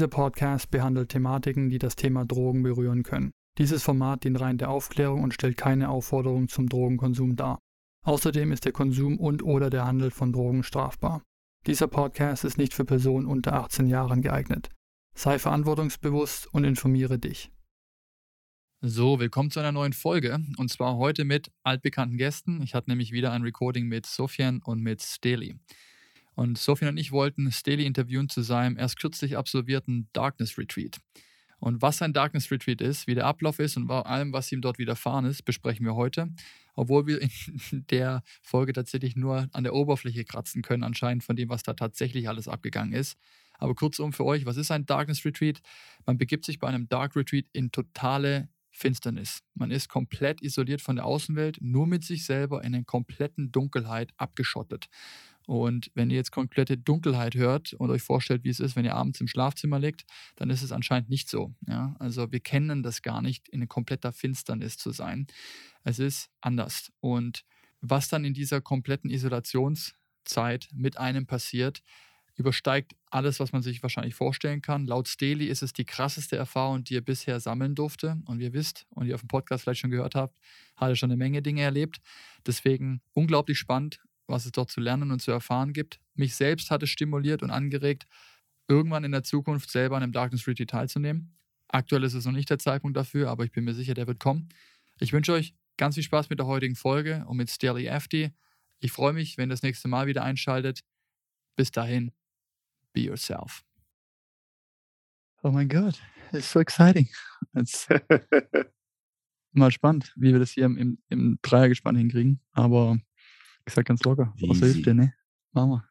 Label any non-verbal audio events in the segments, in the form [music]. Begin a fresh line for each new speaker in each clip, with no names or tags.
Dieser Podcast behandelt Thematiken, die das Thema Drogen berühren können. Dieses Format dient rein der Aufklärung und stellt keine Aufforderung zum Drogenkonsum dar. Außerdem ist der Konsum und/oder der Handel von Drogen strafbar. Dieser Podcast ist nicht für Personen unter 18 Jahren geeignet. Sei verantwortungsbewusst und informiere dich. So, willkommen zu einer neuen Folge und zwar heute mit altbekannten Gästen. Ich hatte nämlich wieder ein Recording mit Sofian und mit Steli. Und Sophie und ich wollten Staley interviewen zu seinem erst kürzlich absolvierten Darkness Retreat. Und was ein Darkness Retreat ist, wie der Ablauf ist und vor allem, was ihm dort widerfahren ist, besprechen wir heute. Obwohl wir in [laughs] der Folge tatsächlich nur an der Oberfläche kratzen können, anscheinend von dem, was da tatsächlich alles abgegangen ist. Aber kurzum für euch, was ist ein Darkness Retreat? Man begibt sich bei einem Dark Retreat in totale Finsternis. Man ist komplett isoliert von der Außenwelt, nur mit sich selber in einer kompletten Dunkelheit abgeschottet. Und wenn ihr jetzt komplette Dunkelheit hört und euch vorstellt, wie es ist, wenn ihr abends im Schlafzimmer liegt, dann ist es anscheinend nicht so. Ja? Also wir kennen das gar nicht, in kompletter Finsternis zu sein. Es ist anders. Und was dann in dieser kompletten Isolationszeit mit einem passiert, übersteigt alles, was man sich wahrscheinlich vorstellen kann. Laut Steli ist es die krasseste Erfahrung, die ihr bisher sammeln durfte. Und ihr wisst und ihr auf dem Podcast vielleicht schon gehört habt, hat er schon eine Menge Dinge erlebt. Deswegen unglaublich spannend was es dort zu lernen und zu erfahren gibt. Mich selbst hat es stimuliert und angeregt, irgendwann in der Zukunft selber an einem Darkness Retreat teilzunehmen. Aktuell ist es noch nicht der Zeitpunkt dafür, aber ich bin mir sicher, der wird kommen. Ich wünsche euch ganz viel Spaß mit der heutigen Folge und mit Sterling FD. Ich freue mich, wenn ihr das nächste Mal wieder einschaltet. Bis dahin, be yourself. Oh mein Gott, it's so exciting. It's [laughs] mal spannend, wie wir das hier im, im Dreiergespann hinkriegen. Aber ich sag ganz locker. Was hilft dir, ne? Machen wir.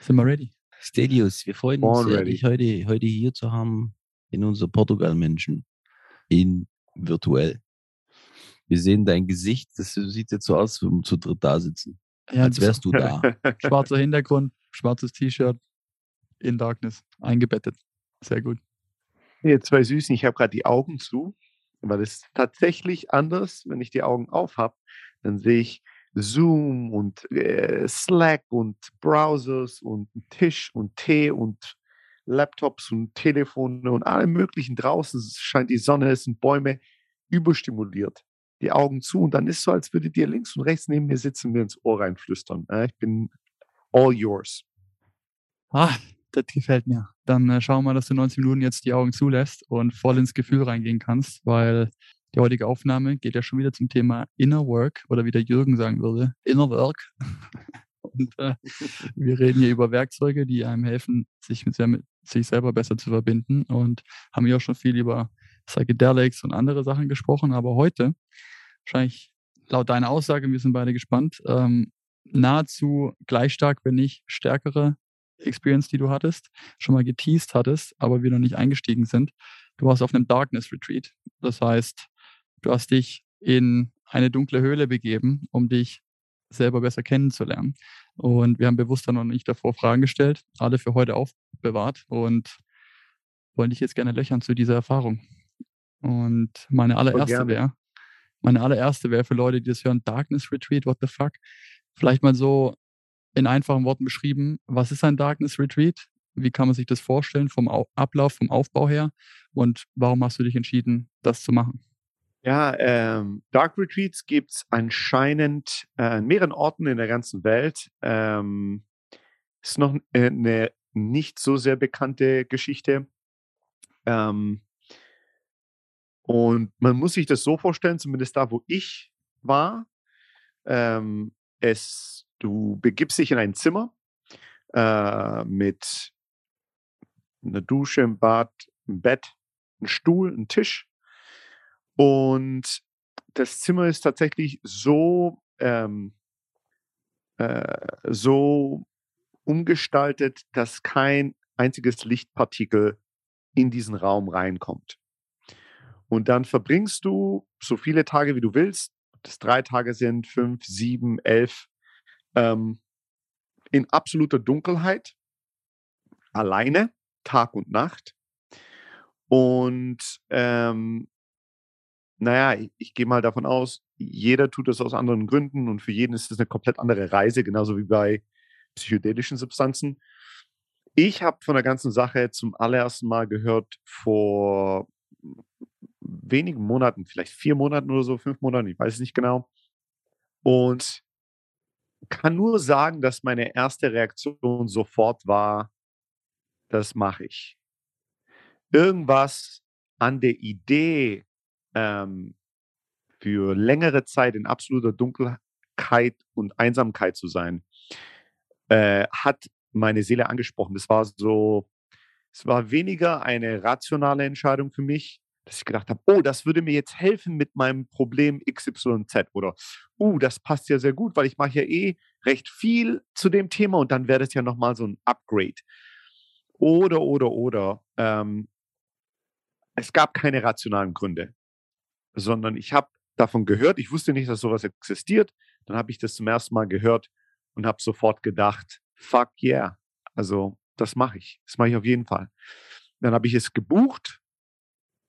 Sind wir ready?
Stadius, wir freuen uns sehr, dich heute, heute hier zu haben in unser Portugal-Menschen. In virtuell. Wir sehen dein Gesicht, das sieht jetzt so aus, wenn wir zu dritt da sitzen. Ja, als wärst du da. [laughs]
Schwarzer Hintergrund, schwarzes T-Shirt, in Darkness, eingebettet. Sehr gut.
Jetzt zwei Süßen, ich habe gerade die Augen zu, weil es tatsächlich anders, wenn ich die Augen auf habe, dann sehe ich Zoom und äh, Slack und Browsers und Tisch und Tee und Laptops und Telefone und alle möglichen draußen scheint die Sonne, es sind Bäume, überstimuliert. Die Augen zu und dann ist so, als würde dir links und rechts neben mir sitzen mir ins Ohr reinflüstern. Äh, ich bin all yours.
Ah, das gefällt mir. Dann äh, schau mal, dass du 90 Minuten jetzt die Augen zulässt und voll ins Gefühl reingehen kannst, weil die heutige Aufnahme geht ja schon wieder zum Thema Inner Work oder wie der Jürgen sagen würde, Inner Work. [laughs] Und äh, wir reden hier über Werkzeuge, die einem helfen, sich mit, mit, sich selber besser zu verbinden. Und haben ja auch schon viel über Psychedelics und andere Sachen gesprochen. Aber heute, wahrscheinlich laut deiner Aussage, wir sind beide gespannt, ähm, nahezu gleich stark, wenn nicht stärkere Experience, die du hattest, schon mal geteased hattest, aber wir noch nicht eingestiegen sind. Du warst auf einem Darkness Retreat. Das heißt, Du hast dich in eine dunkle Höhle begeben, um dich selber besser kennenzulernen. Und wir haben bewusst dann noch nicht davor Fragen gestellt, alle für heute aufbewahrt und wollen dich jetzt gerne löchern zu dieser Erfahrung. Und meine allererste wäre, meine allererste wäre für Leute, die das hören, Darkness Retreat, what the fuck? Vielleicht mal so in einfachen Worten beschrieben, was ist ein Darkness Retreat? Wie kann man sich das vorstellen vom Ablauf, vom Aufbau her? Und warum hast du dich entschieden, das zu machen?
Ja, ähm, Dark Retreats gibt es anscheinend äh, an mehreren Orten in der ganzen Welt. Ähm, ist noch eine äh, nicht so sehr bekannte Geschichte. Ähm, und man muss sich das so vorstellen, zumindest da, wo ich war, ähm, es, du begibst dich in ein Zimmer äh, mit einer Dusche, im Bad, ein Bett, ein Stuhl, ein Tisch. Und das Zimmer ist tatsächlich so, ähm, äh, so umgestaltet, dass kein einziges Lichtpartikel in diesen Raum reinkommt. Und dann verbringst du so viele Tage, wie du willst, ob das drei Tage sind, fünf, sieben, elf, ähm, in absoluter Dunkelheit, alleine, Tag und Nacht. Und ähm, naja, ich, ich gehe mal davon aus, jeder tut das aus anderen Gründen und für jeden ist es eine komplett andere Reise, genauso wie bei psychedelischen Substanzen. Ich habe von der ganzen Sache zum allerersten Mal gehört vor wenigen Monaten, vielleicht vier Monaten oder so, fünf Monaten, ich weiß es nicht genau. Und kann nur sagen, dass meine erste Reaktion sofort war, das mache ich. Irgendwas an der Idee, ähm, für längere Zeit in absoluter Dunkelheit und Einsamkeit zu sein, äh, hat meine Seele angesprochen. Das war so, es war weniger eine rationale Entscheidung für mich, dass ich gedacht habe, oh, das würde mir jetzt helfen mit meinem Problem XYZ oder, oh, das passt ja sehr gut, weil ich mache ja eh recht viel zu dem Thema und dann wäre das ja nochmal so ein Upgrade. Oder, oder, oder. Ähm, es gab keine rationalen Gründe, sondern ich habe davon gehört. Ich wusste nicht, dass sowas existiert. Dann habe ich das zum ersten Mal gehört und habe sofort gedacht, fuck yeah. Also das mache ich. Das mache ich auf jeden Fall. Dann habe ich es gebucht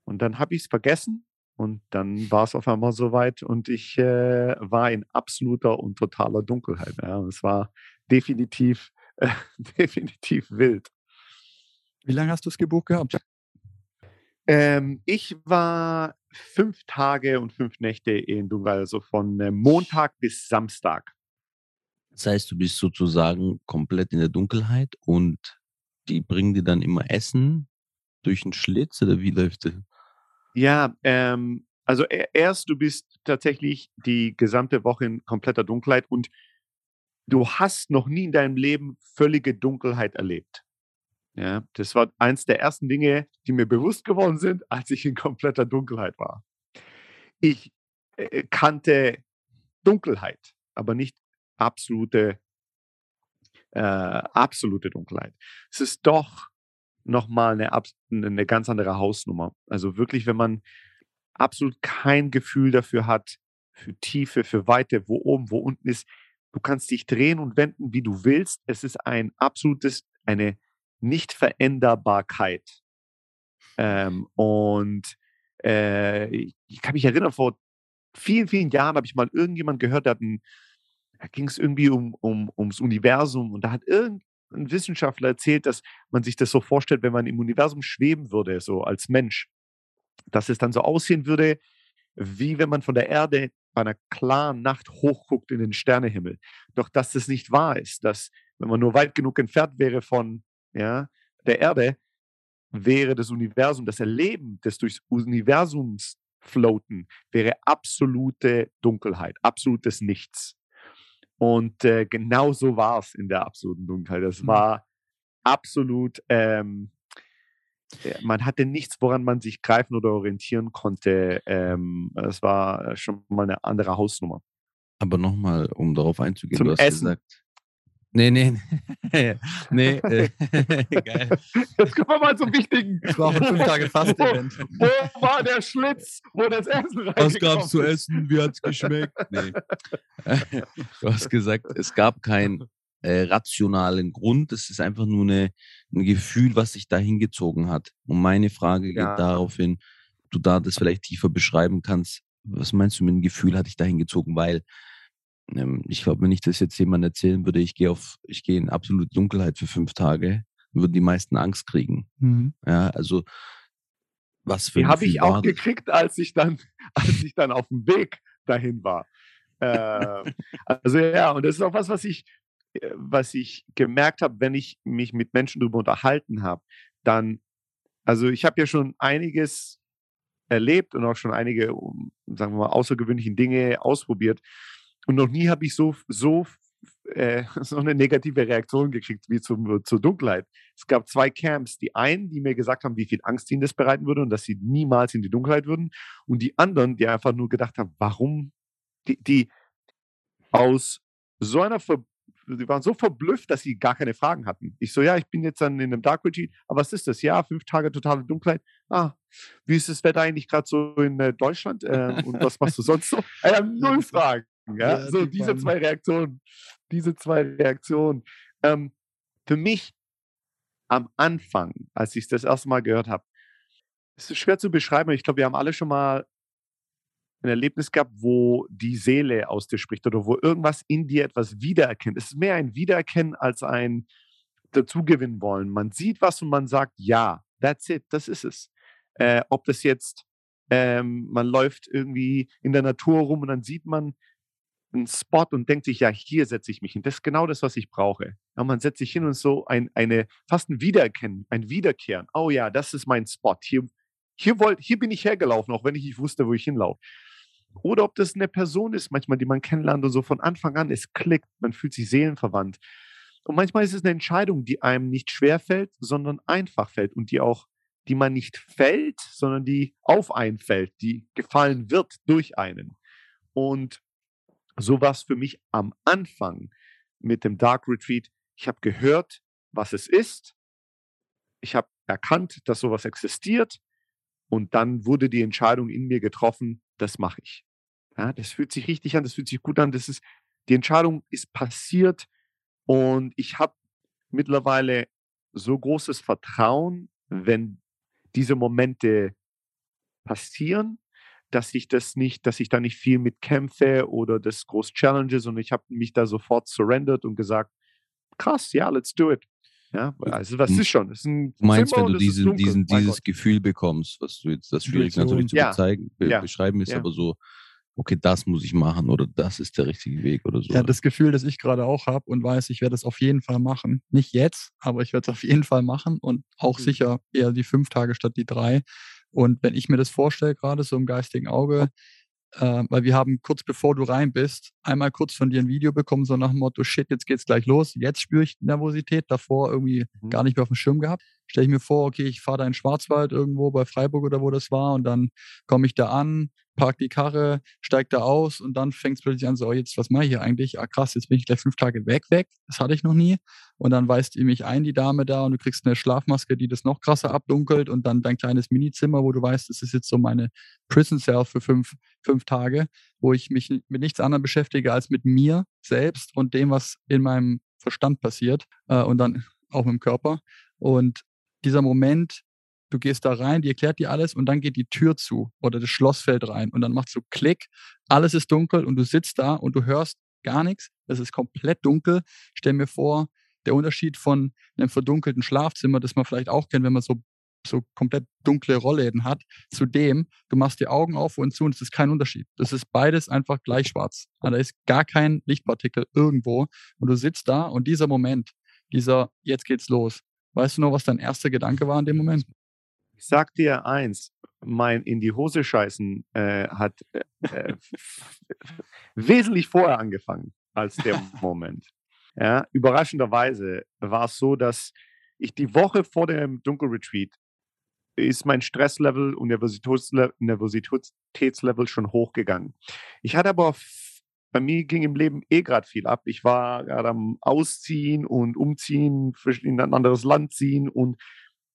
und dann habe ich es vergessen und dann war es auf einmal soweit und ich äh, war in absoluter und totaler Dunkelheit. Ja. Es war definitiv, äh, [laughs] definitiv wild.
Wie lange hast du es gebucht gehabt?
Ähm, ich war fünf Tage und fünf Nächte in Dunkelheit, also von äh, Montag bis Samstag.
Das heißt, du bist sozusagen komplett in der Dunkelheit und die bringen dir dann immer Essen durch einen Schlitz oder wie läuft das?
Ja, ähm, also erst du bist tatsächlich die gesamte Woche in kompletter Dunkelheit und du hast noch nie in deinem Leben völlige Dunkelheit erlebt. Ja, das war eins der ersten Dinge, die mir bewusst geworden sind, als ich in kompletter Dunkelheit war. Ich äh, kannte Dunkelheit, aber nicht absolute, äh, absolute Dunkelheit. Es ist doch nochmal eine, eine ganz andere Hausnummer. Also wirklich, wenn man absolut kein Gefühl dafür hat, für Tiefe, für Weite, wo oben, wo unten ist, du kannst dich drehen und wenden, wie du willst. Es ist ein absolutes, eine Nichtveränderbarkeit. Ähm, und äh, ich kann mich erinnern, vor vielen, vielen Jahren habe ich mal irgendjemand gehört, der hat ein, da ging es irgendwie um, um, ums Universum und da hat irgendein Wissenschaftler erzählt, dass man sich das so vorstellt, wenn man im Universum schweben würde, so als Mensch, dass es dann so aussehen würde, wie wenn man von der Erde bei einer klaren Nacht hochguckt in den Sternehimmel. Doch dass das nicht wahr ist, dass wenn man nur weit genug entfernt wäre von ja, der Erde, wäre das Universum, das Erleben des durchs Universums floaten, wäre absolute Dunkelheit, absolutes Nichts. Und äh, genau so war es in der absoluten Dunkelheit. Das mhm. war absolut, ähm, man hatte nichts, woran man sich greifen oder orientieren konnte. Ähm, es war schon mal eine andere Hausnummer.
Aber nochmal, um darauf einzugehen,
Zum
du hast
Essen.
gesagt, Nee, nee, nee. [laughs] äh, [laughs]
geil. Jetzt kommen wir mal zum Wichtigen.
Das war auch ein fünf Tage Fast-Event.
Wo, [laughs] wo, war der Schlitz, wo das Essen rein
Was gab es zu essen? Wie hat es geschmeckt? Nee. Du hast gesagt, es gab keinen äh, rationalen Grund. Es ist einfach nur eine, ein Gefühl, was sich da hingezogen hat. Und meine Frage geht ja. darauf hin, du da das vielleicht tiefer beschreiben kannst. Was meinst du mit dem Gefühl, hat dich da hingezogen? Weil ich glaube, wenn ich das jetzt jemand erzählen würde, ich gehe auf, ich gehe in absolute Dunkelheit für fünf Tage, würden die meisten Angst kriegen. Mhm. Ja, also was für
Die habe ich auch gekriegt, als ich dann, [laughs] als ich dann auf dem Weg dahin war. äh, also ja, und das ist auch was, was ich, äh, was ich gemerkt habe, wenn ich mich mit Menschen darüber unterhalten habe, dann, also ich habe ja schon einiges erlebt und auch schon einige, sagen wir mal, außergewöhnliche Dinge ausprobiert. Und noch nie habe ich so, so, äh, [laughs] so eine negative Reaktion gekriegt wie zum, zur Dunkelheit. Es gab zwei Camps. Die einen, die mir gesagt haben, wie viel Angst ihnen das bereiten würde und dass sie niemals in die Dunkelheit würden. Und die anderen, die einfach nur gedacht haben, warum, die, die aus so einer Ver die waren so verblüfft, dass sie gar keine Fragen hatten. Ich so, ja, ich bin jetzt dann in einem Dark Retreat, aber was ist das? Ja, fünf Tage totale Dunkelheit. Ah, wie ist das Wetter eigentlich gerade so in äh, Deutschland? Äh, und was machst du sonst so? [laughs] Äh, [laughs] null Fragen. Ja? so, diese zwei Reaktionen. Diese zwei Reaktionen. Ähm, für mich am Anfang, als ich es das erste Mal gehört habe, ist es schwer zu beschreiben. Ich glaube, wir haben alle schon mal ein Erlebnis gehabt, wo die Seele aus dir spricht oder wo irgendwas in dir etwas wiedererkennt. Es ist mehr ein Wiedererkennen als ein dazugewinnen wollen. Man sieht was und man sagt, ja, that's it, das ist es. Äh, ob das jetzt, ähm, man läuft irgendwie in der Natur rum und dann sieht man einen Spot und denkt sich, ja, hier setze ich mich hin. Das ist genau das, was ich brauche. Ja, man setzt sich hin und so ein, eine, fast ein Wiedererkennen, ein Wiederkehren. Oh ja, das ist mein Spot. Hier, hier, wollt, hier bin ich hergelaufen, auch wenn ich nicht wusste, wo ich hinlaufe. Oder ob das eine Person ist, manchmal, die man kennenlernt und so von Anfang an, es klickt, man fühlt sich seelenverwandt. Und manchmal ist es eine Entscheidung, die einem nicht schwer fällt, sondern einfach fällt und die auch, die man nicht fällt, sondern die auf einen fällt, die gefallen wird durch einen. Und so war es für mich am Anfang mit dem Dark Retreat. Ich habe gehört, was es ist. Ich habe erkannt, dass sowas existiert. Und dann wurde die Entscheidung in mir getroffen, das mache ich. Ja, das fühlt sich richtig an, das fühlt sich gut an. Das ist, die Entscheidung ist passiert und ich habe mittlerweile so großes Vertrauen, wenn diese Momente passieren, dass ich das nicht, dass ich da nicht viel mit kämpfe oder das groß challenge, sondern ich habe mich da sofort surrendered und gesagt, krass, ja, let's do it. Ja, also was ist schon? Ist
du meinst, Zimmer wenn du diesen, diesen, dieses Gefühl bekommst, was du jetzt, das schwierig natürlich zu ja. bezeigen, be ja. beschreiben ist, ja. aber so, okay, das muss ich machen oder das ist der richtige Weg oder so.
Ja, das Gefühl, das ich gerade auch habe und weiß, ich werde es auf jeden Fall machen. Nicht jetzt, aber ich werde es auf jeden Fall machen und auch mhm. sicher eher die fünf Tage statt die drei. Und wenn ich mir das vorstelle, gerade so im geistigen Auge, äh, weil wir haben kurz bevor du rein bist, einmal kurz von dir ein Video bekommen, so nach dem Motto, shit, jetzt geht's gleich los, jetzt spüre ich Nervosität, davor irgendwie mhm. gar nicht mehr auf dem Schirm gehabt. Stelle ich mir vor, okay, ich fahre da in Schwarzwald irgendwo bei Freiburg oder wo das war und dann komme ich da an, park die Karre, steig da aus und dann fängt es plötzlich an, so, oh, jetzt, was mache ich hier eigentlich? Ah, krass, jetzt bin ich gleich fünf Tage weg, weg. Das hatte ich noch nie. Und dann weist ihr mich ein, die Dame da, und du kriegst eine Schlafmaske, die das noch krasser abdunkelt und dann dein kleines Minizimmer, wo du weißt, das ist jetzt so meine Prison Cell für fünf, fünf Tage, wo ich mich mit nichts anderem beschäftige als mit mir selbst und dem, was in meinem Verstand passiert äh, und dann auch mit dem Körper. Und dieser Moment, du gehst da rein, die erklärt dir alles und dann geht die Tür zu oder das Schloss fällt rein und dann machst du Klick, alles ist dunkel und du sitzt da und du hörst gar nichts, es ist komplett dunkel. Stell mir vor, der Unterschied von einem verdunkelten Schlafzimmer, das man vielleicht auch kennt, wenn man so so komplett dunkle Rollläden hat, zu dem, du machst die Augen auf und zu und es ist kein Unterschied. Das ist beides einfach gleich schwarz. Da ist gar kein Lichtpartikel irgendwo und du sitzt da und dieser Moment, dieser jetzt geht's los. Weißt du noch, was dein erster Gedanke war in dem Moment?
Ich sag dir eins, mein in die Hose scheißen äh, hat äh, äh wesentlich vorher angefangen als der [laughs] Moment. Ja, überraschenderweise war es so, dass ich die Woche vor dem Dunkelretreat ist mein Stresslevel und Nervositätslevel schon hochgegangen. Ich hatte aber bei mir ging im Leben eh gerade viel ab. Ich war gerade am Ausziehen und Umziehen, in ein anderes Land ziehen und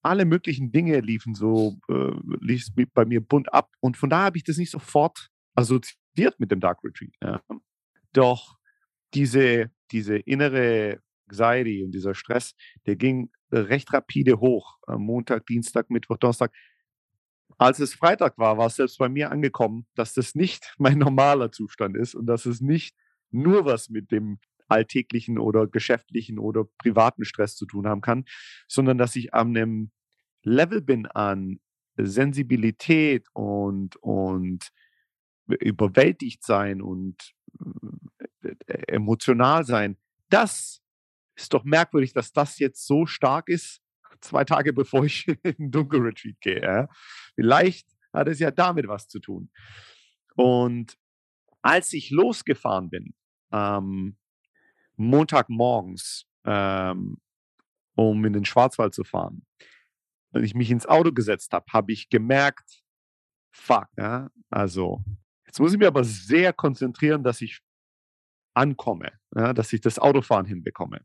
alle möglichen Dinge liefen so, äh, lief bei mir bunt ab. Und von daher habe ich das nicht sofort assoziiert mit dem Dark Retreat. Ja. Doch diese, diese innere Anxiety und dieser Stress, der ging recht rapide hoch. Montag, Dienstag, Mittwoch, Donnerstag. Als es Freitag war, war es selbst bei mir angekommen, dass das nicht [laughs] mein normaler Zustand ist und dass es nicht nur was mit dem alltäglichen oder geschäftlichen oder privaten Stress zu tun haben kann, sondern dass ich an einem Level bin an Sensibilität und, und überwältigt sein und äh, äh, emotional sein. Das ist doch merkwürdig, dass das jetzt so stark ist, zwei Tage bevor ich [laughs] in den Dunkelretreat gehe. Vielleicht hat es ja damit was zu tun. Und als ich losgefahren bin, ähm, Montagmorgens, ähm, um in den Schwarzwald zu fahren, wenn ich mich ins Auto gesetzt habe, habe ich gemerkt, fuck, ja, also jetzt muss ich mir aber sehr konzentrieren, dass ich ankomme, ja, dass ich das Autofahren hinbekomme.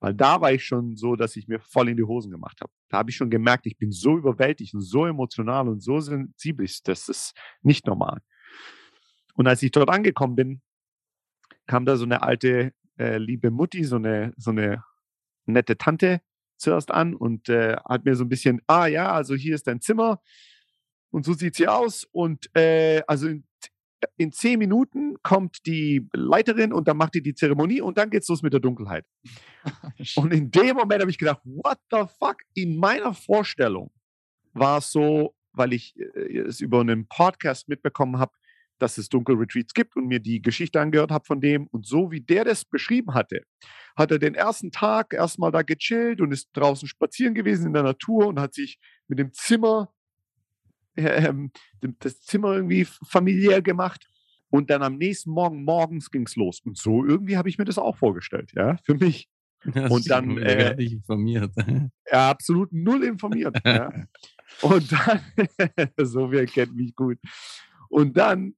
Weil da war ich schon so, dass ich mir voll in die Hosen gemacht habe. Da habe ich schon gemerkt, ich bin so überwältigt und so emotional und so sensibel, das ist nicht normal. Und als ich dort angekommen bin, kam da so eine alte, äh, liebe Mutti, so eine, so eine nette Tante zuerst an und äh, hat mir so ein bisschen, ah ja, also hier ist dein Zimmer und so sieht sie aus. Und äh, also in, in zehn Minuten kommt die Leiterin und dann macht die die Zeremonie und dann geht's los mit der Dunkelheit. [laughs] und in dem Moment habe ich gedacht, what the fuck? In meiner Vorstellung war es so, weil ich äh, es über einen Podcast mitbekommen habe, dass es Dunkelretreats gibt und mir die Geschichte angehört habe von dem. Und so wie der das beschrieben hatte, hat er den ersten Tag erstmal da gechillt und ist draußen spazieren gewesen in der Natur und hat sich mit dem Zimmer ähm, das Zimmer irgendwie familiär gemacht. Und dann am nächsten Morgen morgens ging es los. Und so irgendwie habe ich mir das auch vorgestellt, ja, für mich. [laughs]
Das und dann äh, informiert. [laughs]
Ja, absolut null informiert. ja. [laughs] Und dann, so wer kennt mich gut. Und dann,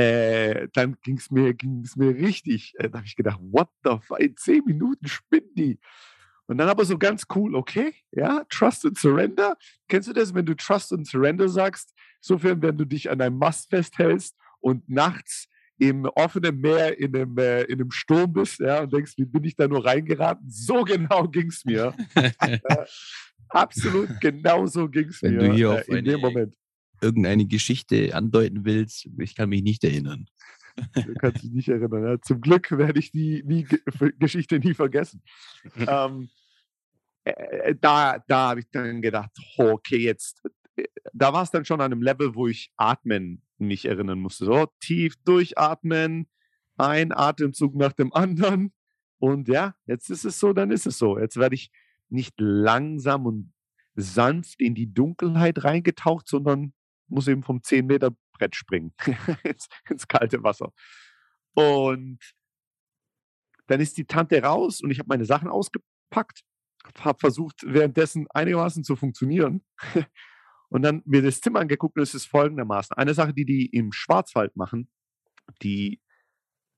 äh, dann ging es mir, ging's mir richtig. Äh, da habe ich gedacht, what the fuck, in zehn Minuten spinnen die. Und dann aber so ganz cool, okay, ja, Trust and Surrender. Kennst du das, wenn du Trust and Surrender sagst? Sofern, wenn du dich an einem Mast festhältst und nachts im offenen Meer in einem, äh, in einem Sturm bist, ja, und denkst, wie bin ich da nur reingeraten? So [laughs] genau ging es mir. [laughs] absolut genau so ging es mir
äh, in dem Moment. Irgendeine Geschichte andeuten willst, ich kann mich nicht erinnern.
Du kannst dich nicht erinnern. Ja. Zum Glück werde ich die nie, Geschichte nie vergessen. [laughs] ähm, äh, äh, da, da habe ich dann gedacht, okay, jetzt, äh, da war es dann schon an einem Level, wo ich atmen mich erinnern musste. So tief durchatmen, ein Atemzug nach dem anderen. Und ja, jetzt ist es so, dann ist es so. Jetzt werde ich nicht langsam und sanft in die Dunkelheit reingetaucht, sondern muss eben vom 10 Meter Brett springen [laughs] ins, ins kalte Wasser. Und dann ist die Tante raus und ich habe meine Sachen ausgepackt habe versucht, währenddessen einigermaßen zu funktionieren. [laughs] Und dann mir das Zimmer angeguckt und es ist folgendermaßen. Eine Sache, die die im Schwarzwald machen, die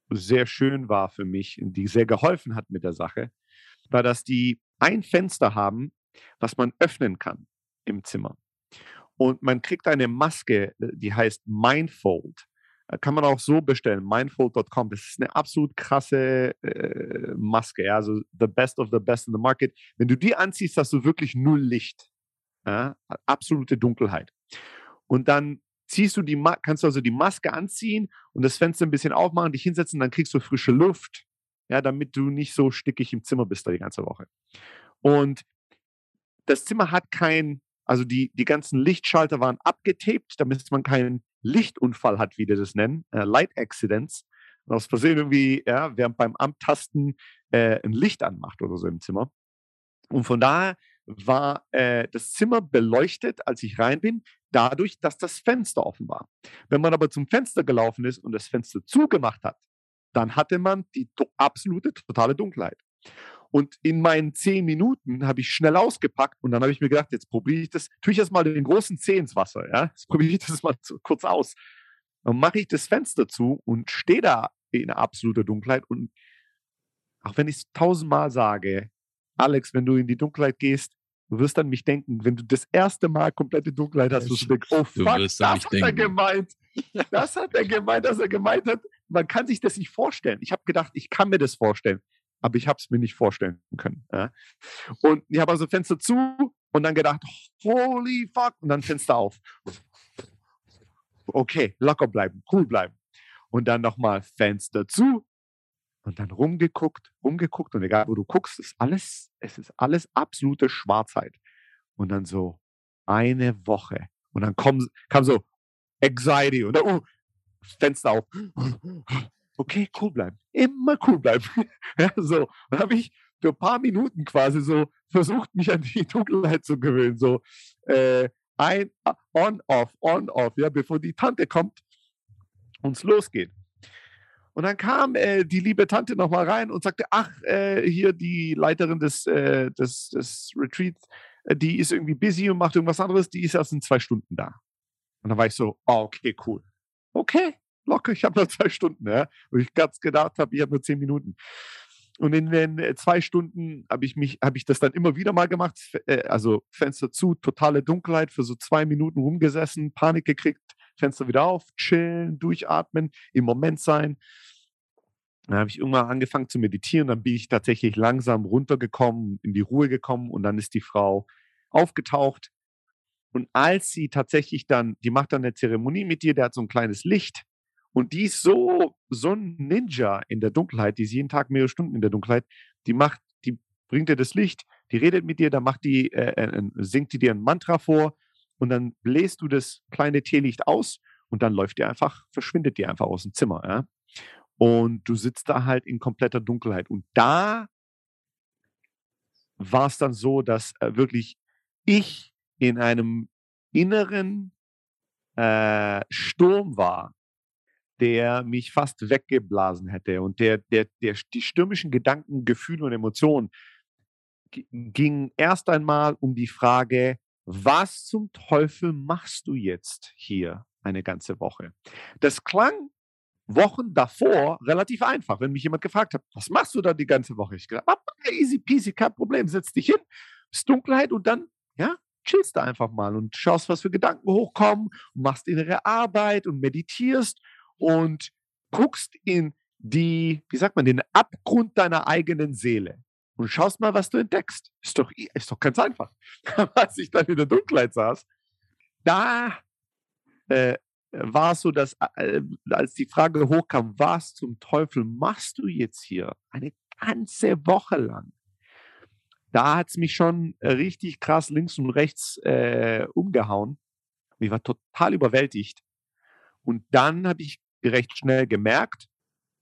sehr schön war für mich und die sehr geholfen hat mit der Sache, war, dass die ein Fenster haben, was man öffnen kann im Zimmer. Und man kriegt eine Maske, äh, die heißt Mindfold. Äh, kann man auch so bestellen, mindfold.com. Das ist eine absolut krasse äh, Maske, ja? also the best of the best in the market. Wenn du die anziehst, hast du wirklich null Licht, ja? absolute Dunkelheit. Und dann ziehst du die, kannst du also die Maske anziehen und das Fenster ein bisschen aufmachen, dich hinsetzen, dann kriegst du frische Luft, ja, damit du nicht so stickig im Zimmer bist da die ganze Woche. Und das Zimmer hat kein, also die, die ganzen Lichtschalter waren abgetaped, damit man keinen Lichtunfall hat, wie die das nennen, äh, Light Accidents. Und aus Versehen irgendwie, ja, während beim Amttasten äh, ein Licht anmacht oder so im Zimmer. Und von daher war äh, das Zimmer beleuchtet, als ich rein bin, dadurch, dass das Fenster offen war. Wenn man aber zum Fenster gelaufen ist und das Fenster zugemacht hat, dann hatte man die absolute, totale Dunkelheit. Und in meinen zehn Minuten habe ich schnell ausgepackt und dann habe ich mir gedacht, jetzt probiere ich das, tue ich jetzt mal den großen Zeh ins Wasser, ja, jetzt probiere ich das mal zu, kurz aus. Dann mache ich das Fenster zu und stehe da in absoluter Dunkelheit und auch wenn ich es tausendmal sage, Alex, wenn du in die Dunkelheit gehst, du wirst an mich denken, wenn du das erste Mal komplette Dunkelheit hast, wirst du denken, oh fuck, das hat denken. er gemeint. Das hat er gemeint, dass er gemeint hat. Man kann sich das nicht vorstellen. Ich habe gedacht, ich kann mir das vorstellen aber ich habe es mir nicht vorstellen können. Ja. Und ich habe also Fenster zu und dann gedacht, holy fuck, und dann Fenster auf. Okay, locker bleiben, cool bleiben. Und dann nochmal Fenster zu und dann rumgeguckt, rumgeguckt und egal wo du guckst, ist alles, es ist alles absolute Schwarzheit. Und dann so eine Woche und dann kam, kam so Anxiety und dann, oh, Fenster auf okay, cool bleiben. Immer cool bleiben. [laughs] ja, so. Dann habe ich für ein paar Minuten quasi so versucht, mich an die [laughs] Dunkelheit zu gewöhnen. So, äh, ein, on, off, on, off, ja, bevor die Tante kommt und es losgeht. Und dann kam äh, die liebe Tante nochmal rein und sagte, ach, äh, hier die Leiterin des, äh, des, des Retreats, äh, die ist irgendwie busy und macht irgendwas anderes, die ist erst in zwei Stunden da. Und dann war ich so, oh, okay, cool. Okay, locker, ich habe noch zwei Stunden. Ja? Und ich ganz gedacht habe, ich habe nur zehn Minuten. Und in den äh, zwei Stunden habe ich mich, habe ich das dann immer wieder mal gemacht. Äh, also Fenster zu, totale Dunkelheit, für so zwei Minuten rumgesessen, Panik gekriegt, Fenster wieder auf, chillen, durchatmen, im Moment sein. Dann habe ich irgendwann angefangen zu meditieren, dann bin ich tatsächlich langsam runtergekommen, in die Ruhe gekommen und dann ist die Frau aufgetaucht. Und als sie tatsächlich dann, die macht dann eine Zeremonie mit dir, der hat so ein kleines Licht und die ist so, so ein Ninja in der Dunkelheit, die ist jeden Tag mehrere Stunden in der Dunkelheit, die macht, die bringt dir das Licht, die redet mit dir, dann macht die, äh, äh, singt die dir ein Mantra vor und dann bläst du das kleine Teelicht aus und dann läuft die einfach, verschwindet die einfach aus dem Zimmer. Ja? Und du sitzt da halt in kompletter Dunkelheit. Und da war es dann so, dass äh, wirklich ich in einem inneren äh, Sturm war, der mich fast weggeblasen hätte. Und der, der, der, die stürmischen Gedanken, Gefühle und Emotionen gingen erst einmal um die Frage, was zum Teufel machst du jetzt hier eine ganze Woche? Das klang Wochen davor relativ einfach, wenn mich jemand gefragt hat, was machst du da die ganze Woche? Ich gesagt, easy peasy, kein Problem, setz dich hin, ist Dunkelheit und dann, ja, chillst du einfach mal und schaust, was für Gedanken hochkommen machst innere Arbeit und meditierst und guckst in die, wie sagt man, den Abgrund deiner eigenen Seele und schaust mal, was du entdeckst. Ist doch, ist doch ganz einfach. [laughs] Als ich dann in der Dunkelheit saß, da äh, war es so, dass äh, als die Frage hochkam, was zum Teufel machst du jetzt hier eine ganze Woche lang? Da hat es mich schon richtig krass links und rechts äh, umgehauen. Ich war total überwältigt. Und dann habe ich recht schnell gemerkt,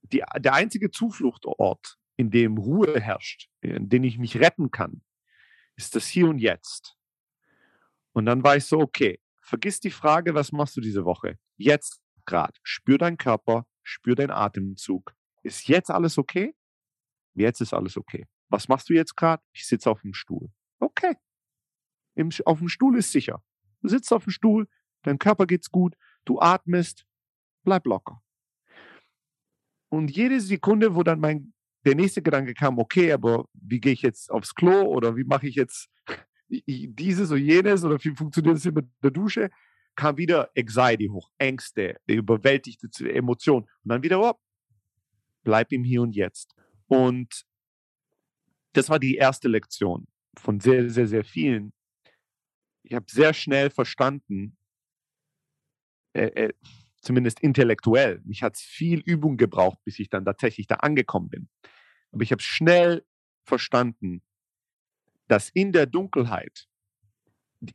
die, der einzige Zufluchtort, in dem Ruhe herrscht, in dem ich mich retten kann, ist das Hier und Jetzt. Und dann war ich so, okay, Vergiss die Frage, was machst du diese Woche? Jetzt gerade. Spür deinen Körper, spür deinen Atemzug. Ist jetzt alles okay? Jetzt ist alles okay. Was machst du jetzt gerade? Ich sitze auf dem Stuhl. Okay. Im, auf dem Stuhl ist sicher. Du sitzt auf dem Stuhl, dein Körper geht's gut, du atmest, bleib locker. Und jede Sekunde, wo dann mein der nächste Gedanke kam, okay, aber wie gehe ich jetzt aufs Klo oder wie mache ich jetzt [laughs] dieses oder jenes oder wie funktioniert es mit der Dusche, kam wieder Anxiety hoch, Ängste, überwältigte Emotionen. Und dann wieder, oh, bleib im Hier und Jetzt. Und das war die erste Lektion von sehr, sehr, sehr vielen. Ich habe sehr schnell verstanden, äh, äh, zumindest intellektuell, mich hat es viel Übung gebraucht, bis ich dann tatsächlich da angekommen bin. Aber ich habe schnell verstanden, dass in der Dunkelheit,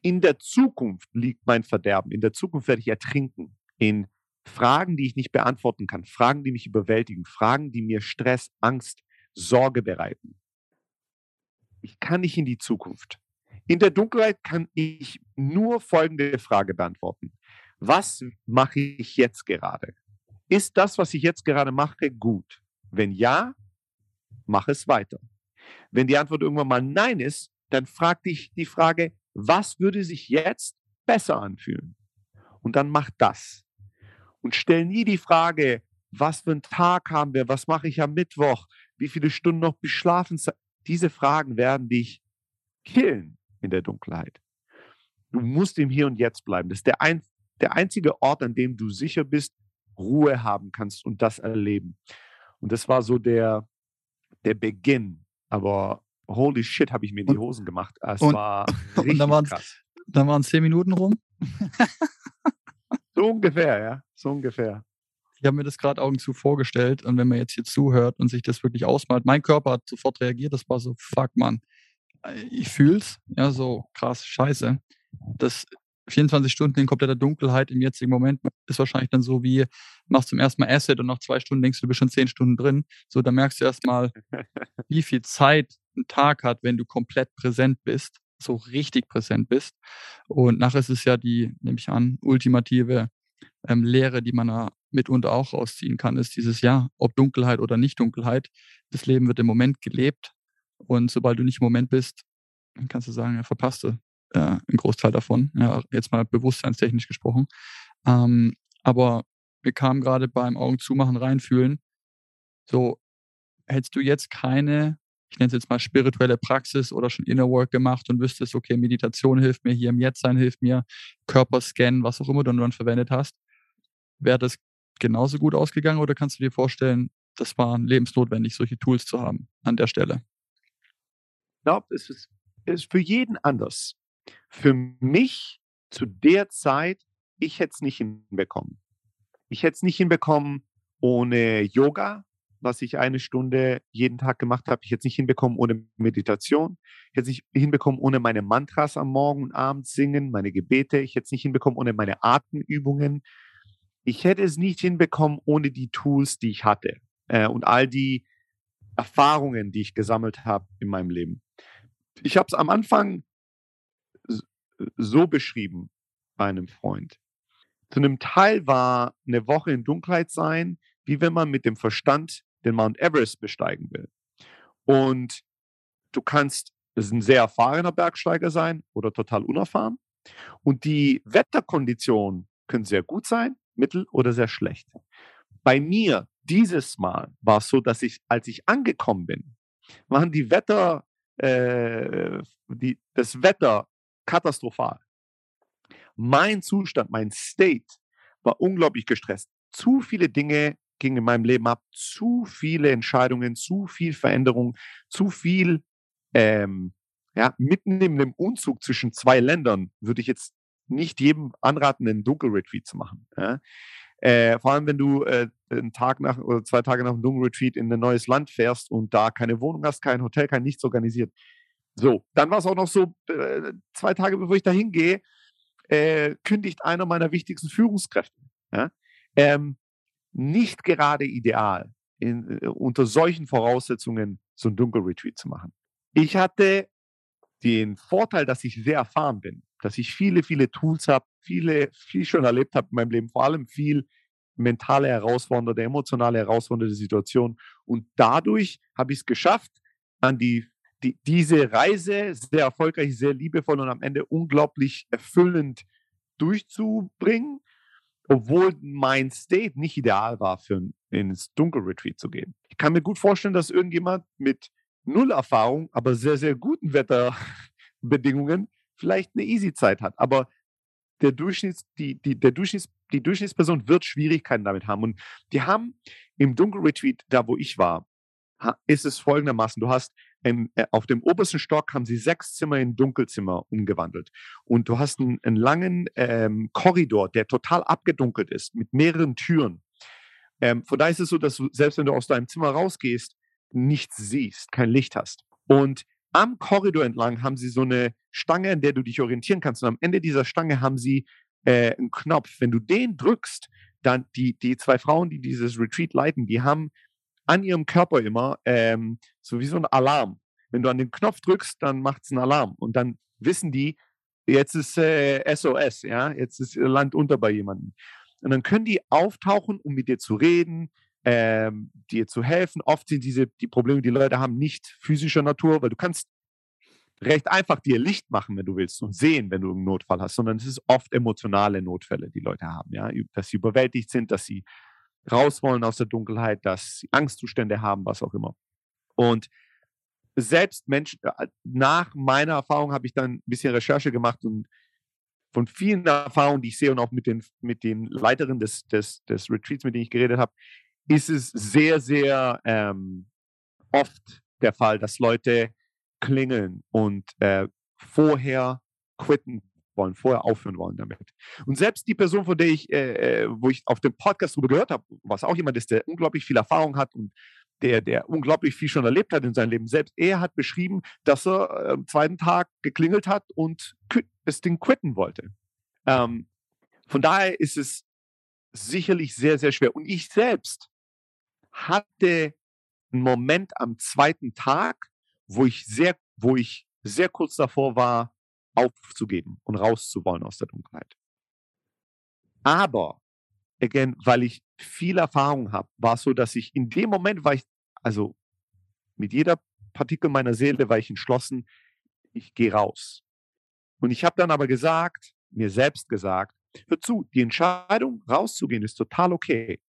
in der Zukunft liegt mein Verderben. In der Zukunft werde ich ertrinken. In Fragen, die ich nicht beantworten kann, Fragen, die mich überwältigen, Fragen, die mir Stress, Angst, Sorge bereiten. Ich kann nicht in die Zukunft. In der Dunkelheit kann ich nur folgende Frage beantworten. Was mache ich jetzt gerade? Ist das, was ich jetzt gerade mache, gut? Wenn ja, mach es weiter. Wenn die Antwort irgendwann mal Nein ist, dann frag dich die Frage, was würde sich jetzt besser anfühlen? Und dann mach das. Und stell nie die Frage, was für einen Tag haben wir, was mache ich am Mittwoch, wie viele Stunden noch bis schlafen. Diese Fragen werden dich killen in der Dunkelheit. Du musst im Hier und Jetzt bleiben. Das ist der, ein, der einzige Ort, an dem du sicher bist, Ruhe haben kannst und das erleben. Und das war so der, der Beginn aber holy shit, habe ich mir in die Hosen gemacht. Es und, war richtig [laughs] und dann
waren's, krass. Dann waren zehn Minuten rum.
so ungefähr, ja. So ungefähr.
Ich habe mir das gerade Augen zu vorgestellt und wenn man jetzt hier zuhört und sich das wirklich ausmalt, mein Körper hat sofort reagiert, das war so, fuck man, ich fühl's, ja, so krass, scheiße. Das 24 Stunden in kompletter Dunkelheit im jetzigen Moment ist wahrscheinlich dann so wie, machst zum ersten Mal Acid und nach zwei Stunden denkst du, du bist schon zehn Stunden drin. So, da merkst du erstmal, [laughs] wie viel Zeit ein Tag hat, wenn du komplett präsent bist. so richtig präsent bist. Und nachher ist es ja die, nehme ich an, ultimative ähm, Lehre, die man da mitunter auch rausziehen kann, ist dieses Ja, ob Dunkelheit oder nicht Dunkelheit. Das Leben wird im Moment gelebt. Und sobald du nicht im Moment bist, kannst du sagen, ja, verpasst du äh, einen Großteil davon. Ja, jetzt mal bewusstseinstechnisch gesprochen. Ähm, aber wir kamen gerade beim Augen zumachen, reinfühlen. So, hättest du jetzt keine, ich nenne es jetzt mal spirituelle Praxis oder schon Inner Work gemacht und wüsstest, okay, Meditation hilft mir, hier im Jetztsein hilft mir, Körperscan, was auch immer du dann verwendet hast, wäre das genauso gut ausgegangen oder kannst du dir vorstellen, das war lebensnotwendig, solche Tools zu haben an der Stelle?
Ich glaube, es ist, ist für jeden anders. Für mich zu der Zeit, ich hätte es nicht hinbekommen. Ich hätte es nicht hinbekommen ohne Yoga, was ich eine Stunde jeden Tag gemacht habe. Ich hätte es nicht hinbekommen ohne Meditation. Ich hätte es nicht hinbekommen ohne meine Mantras am Morgen und Abend singen, meine Gebete. Ich hätte es nicht hinbekommen ohne meine Atemübungen. Ich hätte es nicht hinbekommen ohne die Tools, die ich hatte äh, und all die Erfahrungen, die ich gesammelt habe in meinem Leben. Ich habe es am Anfang so beschrieben bei einem Freund. Zu einem Teil war eine Woche in Dunkelheit sein, wie wenn man mit dem Verstand den Mount Everest besteigen will. Und du kannst ein sehr erfahrener Bergsteiger sein oder total unerfahren. Und die Wetterkonditionen können sehr gut sein, mittel oder sehr schlecht. Bei mir dieses Mal war es so, dass ich, als ich angekommen bin, waren die Wetter, äh, die, das Wetter katastrophal. Mein Zustand, mein State war unglaublich gestresst. Zu viele Dinge gingen in meinem Leben ab, zu viele Entscheidungen, zu viel Veränderung, zu viel, ähm, ja, mitten in dem Umzug zwischen zwei Ländern würde ich jetzt nicht jedem anraten, einen Dunkelretreat zu machen. Ja? Äh, vor allem, wenn du äh, einen Tag nach oder zwei Tage nach einem Dunkelretreat in ein neues Land fährst und da keine Wohnung hast, kein Hotel, kein nichts organisiert. So, dann war es auch noch so, äh, zwei Tage bevor ich da hingehe, äh, kündigt einer meiner wichtigsten Führungskräfte. Ja? Ähm, nicht gerade ideal, in, äh, unter solchen Voraussetzungen so ein Dunkelretreat zu machen. Ich hatte den Vorteil, dass ich sehr erfahren bin, dass ich viele, viele Tools habe, viele, viel schon erlebt habe in meinem Leben, vor allem viel mentale herausfordernde, emotionale herausfordernde Situation. Und dadurch habe ich es geschafft, an die, die, diese Reise sehr erfolgreich, sehr liebevoll und am Ende unglaublich erfüllend durchzubringen, obwohl mein State nicht ideal war, für ins Dunkelretreat zu gehen. Ich kann mir gut vorstellen, dass irgendjemand mit null Erfahrung, aber sehr, sehr guten Wetterbedingungen vielleicht eine Easy-Zeit hat. Aber der Durchschnitts, die, die, der Durchschnitts, die Durchschnittsperson wird Schwierigkeiten damit haben. Und die haben im Dunkelretreat, da wo ich war, ist es folgendermaßen: Du hast im, äh, auf dem obersten Stock haben sie sechs Zimmer in Dunkelzimmer umgewandelt. Und du hast einen, einen langen ähm, Korridor, der total abgedunkelt ist, mit mehreren Türen. Ähm, von daher ist es so, dass du, selbst wenn du aus deinem Zimmer rausgehst, nichts siehst, kein Licht hast. Und am Korridor entlang haben sie so eine Stange, an der du dich orientieren kannst. Und am Ende dieser Stange haben sie äh, einen Knopf. Wenn du den drückst, dann die, die zwei Frauen, die dieses Retreat leiten, die haben an ihrem Körper immer ähm, so wie so ein Alarm. Wenn du an den Knopf drückst, dann macht es einen Alarm. Und dann wissen die, jetzt ist äh, SOS, ja, jetzt ist Land unter bei jemandem. Und dann können die auftauchen, um mit dir zu reden, ähm, dir zu helfen. Oft sind diese die Probleme, die Leute haben, nicht physischer Natur, weil du kannst recht einfach dir Licht machen, wenn du willst und sehen, wenn du einen Notfall hast, sondern es ist oft emotionale Notfälle, die Leute haben, ja, dass sie überwältigt sind, dass sie raus wollen aus der Dunkelheit, dass sie Angstzustände haben, was auch immer. Und selbst Menschen, äh, nach meiner Erfahrung habe ich dann ein bisschen Recherche gemacht und von vielen Erfahrungen, die ich sehe und auch mit den, mit den Leiterinnen des, des, des Retreats, mit denen ich geredet habe, ist es sehr, sehr ähm, oft der Fall, dass Leute klingeln und äh, vorher quitten wollen, vorher aufhören wollen damit. Und selbst die Person, von der ich, äh, äh wo ich auf dem Podcast darüber gehört habe, was auch jemand ist, der unglaublich viel Erfahrung hat und der, der unglaublich viel schon erlebt hat in seinem Leben, selbst er hat beschrieben, dass er äh, am zweiten Tag geklingelt hat und das Ding quitten wollte. Ähm, von daher ist es sicherlich sehr, sehr schwer. Und ich selbst hatte einen Moment am zweiten Tag, wo ich sehr, wo ich sehr kurz davor war, aufzugeben und rauszuwollen aus der Dunkelheit. Aber, again, weil ich viel Erfahrung habe, war es so, dass ich in dem Moment war ich, also mit jeder Partikel meiner Seele war ich entschlossen, ich gehe raus. Und ich habe dann aber gesagt, mir selbst gesagt, hör zu, die Entscheidung rauszugehen ist total okay.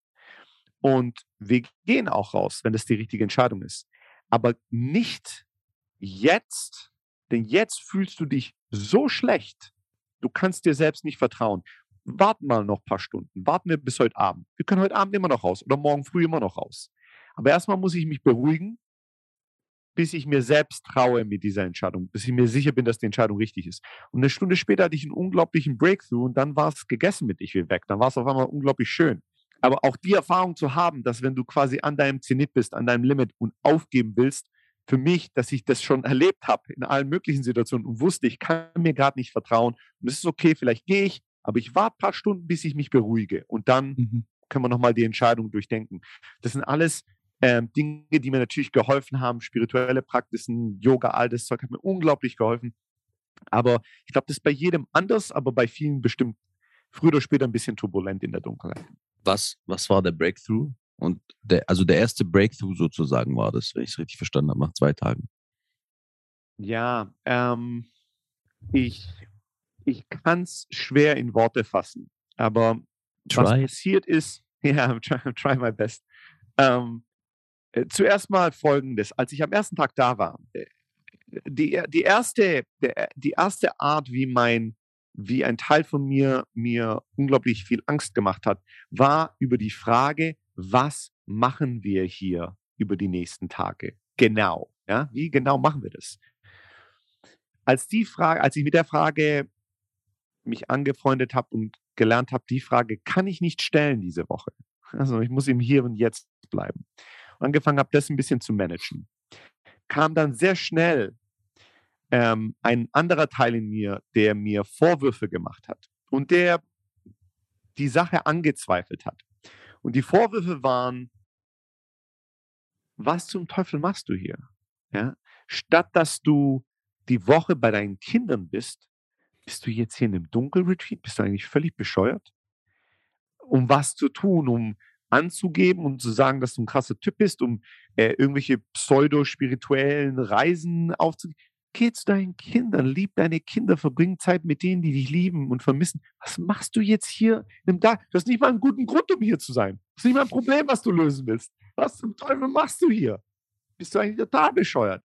Und wir gehen auch raus, wenn das die richtige Entscheidung ist. Aber nicht jetzt, denn jetzt fühlst du dich so schlecht, du kannst dir selbst nicht vertrauen. Warten mal noch ein paar Stunden, warten wir bis heute Abend. Wir können heute Abend immer noch raus oder morgen früh immer noch raus. Aber erstmal muss ich mich beruhigen, bis ich mir selbst traue mit dieser Entscheidung, bis ich mir sicher bin, dass die Entscheidung richtig ist. Und eine Stunde später hatte ich einen unglaublichen Breakthrough und dann war es gegessen mit ich will weg. Dann war es auf einmal unglaublich schön. Aber auch die Erfahrung zu haben, dass wenn du quasi an deinem Zenit bist, an deinem Limit und aufgeben willst, für mich, dass ich das schon erlebt habe in allen möglichen Situationen und wusste, ich kann mir gerade nicht vertrauen und es ist okay, vielleicht gehe ich, aber ich warte ein paar Stunden, bis ich mich beruhige und dann mhm. können wir nochmal die Entscheidung durchdenken. Das sind alles ähm, Dinge, die mir natürlich geholfen haben, spirituelle Praxisen, Yoga, all das Zeug hat mir unglaublich geholfen. Aber ich glaube, das ist bei jedem anders, aber bei vielen bestimmt früher oder später ein bisschen turbulent in der Dunkelheit.
Was, was war der Breakthrough? Und der, also der erste Breakthrough sozusagen war das, wenn ich es richtig verstanden habe, nach zwei Tagen.
Ja, ähm, ich, ich kann es schwer in Worte fassen. Aber try. was passiert ist, [laughs] ja, try, try my best. Ähm, äh, zuerst mal folgendes: Als ich am ersten Tag da war, äh, die, die, erste, der, die erste Art, wie mein wie ein Teil von mir mir unglaublich viel Angst gemacht hat, war über die Frage, was machen wir hier über die nächsten Tage? Genau. Ja, wie genau machen wir das? Als die Frage, als ich mit der Frage mich angefreundet habe und gelernt habe, die Frage kann ich nicht stellen diese Woche. Also ich muss im Hier und Jetzt bleiben. Und angefangen habe, das ein bisschen zu managen. Kam dann sehr schnell ähm, ein anderer Teil in mir, der mir Vorwürfe gemacht hat und der die Sache angezweifelt hat. Und die Vorwürfe waren, was zum Teufel machst du hier? Ja? Statt dass du die Woche bei deinen Kindern bist, bist du jetzt hier in einem Dunkelretreat? Bist du eigentlich völlig bescheuert? Um was zu tun, um anzugeben und zu sagen, dass du ein krasser Typ bist, um äh, irgendwelche pseudo-spirituellen Reisen aufzugeben. Geh zu deinen Kindern, lieb deine Kinder, verbring Zeit mit denen, die dich lieben und vermissen. Was machst du jetzt hier? Du hast nicht mal einen guten Grund, um hier zu sein. Das ist nicht mal ein Problem, was du lösen willst. Was zum Teufel machst du hier? Bist du eigentlich total bescheuert?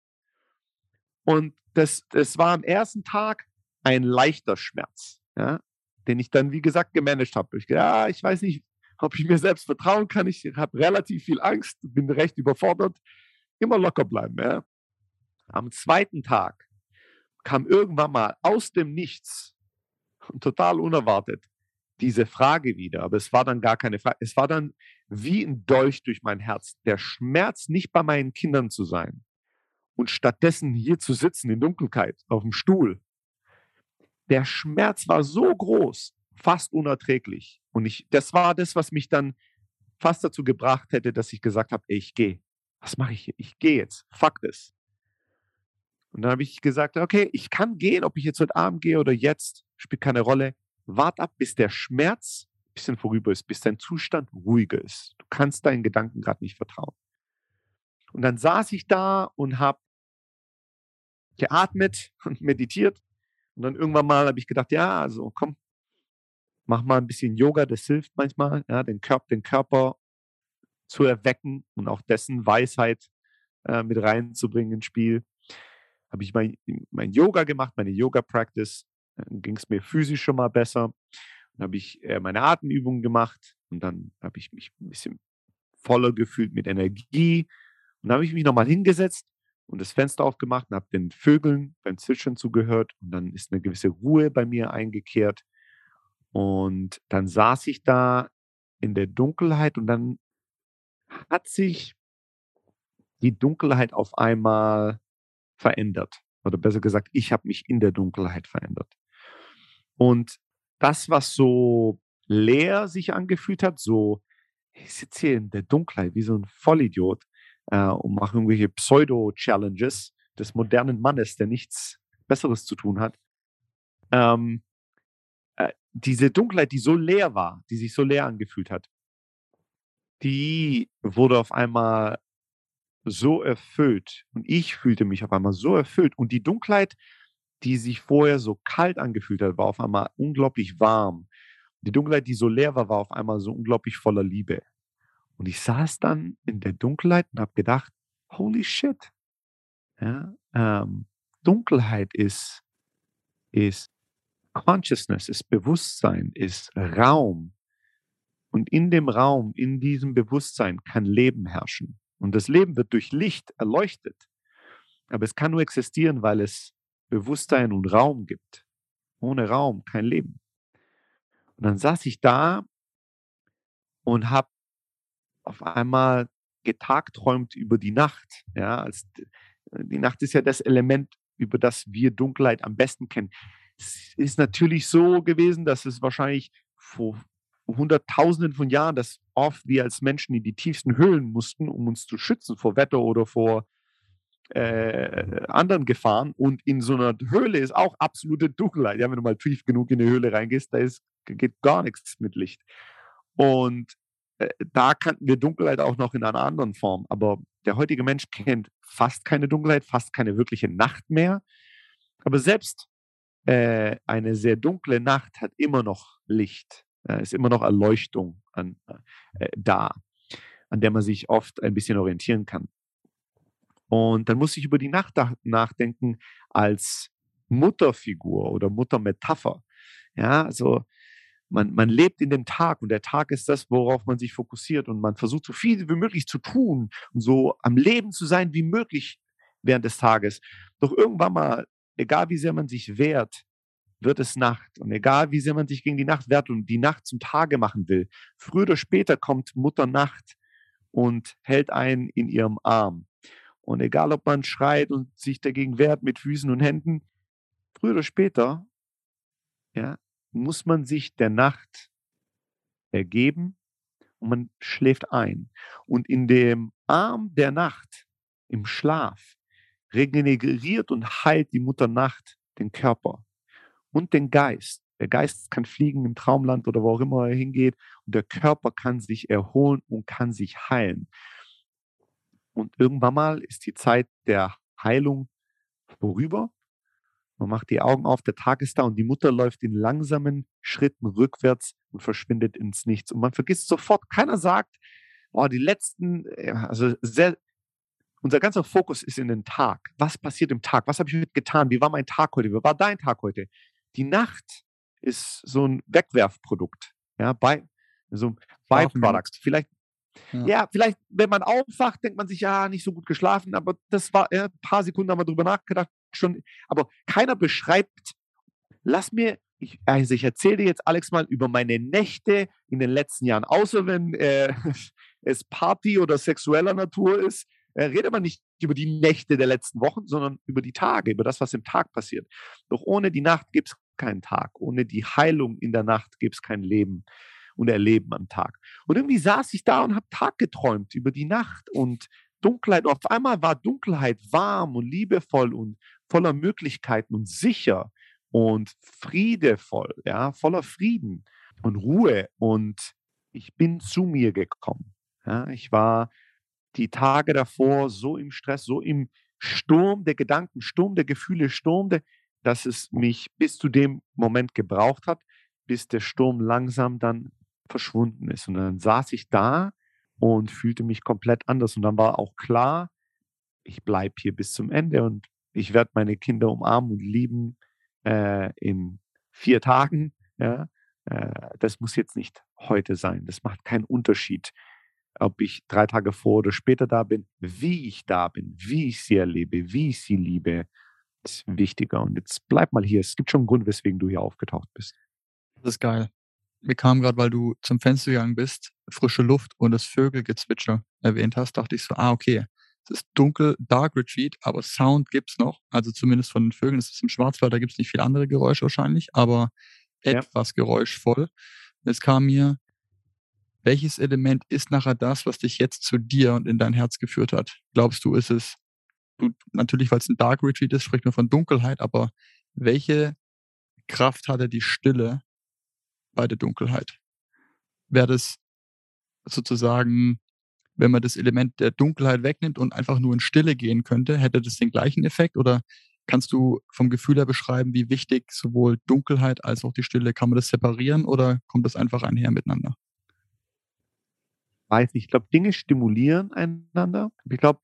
Und das, das war am ersten Tag ein leichter Schmerz, ja, den ich dann, wie gesagt, gemanagt habe. Ich, ja, ich weiß nicht, ob ich mir selbst vertrauen kann. Ich habe relativ viel Angst, bin recht überfordert. Immer locker bleiben. Ja. Am zweiten Tag kam irgendwann mal aus dem Nichts total unerwartet diese Frage wieder. Aber es war dann gar keine Frage. Es war dann wie ein Dolch durch mein Herz. Der Schmerz, nicht bei meinen Kindern zu sein und stattdessen hier zu sitzen in Dunkelheit auf dem Stuhl. Der Schmerz war so groß, fast unerträglich. Und ich, das war das, was mich dann fast dazu gebracht hätte, dass ich gesagt habe, ey, ich gehe. Was mache ich hier? Ich gehe jetzt. Fuck this. Und dann habe ich gesagt, okay, ich kann gehen, ob ich jetzt heute Abend gehe oder jetzt, spielt keine Rolle. Wart ab, bis der Schmerz ein bisschen vorüber ist, bis dein Zustand ruhiger ist. Du kannst deinen Gedanken gerade nicht vertrauen. Und dann saß ich da und habe geatmet [laughs] und meditiert. Und dann irgendwann mal habe ich gedacht, ja, also komm, mach mal ein bisschen Yoga, das hilft manchmal, ja, den, Körper, den Körper zu erwecken und auch dessen Weisheit äh, mit reinzubringen ins Spiel habe ich mein, mein Yoga gemacht, meine Yoga-Practice, dann ging es mir physisch schon mal besser. Dann habe ich meine Atemübungen gemacht und dann habe ich mich ein bisschen voller gefühlt mit Energie. Und dann habe ich mich nochmal hingesetzt und das Fenster aufgemacht und habe den Vögeln beim Zwitschern zugehört und dann ist eine gewisse Ruhe bei mir eingekehrt. Und dann saß ich da in der Dunkelheit und dann hat sich die Dunkelheit auf einmal verändert. Oder besser gesagt, ich habe mich in der Dunkelheit verändert. Und das, was so leer sich angefühlt hat, so, ich sitze hier in der Dunkelheit wie so ein Vollidiot äh, und mache irgendwelche Pseudo-Challenges des modernen Mannes, der nichts Besseres zu tun hat. Ähm, äh, diese Dunkelheit, die so leer war, die sich so leer angefühlt hat, die wurde auf einmal so erfüllt und ich fühlte mich auf einmal so erfüllt und die Dunkelheit, die sich vorher so kalt angefühlt hat, war auf einmal unglaublich warm. Die Dunkelheit, die so leer war, war auf einmal so unglaublich voller Liebe. Und ich saß dann in der Dunkelheit und habe gedacht, holy shit. Ja, ähm, Dunkelheit ist, ist Consciousness, ist Bewusstsein, ist Raum. Und in dem Raum, in diesem Bewusstsein kann Leben herrschen. Und das Leben wird durch Licht erleuchtet. Aber es kann nur existieren, weil es Bewusstsein und Raum gibt. Ohne Raum kein Leben. Und dann saß ich da und habe auf einmal getagträumt über die Nacht. Ja, als die Nacht ist ja das Element, über das wir Dunkelheit am besten kennen. Es ist natürlich so gewesen, dass es wahrscheinlich vor Hunderttausenden von Jahren, dass oft wir als Menschen in die tiefsten Höhlen mussten, um uns zu schützen vor Wetter oder vor äh, anderen Gefahren. Und in so einer Höhle ist auch absolute Dunkelheit. Ja, wenn du mal tief genug in die Höhle reingehst, da ist, geht gar nichts mit Licht. Und äh, da kannten wir Dunkelheit auch noch in einer anderen Form. Aber der heutige Mensch kennt fast keine Dunkelheit, fast keine wirkliche Nacht mehr. Aber selbst äh, eine sehr dunkle Nacht hat immer noch Licht. Äh, ist immer noch Erleuchtung an, äh, da, an der man sich oft ein bisschen orientieren kann. Und dann muss ich über die Nacht nachdenken als Mutterfigur oder Muttermetapher. Ja, also man, man lebt in dem Tag und der Tag ist das, worauf man sich fokussiert und man versucht so viel wie möglich zu tun und so am Leben zu sein wie möglich während des Tages. Doch irgendwann mal, egal wie sehr man sich wehrt, wird es Nacht. Und egal wie sehr man sich gegen die Nacht wehrt und die Nacht zum Tage machen will, früher oder später kommt Mutter Nacht und hält einen in ihrem Arm. Und egal ob man schreit und sich dagegen wehrt mit Füßen und Händen, früher oder später ja, muss man sich der Nacht ergeben und man schläft ein. Und in dem Arm der Nacht, im Schlaf, regeneriert und heilt die Mutter Nacht den Körper und den Geist. Der Geist kann fliegen im Traumland oder wo auch immer er hingeht und der Körper kann sich erholen und kann sich heilen. Und irgendwann mal ist die Zeit der Heilung vorüber. Man macht die Augen auf, der Tag ist da und die Mutter läuft in langsamen Schritten rückwärts und verschwindet ins Nichts. Und man vergisst sofort, keiner sagt, oh, die letzten, also sehr, unser ganzer Fokus ist in den Tag. Was passiert im Tag? Was habe ich heute getan? Wie war mein Tag heute? Wie war dein Tag heute? Die Nacht ist so ein Wegwerfprodukt. Ja, bei, so ein Byproduct. Vielleicht, ja. ja. vielleicht, wenn man aufwacht, denkt man sich, ja, nicht so gut geschlafen, aber das war, ja, ein paar Sekunden haben wir drüber nachgedacht, schon, aber keiner beschreibt, lass mir, ich, also ich erzähle dir jetzt, Alex, mal über meine Nächte in den letzten Jahren, außer wenn äh, [laughs] es Party oder sexueller Natur ist, äh, redet man nicht über die Nächte der letzten Wochen, sondern über die Tage, über das, was im Tag passiert. Doch ohne die Nacht gibt es keinen Tag. Ohne die Heilung in der Nacht gibt es kein Leben und Erleben am Tag. Und irgendwie saß ich da und habe Tag geträumt über die Nacht und Dunkelheit. Und auf einmal war Dunkelheit warm und liebevoll und voller Möglichkeiten und sicher und friedevoll, ja, voller Frieden und Ruhe. Und ich bin zu mir gekommen. Ja, ich war die Tage davor so im Stress, so im Sturm der Gedanken, Sturm der Gefühle, Sturm der, dass es mich bis zu dem Moment gebraucht hat, bis der Sturm langsam dann verschwunden ist. Und dann saß ich da und fühlte mich komplett anders. Und dann war auch klar, ich bleibe hier bis zum Ende und ich werde meine Kinder umarmen und lieben äh, in vier Tagen. Ja? Äh, das muss jetzt nicht heute sein. Das macht keinen Unterschied ob ich drei Tage vor oder später da bin, wie ich da bin, wie ich sie erlebe, wie ich sie liebe, wichtiger. Und jetzt bleib mal hier. Es gibt schon einen Grund, weswegen du hier aufgetaucht bist.
Das ist geil. Mir kam gerade, weil du zum Fenster gegangen bist, frische Luft und das Vögelgezwitscher erwähnt hast, dachte ich so, ah, okay. Es ist dunkel, Dark Retreat, aber Sound gibt's noch. Also zumindest von den Vögeln. Es ist im Schwarzwald, da gibt's nicht viele andere Geräusche wahrscheinlich, aber etwas ja. geräuschvoll. Es kam mir welches Element ist nachher das, was dich jetzt zu dir und in dein Herz geführt hat? Glaubst du, ist es natürlich, weil es ein Dark Retreat ist, spricht man von Dunkelheit, aber welche Kraft hatte die Stille bei der Dunkelheit? Wäre das sozusagen, wenn man das Element der Dunkelheit wegnimmt und einfach nur in Stille gehen könnte, hätte das den gleichen Effekt? Oder kannst du vom Gefühl her beschreiben, wie wichtig sowohl Dunkelheit als auch die Stille, kann man das separieren oder kommt das einfach einher miteinander?
Weiß nicht, ich glaube, Dinge stimulieren einander. Ich glaube,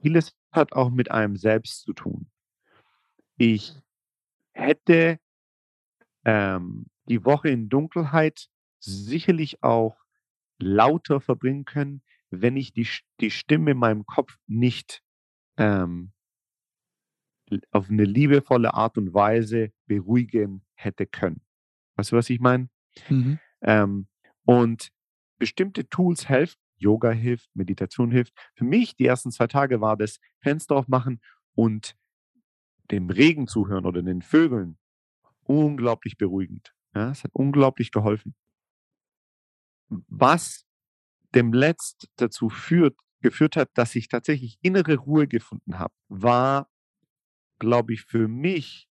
vieles hat auch mit einem selbst zu tun. Ich hätte ähm, die Woche in Dunkelheit sicherlich auch lauter verbringen können, wenn ich die, die Stimme in meinem Kopf nicht ähm, auf eine liebevolle Art und Weise beruhigen hätte können. Weißt du, was ich meine? Mhm. Ähm, und bestimmte Tools helfen. Yoga hilft, Meditation hilft. Für mich, die ersten zwei Tage war das Fenster aufmachen und dem Regen zuhören oder den Vögeln unglaublich beruhigend. Ja, es hat unglaublich geholfen. Was dem Letzt dazu führt, geführt hat, dass ich tatsächlich innere Ruhe gefunden habe, war, glaube ich, für mich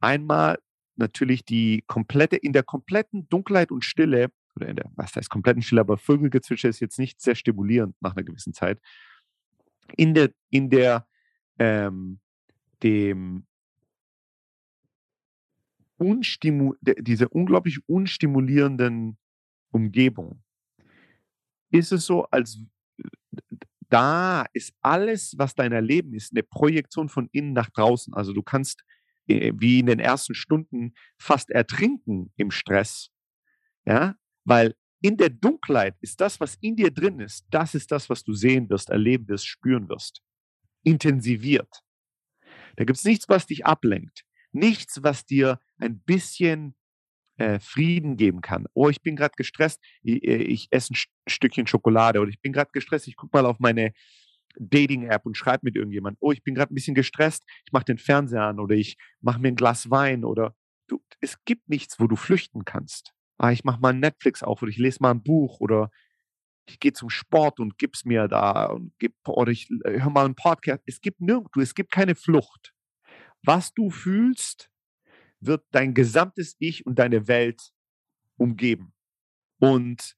einmal natürlich die komplette, in der kompletten Dunkelheit und Stille, oder in der, was heißt kompletten Stille, aber Vögelgezwitscher ist jetzt nicht sehr stimulierend nach einer gewissen Zeit. In der, in der, ähm, dem unstimu diese unglaublich unstimulierenden Umgebung, ist es so, als da ist alles, was dein Erleben ist, eine Projektion von innen nach draußen. Also du kannst äh, wie in den ersten Stunden fast ertrinken im Stress, ja, weil in der Dunkelheit ist das, was in dir drin ist, das ist das, was du sehen wirst, erleben wirst, spüren wirst. Intensiviert. Da gibt es nichts, was dich ablenkt. Nichts, was dir ein bisschen äh, Frieden geben kann. Oh, ich bin gerade gestresst, ich, äh, ich esse ein Stückchen Schokolade oder ich bin gerade gestresst, ich gucke mal auf meine Dating-App und schreibe mit irgendjemand. Oh, ich bin gerade ein bisschen gestresst, ich mache den Fernseher an oder ich mache mir ein Glas Wein oder du, es gibt nichts, wo du flüchten kannst. Ah, ich mache mal Netflix auf oder ich lese mal ein Buch oder ich gehe zum Sport und gib's mir da und gib, oder ich äh, höre mal einen Podcast. Es gibt nirgendwo, es gibt keine Flucht. Was du fühlst, wird dein gesamtes Ich und deine Welt umgeben. Und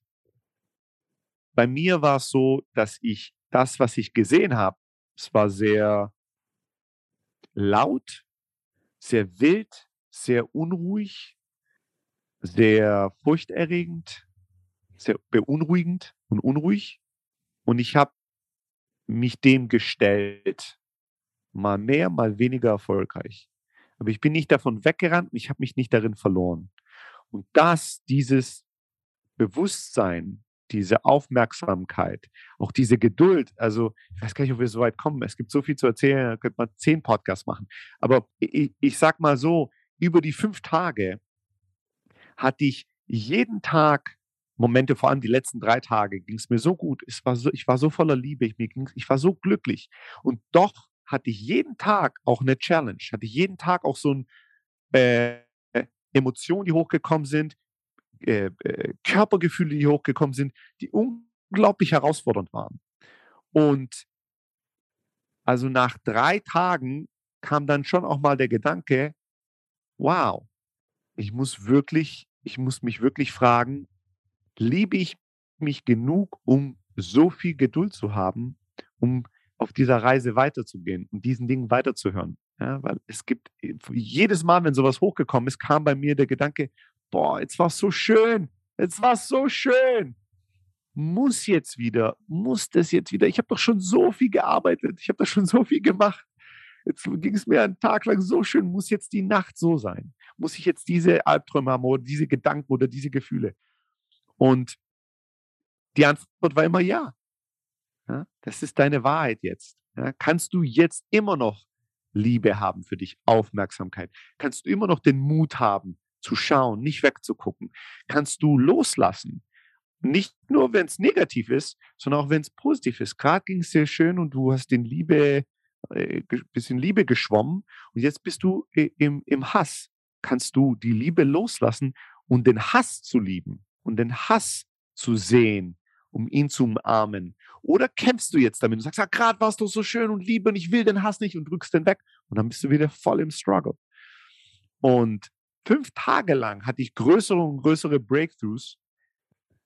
bei mir war es so, dass ich das, was ich gesehen habe, es war sehr laut, sehr wild, sehr unruhig, sehr furchterregend, sehr beunruhigend und unruhig. Und ich habe mich dem gestellt. Mal mehr, mal weniger erfolgreich. Aber ich bin nicht davon weggerannt und ich habe mich nicht darin verloren. Und das, dieses Bewusstsein, diese Aufmerksamkeit, auch diese Geduld, also ich weiß gar nicht, ob wir so weit kommen. Es gibt so viel zu erzählen, da könnte man zehn Podcasts machen. Aber ich, ich sag mal so, über die fünf Tage hatte ich jeden Tag Momente, vor allem die letzten drei Tage, ging es mir so gut. Es war so, ich war so voller Liebe, ich, mir ging's, ich war so glücklich. Und doch hatte ich jeden Tag auch eine Challenge, hatte ich jeden Tag auch so ein äh, Emotionen, die hochgekommen sind, äh, äh, Körpergefühle, die hochgekommen sind, die unglaublich herausfordernd waren. Und also nach drei Tagen kam dann schon auch mal der Gedanke, wow, ich muss wirklich, ich muss mich wirklich fragen, liebe ich mich genug, um so viel Geduld zu haben, um auf dieser Reise weiterzugehen und diesen Dingen weiterzuhören. Ja, weil es gibt äh, jedes Mal, wenn sowas hochgekommen ist, kam bei mir der Gedanke, boah, jetzt war es so schön, jetzt war es so schön. Muss jetzt wieder, muss das jetzt wieder. Ich habe doch schon so viel gearbeitet, ich habe doch schon so viel gemacht. Jetzt ging es mir einen Tag lang so schön, muss jetzt die Nacht so sein? Muss ich jetzt diese Albträume haben oder diese Gedanken oder diese Gefühle? Und die Antwort war immer ja. Ja, das ist deine Wahrheit jetzt. Ja, kannst du jetzt immer noch Liebe haben für dich, Aufmerksamkeit? Kannst du immer noch den Mut haben, zu schauen, nicht wegzugucken? Kannst du loslassen? Nicht nur, wenn es negativ ist, sondern auch, wenn es positiv ist. Gerade ging es sehr schön und du hast den Liebe, äh, bisschen Liebe geschwommen und jetzt bist du im, im Hass. Kannst du die Liebe loslassen und den Hass zu lieben und den Hass zu sehen, um ihn zu umarmen Oder kämpfst du jetzt damit und sagst, ja, gerade warst du so schön und liebe und ich will den Hass nicht und drückst den weg und dann bist du wieder voll im Struggle. Und fünf Tage lang hatte ich größere und größere Breakthroughs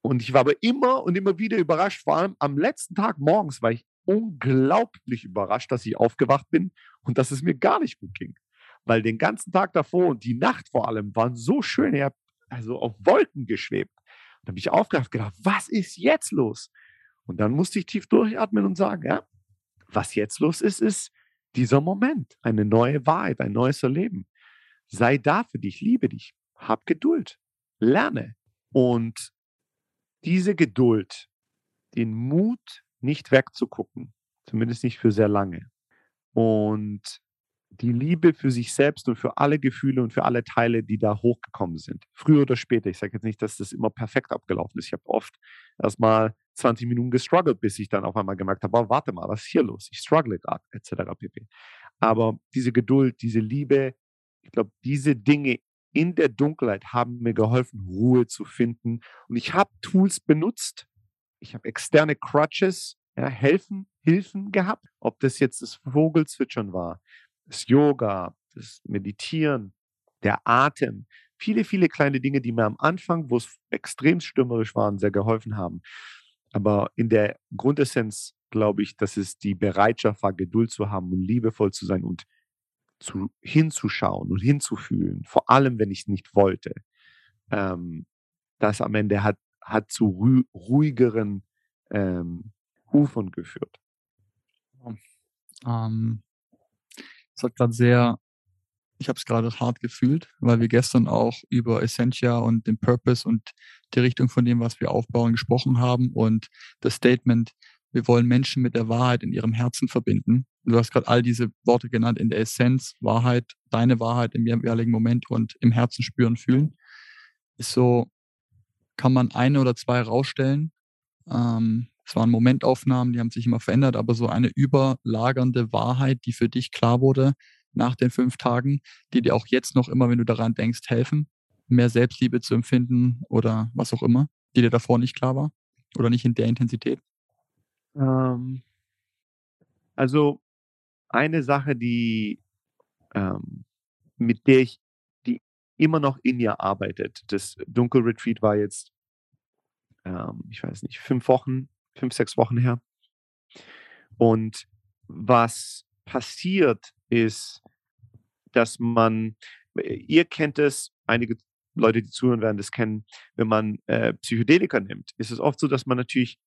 und ich war aber immer und immer wieder überrascht. Vor allem am letzten Tag morgens war ich unglaublich überrascht, dass ich aufgewacht bin und dass es mir gar nicht gut ging. Weil den ganzen Tag davor und die Nacht vor allem waren so schön. Ich habe also auf Wolken geschwebt. Da habe ich aufgewacht und gedacht, was ist jetzt los? Und dann musste ich tief durchatmen und sagen, ja, was jetzt los ist, ist dieser Moment, eine neue Wahrheit, ein neues Erleben. Sei da für dich, liebe dich, hab Geduld, lerne. Und diese Geduld, den Mut, nicht wegzugucken, zumindest nicht für sehr lange. Und die Liebe für sich selbst und für alle Gefühle und für alle Teile, die da hochgekommen sind. Früher oder später. Ich sage jetzt nicht, dass das immer perfekt abgelaufen ist. Ich habe oft erstmal 20 Minuten gestruggelt, bis ich dann auf einmal gemerkt habe, warte mal, was ist hier los? Ich struggle gerade, etc. pp. Aber diese Geduld, diese Liebe, ich glaube, diese Dinge in der Dunkelheit haben mir geholfen, Ruhe zu finden. Und ich habe Tools benutzt. Ich habe externe Crutches, ja, helfen, Hilfen gehabt. Ob das jetzt das Vogelzwitschern war, das Yoga, das Meditieren, der Atem. Viele, viele kleine Dinge, die mir am Anfang, wo es extrem stürmerisch waren, sehr geholfen haben. Aber in der Grundessenz glaube ich, dass es die Bereitschaft war, Geduld zu haben und liebevoll zu sein und zu, hinzuschauen und hinzufühlen, vor allem wenn ich es nicht wollte. Ähm, das am Ende hat, hat zu ru ruhigeren ähm, Ufern geführt.
Ähm, es hat gerade sehr, ich habe es gerade hart gefühlt, weil wir gestern auch über Essentia und den Purpose und die Richtung von dem, was wir aufbauen, gesprochen haben und das Statement, wir wollen Menschen mit der Wahrheit in ihrem Herzen verbinden. Du hast gerade all diese Worte genannt in der Essenz, Wahrheit, deine Wahrheit im jeweiligen Moment und im Herzen spüren, fühlen. Ist so, kann man eine oder zwei rausstellen. Ähm, es waren Momentaufnahmen, die haben sich immer verändert, aber so eine überlagernde Wahrheit, die für dich klar wurde nach den fünf Tagen, die dir auch jetzt noch immer, wenn du daran denkst, helfen, mehr Selbstliebe zu empfinden oder was auch immer, die dir davor nicht klar war oder nicht in der Intensität?
Ähm, also eine Sache, die ähm, mit der ich, immer noch in ihr arbeitet. Das Dunkelretreat war jetzt, ähm, ich weiß nicht, fünf Wochen fünf, sechs Wochen her. Und was passiert ist, dass man, äh, ihr kennt es, einige Leute, die zuhören werden, das kennen, wenn man äh, Psychedelika nimmt, ist es oft so, dass man natürlich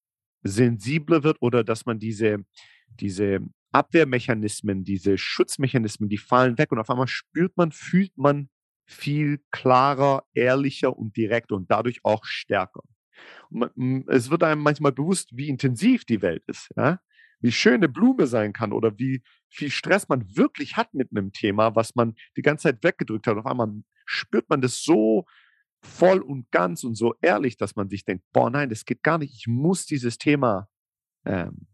sensibler wird oder dass man diese, diese Abwehrmechanismen, diese Schutzmechanismen, die fallen weg und auf einmal spürt man, fühlt man viel klarer, ehrlicher und direkt und dadurch auch stärker es wird einem manchmal bewusst, wie intensiv die Welt ist, ja? wie schön eine Blume sein kann oder wie viel Stress man wirklich hat mit einem Thema, was man die ganze Zeit weggedrückt hat. Auf einmal spürt man das so voll und ganz und so ehrlich, dass man sich denkt, boah, nein, das geht gar nicht. Ich muss dieses Thema ähm,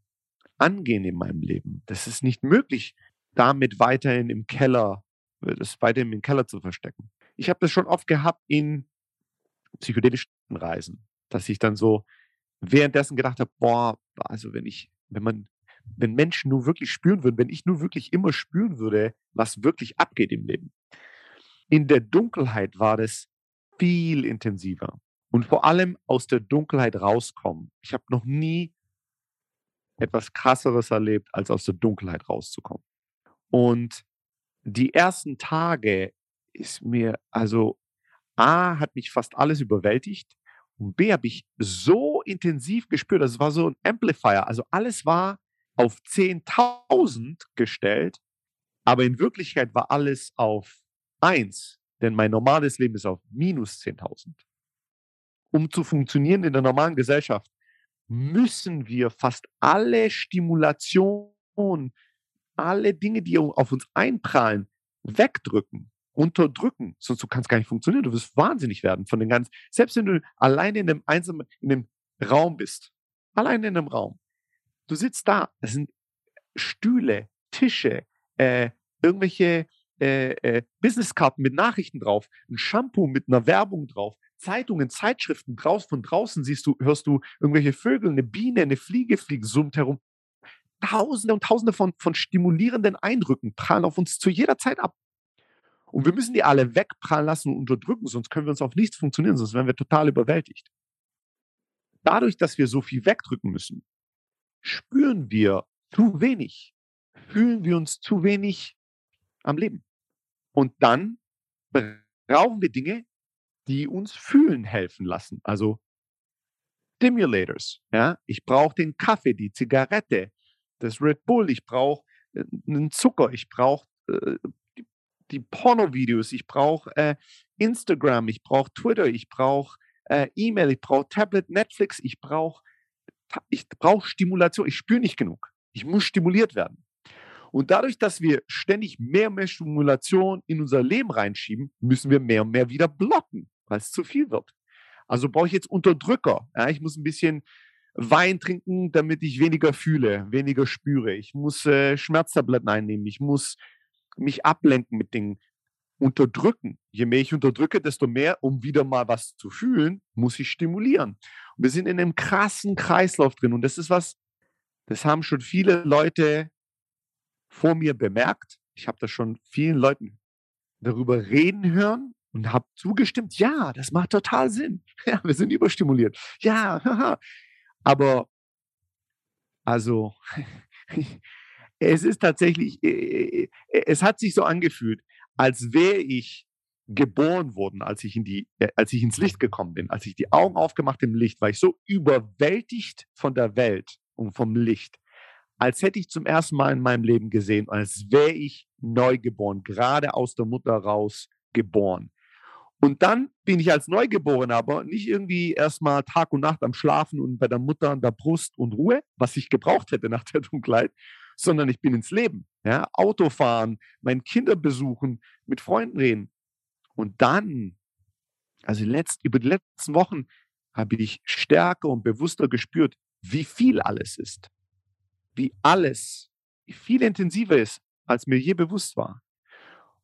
angehen in meinem Leben. Das ist nicht möglich, damit weiterhin im Keller, das weiterhin im Keller zu verstecken. Ich habe das schon oft gehabt in psychedelischen Reisen dass ich dann so währenddessen gedacht habe, boah, also wenn ich, wenn man, wenn Menschen nur wirklich spüren würden, wenn ich nur wirklich immer spüren würde, was wirklich abgeht im Leben. In der Dunkelheit war das viel intensiver. Und vor allem aus der Dunkelheit rauskommen. Ich habe noch nie etwas krasseres erlebt, als aus der Dunkelheit rauszukommen. Und die ersten Tage ist mir, also A, hat mich fast alles überwältigt. Und B habe ich so intensiv gespürt, das war so ein Amplifier. Also alles war auf 10.000 gestellt, aber in Wirklichkeit war alles auf 1, denn mein normales Leben ist auf minus 10.000. Um zu funktionieren in der normalen Gesellschaft, müssen wir fast alle Stimulation, alle Dinge, die auf uns einprallen, wegdrücken unterdrücken. Sonst du kannst gar nicht funktionieren. Du wirst wahnsinnig werden von den ganzen, selbst wenn du alleine in einem einsamen, in einem Raum bist. Alleine in einem Raum. Du sitzt da. Das sind Stühle, Tische, äh, irgendwelche äh, äh, Businesskarten mit Nachrichten drauf, ein Shampoo mit einer Werbung drauf, Zeitungen, Zeitschriften, draus, von draußen siehst du, hörst du irgendwelche Vögel, eine Biene, eine Fliege fliegt, summt herum. Tausende und Tausende von, von stimulierenden Eindrücken prallen auf uns zu jeder Zeit ab. Und wir müssen die alle wegprallen lassen und unterdrücken, sonst können wir uns auf nichts funktionieren, sonst werden wir total überwältigt. Dadurch, dass wir so viel wegdrücken müssen, spüren wir zu wenig, fühlen wir uns zu wenig am Leben. Und dann brauchen wir Dinge, die uns fühlen helfen lassen. Also Stimulators. Ja? Ich brauche den Kaffee, die Zigarette, das Red Bull, ich brauche äh, einen Zucker, ich brauche äh, die, die Porno-Videos, ich brauche äh, Instagram, ich brauche Twitter, ich brauche äh, E-Mail, ich brauche Tablet, Netflix, ich brauche ich brauch Stimulation, ich spüre nicht genug. Ich muss stimuliert werden. Und dadurch, dass wir ständig mehr und mehr Stimulation in unser Leben reinschieben, müssen wir mehr und mehr wieder blocken, weil es zu viel wird. Also brauche ich jetzt Unterdrücker. Ja, ich muss ein bisschen Wein trinken, damit ich weniger fühle, weniger spüre. Ich muss äh, Schmerztabletten einnehmen. Ich muss mich ablenken mit Dingen. Unterdrücken. Je mehr ich unterdrücke, desto mehr, um wieder mal was zu fühlen, muss ich stimulieren. Und wir sind in einem krassen Kreislauf drin. Und das ist was, das haben schon viele Leute vor mir bemerkt. Ich habe das schon vielen Leuten darüber reden hören und habe zugestimmt, ja, das macht total Sinn. [laughs] Ja, wir sind überstimuliert. Ja, haha. Aber also [laughs] es ist tatsächlich, äh, äh, es hat sich so angefühlt, als wäre ich geboren worden, als ich in die, äh, als ich ins Licht gekommen bin, als ich die Augen aufgemacht im Licht, war ich so überwältigt von der Welt und vom Licht, als hätte ich zum ersten Mal in meinem Leben gesehen, als wäre ich neu geboren, gerade aus der Mutter raus geboren. Und dann bin ich als Neugeborener aber nicht irgendwie erstmal Tag und Nacht am Schlafen und bei der Mutter an der Brust und Ruhe, was ich gebraucht hätte nach der [laughs] Dunkelheit, sondern ich bin ins Leben. Ja? Auto fahren, meine Kinder besuchen, mit Freunden reden. Und dann, also letzt, über die letzten Wochen, habe ich stärker und bewusster gespürt, wie viel alles ist wie alles viel intensiver ist, als mir je bewusst war.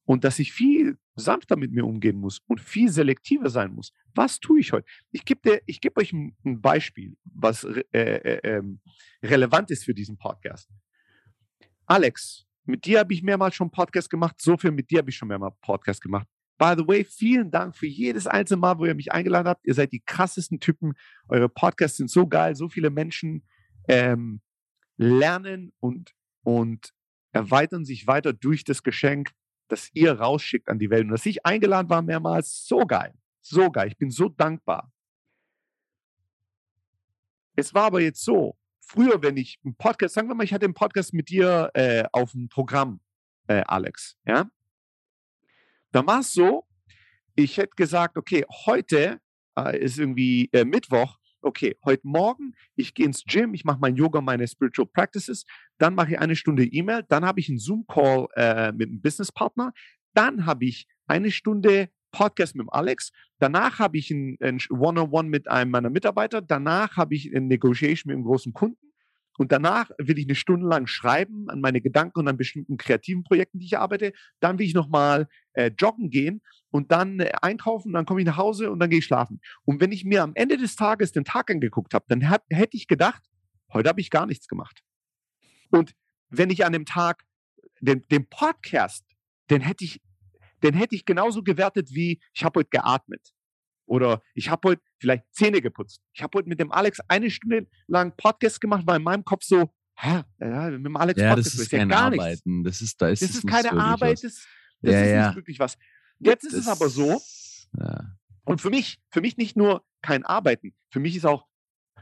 Und dass ich viel sanfter mit mir umgehen muss und viel selektiver sein muss. Was tue ich heute? Ich gebe geb euch ein, Beispiel, was äh, äh, ähm, relevant ist für diesen Podcast. Alex, mit dir habe ich mehrmals schon Podcast gemacht. So viel mit dir habe ich schon mehrmals Podcast gemacht. By the way, vielen Dank für jedes einzelne Mal, wo ihr mich eingeladen habt. Ihr seid die krassesten Typen. Eure Podcasts sind so geil. So viele Menschen ähm, lernen und, und erweitern sich weiter durch das Geschenk, das ihr rausschickt an die Welt. Und dass ich eingeladen war mehrmals, so geil. So geil. Ich bin so dankbar. Es war aber jetzt so, früher, wenn ich einen Podcast, sagen wir mal, ich hatte einen Podcast mit dir äh, auf dem Programm, äh, Alex, ja, dann war es so, ich hätte gesagt, okay, heute äh, ist irgendwie äh, Mittwoch, okay, heute Morgen, ich gehe ins Gym, ich mache mein Yoga, meine Spiritual Practices, dann mache ich eine Stunde E-Mail, dann habe ich einen Zoom-Call äh, mit einem Businesspartner, dann habe ich eine Stunde Podcast mit dem Alex, danach habe ich ein, ein One-on-One mit einem meiner Mitarbeiter, danach habe ich eine Negotiation mit einem großen Kunden und danach will ich eine Stunde lang schreiben an meine Gedanken und an bestimmten kreativen Projekten, die ich arbeite. Dann will ich nochmal äh, joggen gehen und dann äh, einkaufen, dann komme ich nach Hause und dann gehe ich schlafen. Und wenn ich mir am Ende des Tages den Tag angeguckt habe, dann hab, hätte ich gedacht, heute habe ich gar nichts gemacht. Und wenn ich an dem Tag den, den Podcast, den hätte ich, den hätte ich genauso gewertet wie ich habe heute geatmet. Oder ich habe heute vielleicht Zähne geputzt. Ich habe heute mit dem Alex eine Stunde lang Podcast gemacht, weil in meinem Kopf so, hä, ja, mit dem Alex
ja, Podcast das ist, ist ja gar Arbeiten.
nichts.
Das ist, da ist,
das ist keine Arbeit, das, das
ja,
ist
ja.
nicht wirklich was. Jetzt das, ist es aber so,
ja.
und für mich, für mich nicht nur kein Arbeiten, für mich ist auch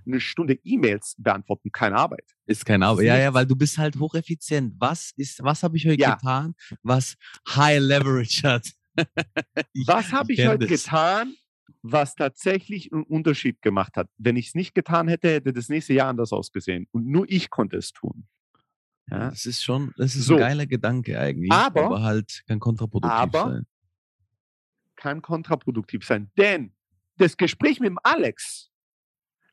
eine Stunde E-Mails beantworten keine Arbeit.
Ist keine Arbeit. Ja, ja, weil du bist halt hocheffizient. Was ist, was habe ich heute
Ja.
getan, was High Leverage hat? [laughs] Ich-
Was habe ich
kenn
heute
das.
getan, was tatsächlich einen Unterschied gemacht hat? Wenn ich es nicht getan hätte, hätte das nächste Jahr anders ausgesehen. Und nur ich konnte es tun. Ja?
Das ist schon, das ist
So.
ein geiler Gedanke eigentlich,
Aber-
halt kann kontraproduktiv
aber-
sein.
Kann kontraproduktiv sein. Denn das Gespräch mit dem Alex,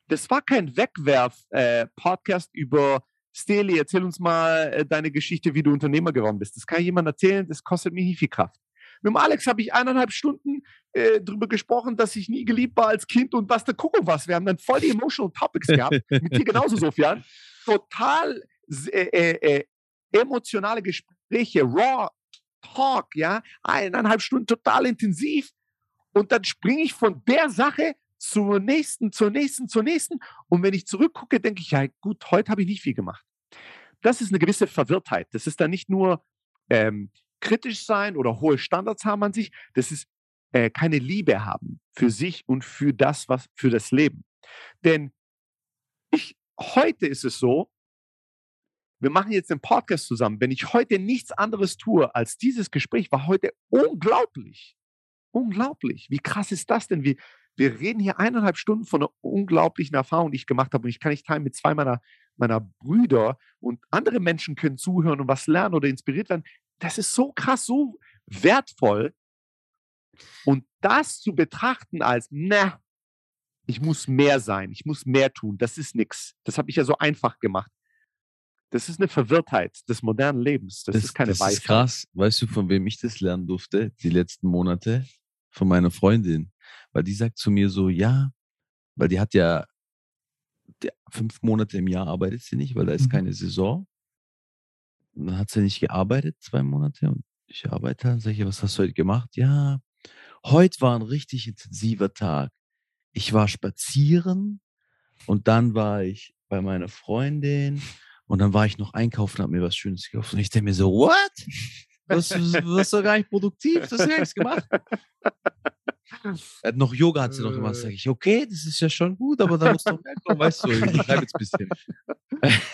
das war kein Wegwerf-Podcast über Steli, erzähl uns mal äh, deine Geschichte, wie du Unternehmer geworden bist. Das kann jemand erzählen, das kostet mir nicht viel Kraft. Mit dem Alex habe ich eineinhalb Stunden äh, darüber gesprochen, dass ich nie geliebt war als Kind und was der Kuckuck was. Wir haben dann voll die emotional Topics gehabt. Mit dir genauso, Sofian. [laughs] Total äh, äh, äh, emotionale Gespräche, raw Talk, ja. Eineinhalb Stunden total intensiv. Und dann springe ich von der Sache zur nächsten, zur nächsten, zur nächsten. Und wenn ich zurückgucke, denke ich, ja gut, heute habe ich nicht viel gemacht. Das ist eine gewisse Verwirrtheit. Das ist dann nicht nur ähm, kritisch sein oder hohe Standards haben an sich, das ist äh, keine Liebe haben für sich und für das, was für das Leben. Denn ich, heute ist es so, wir machen jetzt den Podcast zusammen. Wenn ich heute nichts anderes tue als dieses Gespräch, war heute unglaublich. Unglaublich. Wie krass ist das denn? Wir, wir reden hier eineinhalb Stunden von einer unglaublichen Erfahrung, die ich gemacht habe. Und ich kann nicht teilen mit zwei meiner, meiner Brüder und andere Menschen können zuhören und was lernen oder inspiriert werden das ist so krass, so wertvoll. Und das zu betrachten als, na, ich muss mehr sein, ich muss mehr tun, das ist nichts. Das habe ich ja so einfach gemacht. Das ist eine Verwirrtheit des modernen Lebens. Das, das ist keine das Weisheit. Das ist
krass. Weißt du, von wem ich das lernen durfte, die letzten Monate? Von meiner Freundin. Weil die sagt zu mir so, ja, weil die hat ja fünf Monate im Jahr arbeitet sie nicht, weil da ist mhm. keine Saison. Und dann hat sie nicht gearbeitet, zwei Monate. Und ich arbeite dann, sage ich, was hast du heute gemacht? Ja, heute war ein richtig intensiver Tag. Ich war spazieren und dann war ich bei meiner Freundin und dann war ich noch einkaufen und habe mir was Schönes gekauft. Und ich denke mir so, what? Das, das ist doch gar nicht produktiv, das hast du nichts gemacht. Hat noch Yoga hat sie noch gemacht. Sag ich, okay, das ist ja schon gut, aber da muss doch mehr kommen, weißt du, ich bleibe jetzt ein bisschen.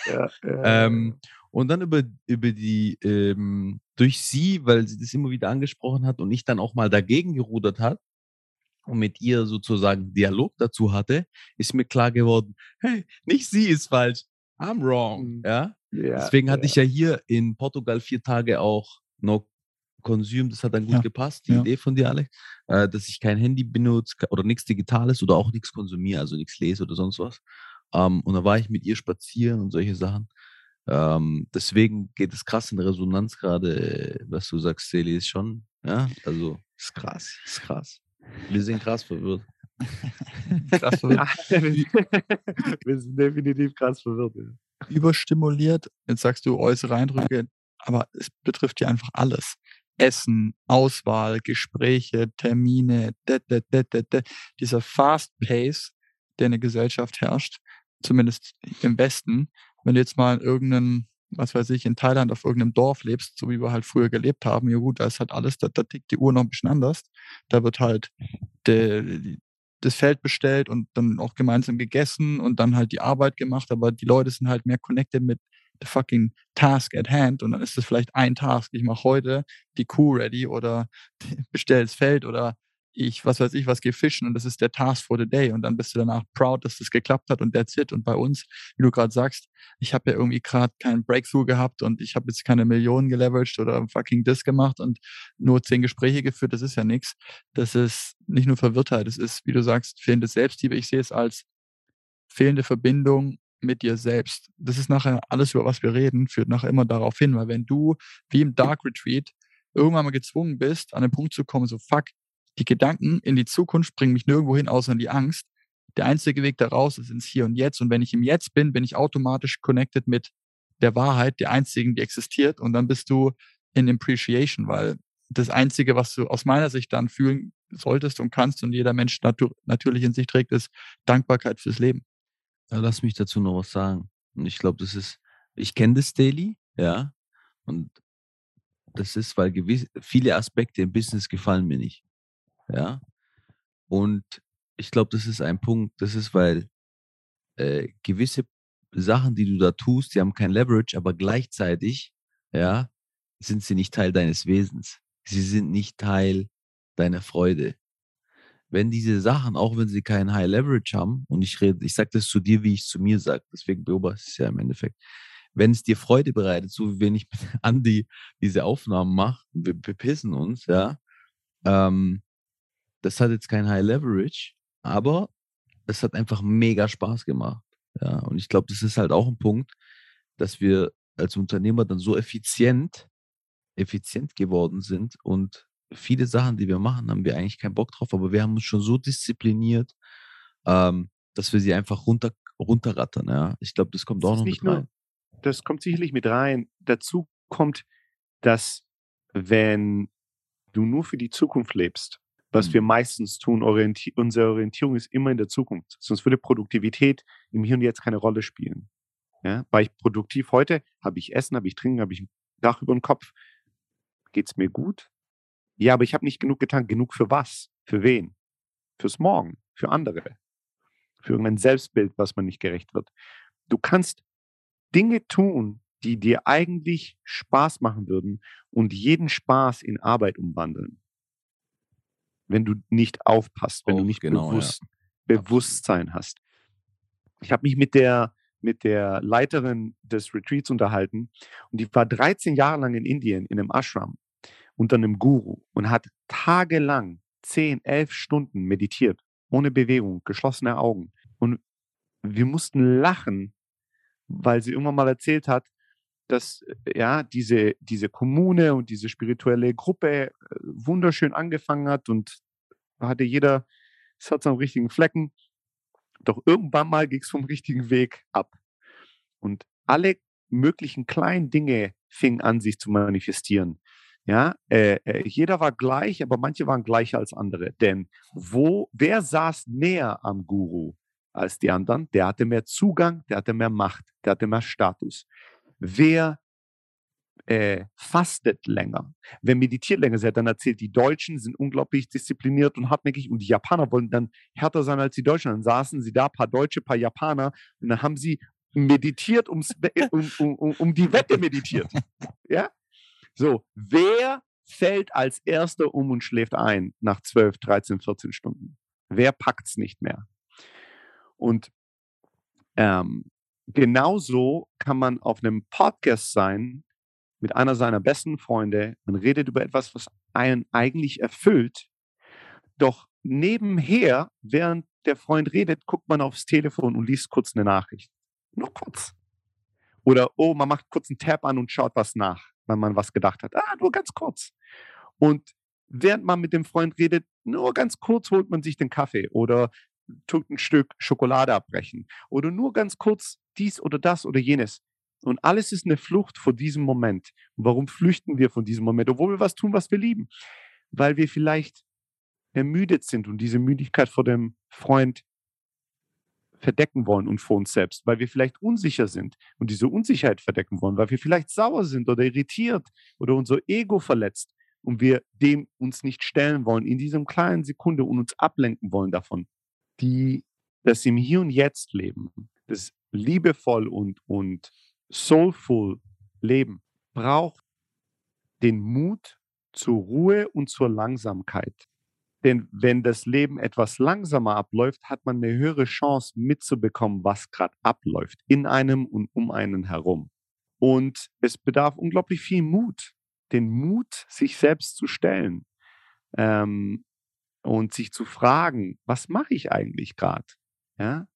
Ja, ja, [laughs] ähm, und dann über, über die, ähm, durch sie, weil sie das immer wieder angesprochen hat und ich dann auch mal dagegen gerudert hat und mit ihr sozusagen Dialog dazu hatte, ist mir klar geworden, hey, nicht sie ist falsch, I'm wrong. Mhm. Ja. Yeah, Deswegen hatte yeah. ich ja hier in Portugal vier Tage auch No Consume, das hat dann gut ja, gepasst, die ja. Idee von dir, Alex, äh, dass ich kein Handy benutze oder nichts Digitales oder auch nichts konsumiere, also nichts lese oder sonst was. Ähm, und da war ich mit ihr spazieren und solche Sachen. Ähm, deswegen geht es krass in Resonanz gerade, was du sagst, Celi, ist schon, ja, also ist krass, ist krass. Wir sind krass verwirrt. [laughs] krass
verwirrt. [laughs] Wir sind definitiv krass verwirrt. Ja.
Überstimuliert, jetzt sagst du äußere Eindrücke, aber es betrifft ja einfach alles. Essen, Auswahl, Gespräche, Termine, de, de, de, de, de. dieser Fast Pace, der in der Gesellschaft herrscht, zumindest im Westen, wenn du jetzt mal in irgendeinem, was weiß ich, in Thailand auf irgendeinem Dorf lebst, so wie wir halt früher gelebt haben, ja gut, da ist halt alles, da, da tickt die Uhr noch ein bisschen anders. Da wird halt de, das Feld bestellt und dann auch gemeinsam gegessen und dann halt die Arbeit gemacht, aber die Leute sind halt mehr connected mit the fucking task at hand und dann ist es vielleicht ein Task. Ich mache heute die Kuh ready oder [laughs] bestell das Feld oder ich, was weiß ich, was gehe fischen und das ist der Task for the day und dann bist du danach proud, dass das geklappt hat und that's it. Und bei uns, wie du gerade sagst, ich habe ja irgendwie gerade keinen Breakthrough gehabt und ich habe jetzt keine Millionen geleveraged oder fucking das gemacht und nur zehn Gespräche geführt, das ist ja nichts. Das ist nicht nur Verwirrtheit, das ist, wie du sagst, fehlendes Selbstliebe. Ich sehe es als fehlende Verbindung mit dir selbst. Das ist nachher alles, über was wir reden, führt nachher immer darauf hin, weil wenn du wie im Dark Retreat irgendwann mal gezwungen bist, an den Punkt zu kommen, so fuck, die Gedanken in die Zukunft bringen mich nirgendwo hin, außer in die Angst. Der einzige Weg daraus ist ins Hier und Jetzt. Und wenn ich im Jetzt bin, bin ich automatisch connected mit der Wahrheit, der einzigen, die existiert. Und dann bist du in Appreciation, weil das Einzige, was du aus meiner Sicht dann fühlen solltest und kannst und jeder Mensch natu natürlich in sich trägt, ist Dankbarkeit fürs Leben.
Ja, lass mich dazu noch was sagen. Und ich glaube, das ist, ich kenne das Daily, ja. Und das ist, weil gewisse, viele Aspekte im Business gefallen mir nicht. Ja. Und ich glaube, das ist ein Punkt, das ist, weil äh, gewisse Sachen, die du da tust, die haben kein Leverage, aber gleichzeitig, ja, sind sie nicht Teil deines Wesens. Sie sind nicht Teil deiner Freude. Wenn diese Sachen, auch wenn sie kein High Leverage haben, und ich rede, ich sage das zu dir, wie ich es zu mir sage, deswegen beobachte ich es ja im Endeffekt. Wenn es dir Freude bereitet, so wie wenn ich [laughs] mit Andi diese Aufnahmen mache, wir bepissen uns, ja, ähm, das hat jetzt kein High Leverage, aber es hat einfach mega Spaß gemacht. Ja, und ich glaube, das ist halt auch ein Punkt, dass wir als Unternehmer dann so effizient, effizient geworden sind und viele Sachen, die wir machen, haben wir eigentlich keinen Bock drauf, aber wir haben uns schon so diszipliniert, ähm, dass wir sie einfach runter, runterrattern. Ja? Ich glaube, das kommt das auch noch mit rein.
Nur, das kommt sicherlich mit rein. Dazu kommt, dass wenn du nur für die Zukunft lebst, was mhm. wir meistens tun, orienti unsere Orientierung ist immer in der Zukunft. Sonst würde Produktivität im Hier und Jetzt keine Rolle spielen. Ja? War ich produktiv heute? Habe ich Essen? Habe ich Trinken? Habe ich ein Dach über dem Kopf? Geht es mir gut? Ja, aber ich habe nicht genug getan. Genug für was? Für wen? Fürs Morgen, für andere, für irgendein Selbstbild, was man nicht gerecht wird. Du kannst Dinge tun, die dir eigentlich Spaß machen würden und jeden Spaß in Arbeit umwandeln. Wenn du nicht aufpasst, wenn oh, du nicht genau, bewusst, ja. Bewusstsein hast. Ich habe mich mit der, mit der Leiterin des Retreats unterhalten und die war 13 Jahre lang in Indien in einem Ashram unter einem Guru und hat tagelang 10, 11 Stunden meditiert, ohne Bewegung, geschlossene Augen. Und wir mussten lachen, weil sie irgendwann mal erzählt hat, dass äh, ja diese, diese Kommune und diese spirituelle Gruppe äh, wunderschön angefangen hat und hatte jeder das am richtigen Flecken. Doch irgendwann mal ging es vom richtigen Weg ab. Und alle möglichen kleinen Dinge fingen an, sich zu manifestieren. Ja, äh, äh, jeder war gleich, aber manche waren gleicher als andere. Denn wo, wer saß näher am Guru als die anderen? Der hatte mehr Zugang, der hatte mehr Macht, der hatte mehr Status. Wer äh, fastet länger, wer meditiert länger, sie hat dann erzählt, die Deutschen sind unglaublich diszipliniert und hartnäckig und die Japaner wollen dann härter sein als die Deutschen. Dann saßen sie da, paar Deutsche, paar Japaner und dann haben sie meditiert, ums, um, um, um, um die Wette meditiert. Ja, so, wer fällt als erster um und schläft ein nach 12, 13, 14 Stunden? Wer packt es nicht mehr? Und ähm, genauso kann man auf einem Podcast sein mit einer seiner besten Freunde. Man redet über etwas, was einen eigentlich erfüllt. Doch nebenher, während der Freund redet, guckt man aufs Telefon und liest kurz eine Nachricht. Nur kurz. Oder, oh, man macht kurz einen Tab an und schaut was nach wenn man was gedacht hat. Ah, nur ganz kurz. Und während man mit dem Freund redet, nur ganz kurz holt man sich den Kaffee oder tut ein Stück Schokolade abbrechen oder nur ganz kurz dies oder das oder jenes. Und alles ist eine Flucht vor diesem Moment. Warum flüchten wir von diesem Moment, obwohl wir was tun, was wir lieben? Weil wir vielleicht ermüdet sind und diese Müdigkeit vor dem Freund verdecken wollen und vor uns selbst, weil wir vielleicht unsicher sind und diese Unsicherheit verdecken wollen, weil wir vielleicht sauer sind oder irritiert oder unser Ego verletzt und wir dem uns nicht stellen wollen in diesem kleinen Sekunde und uns ablenken wollen davon. Die das im Hier und Jetzt leben, das liebevoll und, und soulful Leben braucht den Mut zur Ruhe und zur Langsamkeit. Denn wenn das Leben etwas langsamer abläuft, hat man eine höhere Chance mitzubekommen, was gerade abläuft, in einem und um einen herum. Und es bedarf unglaublich viel Mut, den Mut, sich selbst zu stellen ähm, und sich zu fragen, was mache ich eigentlich gerade? Ja?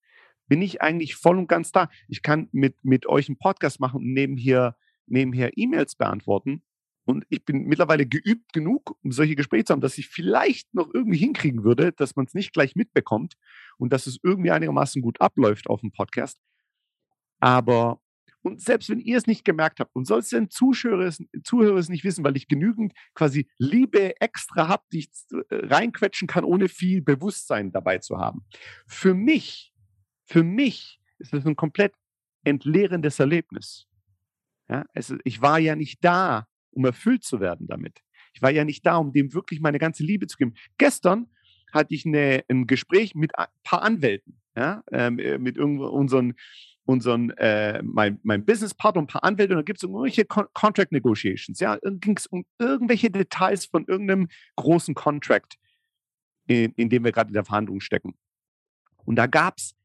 Bin ich eigentlich voll und ganz da? Ich kann mit, mit euch einen Podcast machen und nebenher, nebenher E-Mails beantworten und ich bin mittlerweile geübt genug, um solche Gespräche zu haben, dass ich vielleicht noch irgendwie hinkriegen würde, dass man es nicht gleich mitbekommt und dass es irgendwie einigermaßen gut abläuft auf dem Podcast. Aber, und selbst wenn ihr es nicht gemerkt habt und sollst den Zuschauer, Zuhörer es nicht wissen, weil ich genügend quasi Liebe extra habe, die ich äh, reinquetschen kann, ohne viel Bewusstsein dabei zu haben. Für mich, für mich ist das ein komplett entleerendes Erlebnis. Ja, es, ich war ja nicht da, um erfüllt zu werden damit. Ich war ja nicht da, um dem wirklich meine ganze Liebe zu geben. Gestern hatte ich eine, ein Gespräch mit ein paar Anwälten, ja, ähm, äh, mit unseren, unseren äh, mein, mein Businesspartner und ein paar Anwälte und da gibt es irgendwelche Con Contract Negotiations. Ja, ging es um irgendwelche Details von irgendeinem großen Contract, in, in dem wir gerade in der Verhandlung stecken. Und da gab es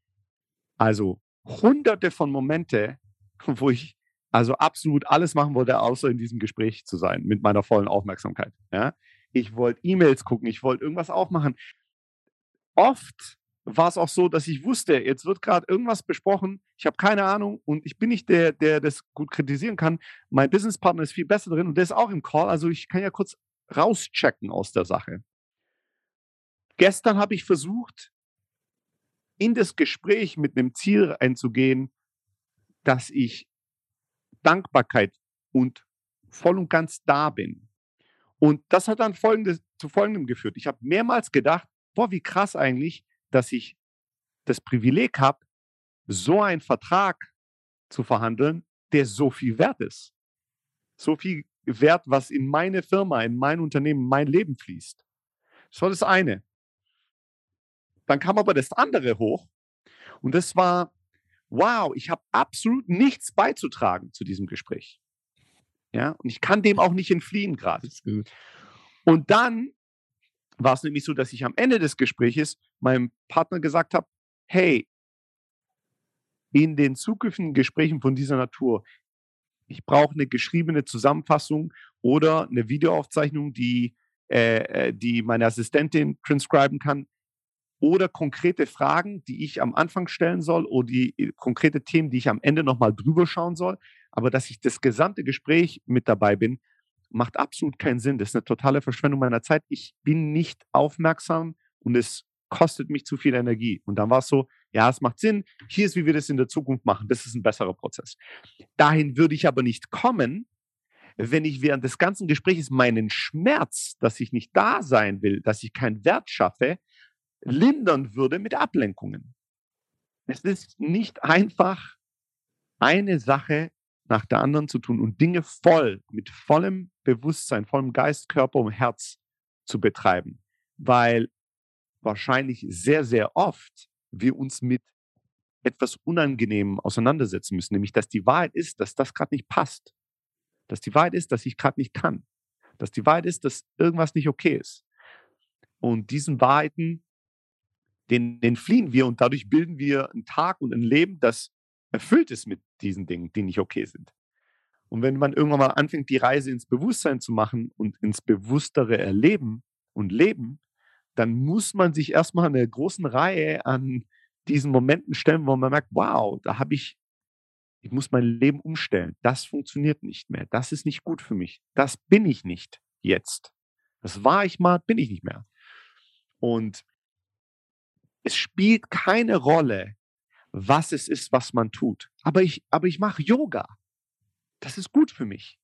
also hunderte von Momente, wo ich also absolut alles machen wollte, außer in diesem Gespräch zu sein, mit meiner vollen Aufmerksamkeit. Ja? Ich wollte E-Mails gucken, ich wollte irgendwas aufmachen. Oft war es auch so, dass ich wusste, jetzt wird gerade irgendwas besprochen, ich habe keine Ahnung und ich bin nicht der, der das gut kritisieren kann. Mein Businesspartner ist viel besser drin und der ist auch im Call, also ich kann ja kurz rauschecken aus der Sache. Gestern habe ich versucht, in das Gespräch mit einem Ziel einzugehen, dass ich Dankbarkeit und voll und ganz da bin. Und das hat dann folgendes, zu Folgendem geführt. Ich habe mehrmals gedacht, boah, wie krass eigentlich, dass ich das Privileg habe, so einen Vertrag zu verhandeln, der so viel wert ist. So viel wert, was in meine Firma, in mein Unternehmen, mein Leben fließt. Das war das eine. Dann kam aber das andere hoch und das war, wow, ich habe absolut nichts beizutragen zu diesem Gespräch. Ja, und ich kann dem auch nicht entfliehen gerade. Und dann war es nämlich so, dass ich am Ende des Gespräches meinem Partner gesagt habe, hey, in den zukünftigen Gesprächen von dieser Natur, ich brauche eine geschriebene Zusammenfassung oder eine Videoaufzeichnung, die, äh, äh, die meine Assistentin transcriben kann oder konkrete Fragen, die ich am Anfang stellen soll oder die äh, konkrete Themen, die ich am Ende nochmal drüber schauen soll. Aber dass ich das gesamte Gespräch mit dabei bin, macht absolut keinen Sinn. Das ist eine totale Verschwendung meiner Zeit. Ich bin nicht aufmerksam und es kostet mich zu viel Energie. Und dann war es so, ja, es macht Sinn. Hier ist, wie wir das in der Zukunft machen. Das ist ein besserer Prozess. Dahin würde ich aber nicht kommen, wenn ich während des ganzen Gesprächs meinen Schmerz, dass ich nicht da sein will, dass ich keinen Wert schaffe, lindern würde mit Ablenkungen. Es ist nicht einfach eine Sache nach der anderen zu tun und Dinge voll, mit vollem Bewusstsein, vollem Geist, Körper und Herz zu betreiben, weil wahrscheinlich sehr, sehr oft wir uns mit etwas Unangenehmem auseinandersetzen müssen, nämlich dass die Wahrheit ist, dass das gerade nicht passt, dass die Wahrheit ist, dass ich gerade nicht kann, dass die Wahrheit ist, dass irgendwas nicht okay ist. Und diesen Wahrheiten, den, den fliehen wir und dadurch bilden wir einen Tag und ein Leben, das erfüllt ist mit diesen Dingen, die nicht okay sind. Und wenn man irgendwann mal anfängt, die Reise ins Bewusstsein zu machen und ins bewusstere Erleben und Leben, dann muss man sich erstmal eine großen Reihe an diesen Momenten stellen, wo man merkt, wow, da habe ich, ich muss mein Leben umstellen. Das funktioniert nicht mehr. Das ist nicht gut für mich. Das bin ich nicht jetzt. Das war ich mal, bin ich nicht mehr. Und es spielt keine Rolle, was es ist, was man tut. Aber ich, aber ich mache Yoga. Das ist gut für mich.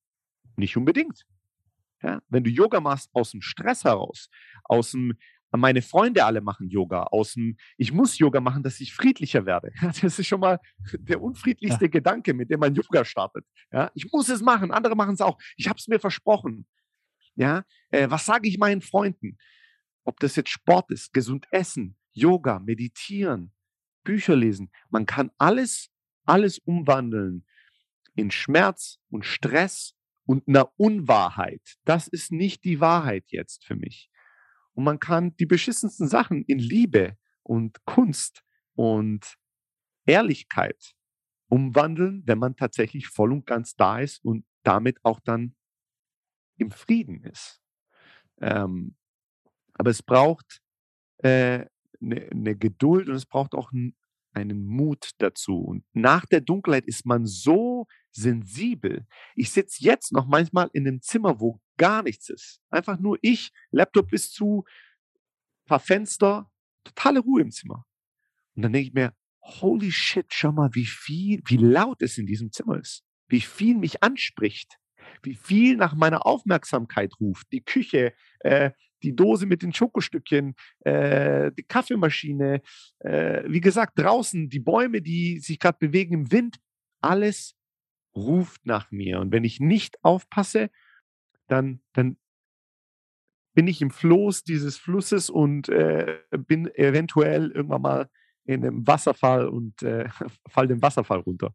Nicht unbedingt. Ja, wenn du Yoga machst aus dem Stress heraus, aus dem, meine Freunde alle machen Yoga, aus dem, ich muss Yoga machen, dass ich friedlicher werde. [laughs] Das ist schon mal der unfriedlichste ja. Gedanke, mit dem man Yoga startet. Ja, ich muss es machen, andere machen es auch. Ich habe es mir versprochen. Ja, äh, was sage ich meinen Freunden? Ob das jetzt Sport ist, gesund essen, Yoga, meditieren, Bücher lesen. Man kann alles, alles umwandeln in Schmerz und Stress und einer Unwahrheit. Das ist nicht die Wahrheit jetzt für mich. Und man kann die beschissensten Sachen in Liebe und Kunst und Ehrlichkeit umwandeln, wenn man tatsächlich voll und ganz da ist und damit auch dann im Frieden ist. Ähm, aber es braucht äh, eine, eine Geduld und es braucht auch einen Mut dazu. Und nach der Dunkelheit ist man so sensibel. Ich sitze jetzt noch manchmal in einem Zimmer, wo gar nichts ist. Einfach nur ich, Laptop ist zu, paar Fenster, totale Ruhe im Zimmer. Und dann denke ich mir, holy shit, schau mal, wie viel, wie laut es in diesem Zimmer ist. Wie viel mich anspricht. Wie viel nach meiner Aufmerksamkeit ruft. Die Küche, äh, die Dose mit den Schokostückchen, äh, die Kaffeemaschine, äh, wie gesagt, draußen die Bäume, die sich gerade bewegen im Wind, alles ruft nach mir. Und wenn ich nicht aufpasse, dann, dann bin ich im Floß dieses Flusses und äh, bin eventuell irgendwann mal in einem Wasserfall und äh, [laughs] fall den Wasserfall runter.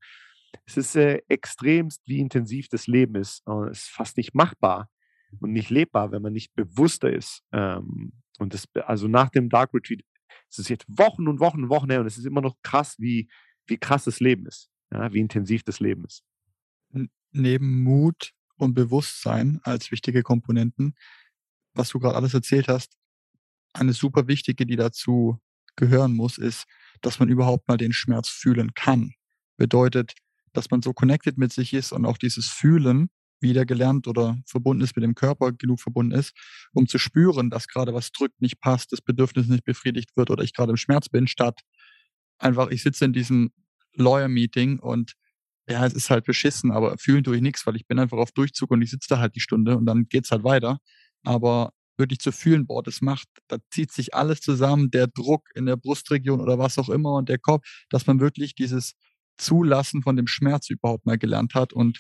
Es ist äh, extremst, wie intensiv das Leben ist. Es ist fast nicht machbar, und nicht lebbar, wenn man nicht bewusster ist. Ähm, und das, also nach dem Dark Retreat, es ist jetzt Wochen und Wochen und Wochen her und es ist immer noch krass, wie, wie krass das Leben ist, ja, wie intensiv das Leben ist.
Neben Mut und Bewusstsein als wichtige Komponenten, was du gerade alles erzählt hast, eine super wichtige, die dazu gehören muss, ist, dass man überhaupt mal den Schmerz fühlen kann. Bedeutet, dass man so connected mit sich ist und auch dieses Fühlen wieder gelernt oder verbunden ist mit dem Körper, genug verbunden ist, um zu spüren, dass gerade was drückt, nicht passt, das Bedürfnis nicht befriedigt wird oder ich gerade im Schmerz bin, statt einfach, ich sitze in diesem Lawyer-Meeting und ja, es ist halt beschissen, aber fühlen tue ich nichts, weil ich bin einfach auf Durchzug und ich sitze da halt die Stunde und dann geht's halt weiter. Aber wirklich zu fühlen, boah, das macht, da zieht sich alles zusammen, der Druck in der Brustregion oder was auch immer und der Kopf, dass man wirklich dieses Zulassen von dem Schmerz überhaupt mal gelernt hat und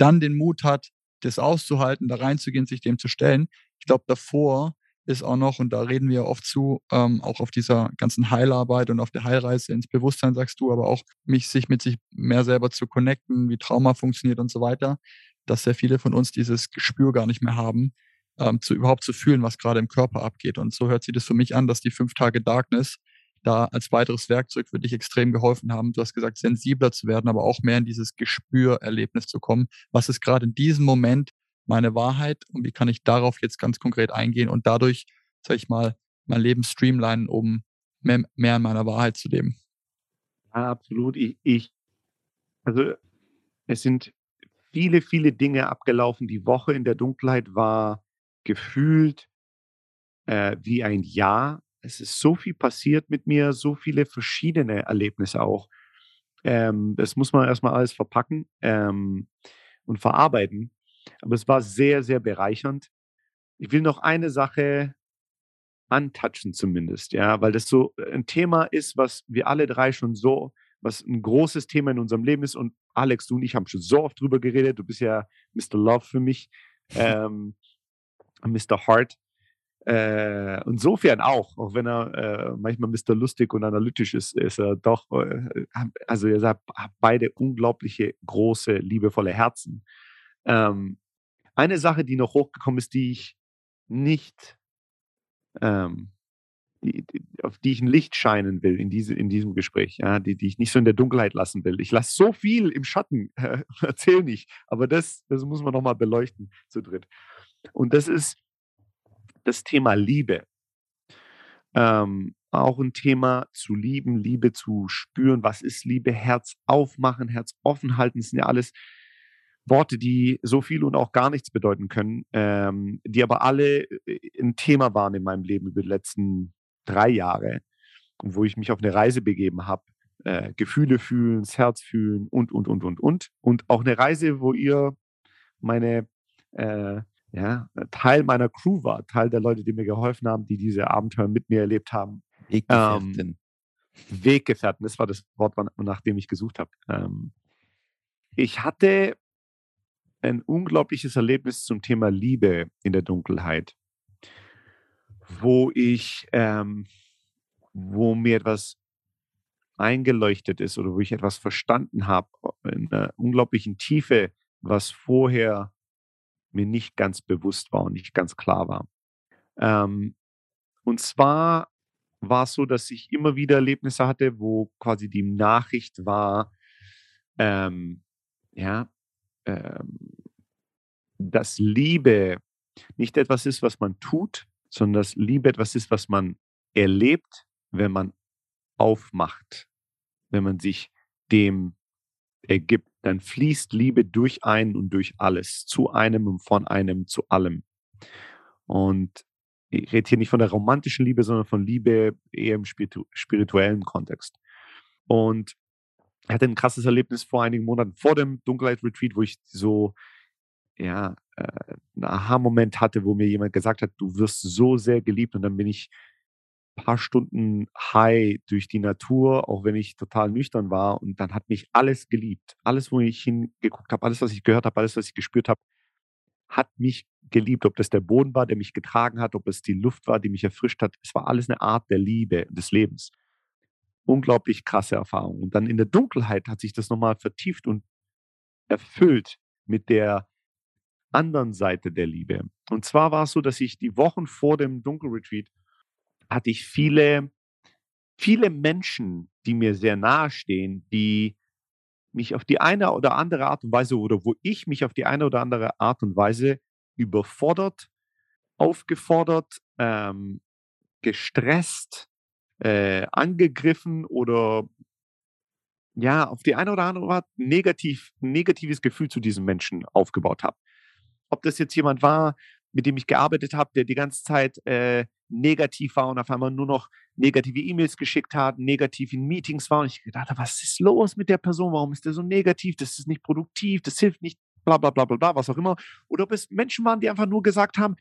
dann den Mut hat, das auszuhalten, da reinzugehen, sich dem zu stellen. Ich glaube, davor ist auch noch, und da reden wir oft zu, ähm, auch auf dieser ganzen Heilarbeit und auf der Heilreise ins Bewusstsein, sagst du, aber auch mich, sich mit sich mehr selber zu connecten, wie Trauma funktioniert und so weiter, dass sehr viele von uns dieses Gespür gar nicht mehr haben, ähm, zu überhaupt zu fühlen, was gerade im Körper abgeht. Und so hört sich das für mich an, dass die fünf Tage Darkness da als weiteres Werkzeug für dich extrem geholfen haben. Du hast gesagt, sensibler zu werden, aber auch mehr in dieses Gespürerlebnis zu kommen. Was ist gerade in diesem Moment meine Wahrheit und wie kann ich darauf jetzt ganz konkret eingehen und dadurch, sag ich mal, mein Leben streamlinen, um mehr, mehr in meiner Wahrheit zu leben?
Ja, absolut. Ich, ich, also es sind viele, viele Dinge abgelaufen. Die Woche in der Dunkelheit war gefühlt äh, wie ein Jahr. Es ist so viel passiert mit mir, so viele verschiedene Erlebnisse auch. Ähm, das muss man erstmal alles verpacken ähm, und verarbeiten. Aber es war sehr, sehr bereichernd. Ich will noch eine Sache antatschen zumindest, ja, weil das so ein Thema ist, was wir alle drei schon so, was ein großes Thema in unserem Leben ist. Und Alex, du und ich haben schon so oft drüber geredet. Du bist ja Mr. Love für mich, [laughs] ähm, Mr. Heart. Äh, insofern auch, auch wenn er äh, manchmal Mr. Lustig und analytisch ist, ist er doch, äh, also er sagt, beide unglaubliche, große, liebevolle Herzen. Ähm, eine Sache, die noch hochgekommen ist, die ich nicht, ähm, die, die, auf die ich ein Licht scheinen will in, diese, in diesem Gespräch, ja, die, die ich nicht so in der Dunkelheit lassen will. Ich lasse so viel im Schatten, äh, [laughs] erzähl nicht, aber das, das muss man nochmal beleuchten zu dritt. Und das ist das Thema Liebe. Ähm, auch ein Thema zu lieben, Liebe zu spüren. Was ist Liebe? Herz aufmachen, Herz offen halten, das sind ja alles Worte, die so viel und auch gar nichts bedeuten können, ähm, die aber alle äh, ein Thema waren in meinem Leben über die letzten drei Jahre, wo ich mich auf eine Reise begeben habe. Äh, Gefühle fühlen, das Herz fühlen und, und, und, und, und. Und auch eine Reise, wo ihr meine, äh, ja, Teil meiner Crew war, Teil der Leute, die mir geholfen haben, die diese Abenteuer mit mir erlebt haben. Weggefährten. Ähm, Weggefährten, das war das Wort, nach dem ich gesucht habe. Ähm, ich hatte ein unglaubliches Erlebnis zum Thema Liebe in der Dunkelheit, wo ich, ähm, wo mir etwas eingeleuchtet ist oder wo ich etwas verstanden habe in einer unglaublichen Tiefe, was vorher mir nicht ganz bewusst war und nicht ganz klar war. Ähm, und zwar war es so, dass ich immer wieder Erlebnisse hatte, wo quasi die Nachricht war, ähm, ja, ähm, dass Liebe nicht etwas ist, was man tut, sondern dass Liebe etwas ist, was man erlebt, wenn man aufmacht, wenn man sich dem ergibt, dann fließt Liebe durch einen und durch alles, zu einem und von einem zu allem. Und ich rede hier nicht von der romantischen Liebe, sondern von Liebe eher im spirituellen Kontext. Und ich hatte ein krasses Erlebnis vor einigen Monaten vor dem Dunkelheit-Retreat, wo ich so, ja, äh, einen Aha-Moment hatte, wo mir jemand gesagt hat, du wirst so sehr geliebt. Und dann bin ich paar Stunden high durch die Natur, auch wenn ich total nüchtern war. Und dann hat mich alles geliebt. Alles, wo ich hingeguckt habe, alles, was ich gehört habe, alles, was ich gespürt habe, hat mich geliebt. Ob das der Boden war, der mich getragen hat, ob es die Luft war, die mich erfrischt hat. Es war alles eine Art der Liebe, des Lebens unglaublich krasse Erfahrung. Und dann in der Dunkelheit hat sich das nochmal vertieft und erfüllt mit der anderen Seite der Liebe. Und zwar war es so, dass ich die Wochen vor dem Dunkelretreat hatte ich viele, viele Menschen, die mir sehr nahe stehen, die mich auf die eine oder andere Art und Weise oder wo ich mich auf die eine oder andere Art und Weise überfordert, aufgefordert, ähm, gestresst, äh, angegriffen oder ja, auf die eine oder andere Art negativ, negatives Gefühl zu diesem Menschen aufgebaut habe. Ob das jetzt jemand war, mit dem ich gearbeitet habe, der die ganze Zeit äh, negativ war und auf einmal nur noch negative E-Mails geschickt hat, negativ in Meetings war und ich gedacht was ist los mit der Person? Warum ist der so negativ? Das ist nicht produktiv, das hilft nicht, bla bla bla bla bla, was auch immer. Oder ob es Menschen waren, die einfach nur gesagt haben,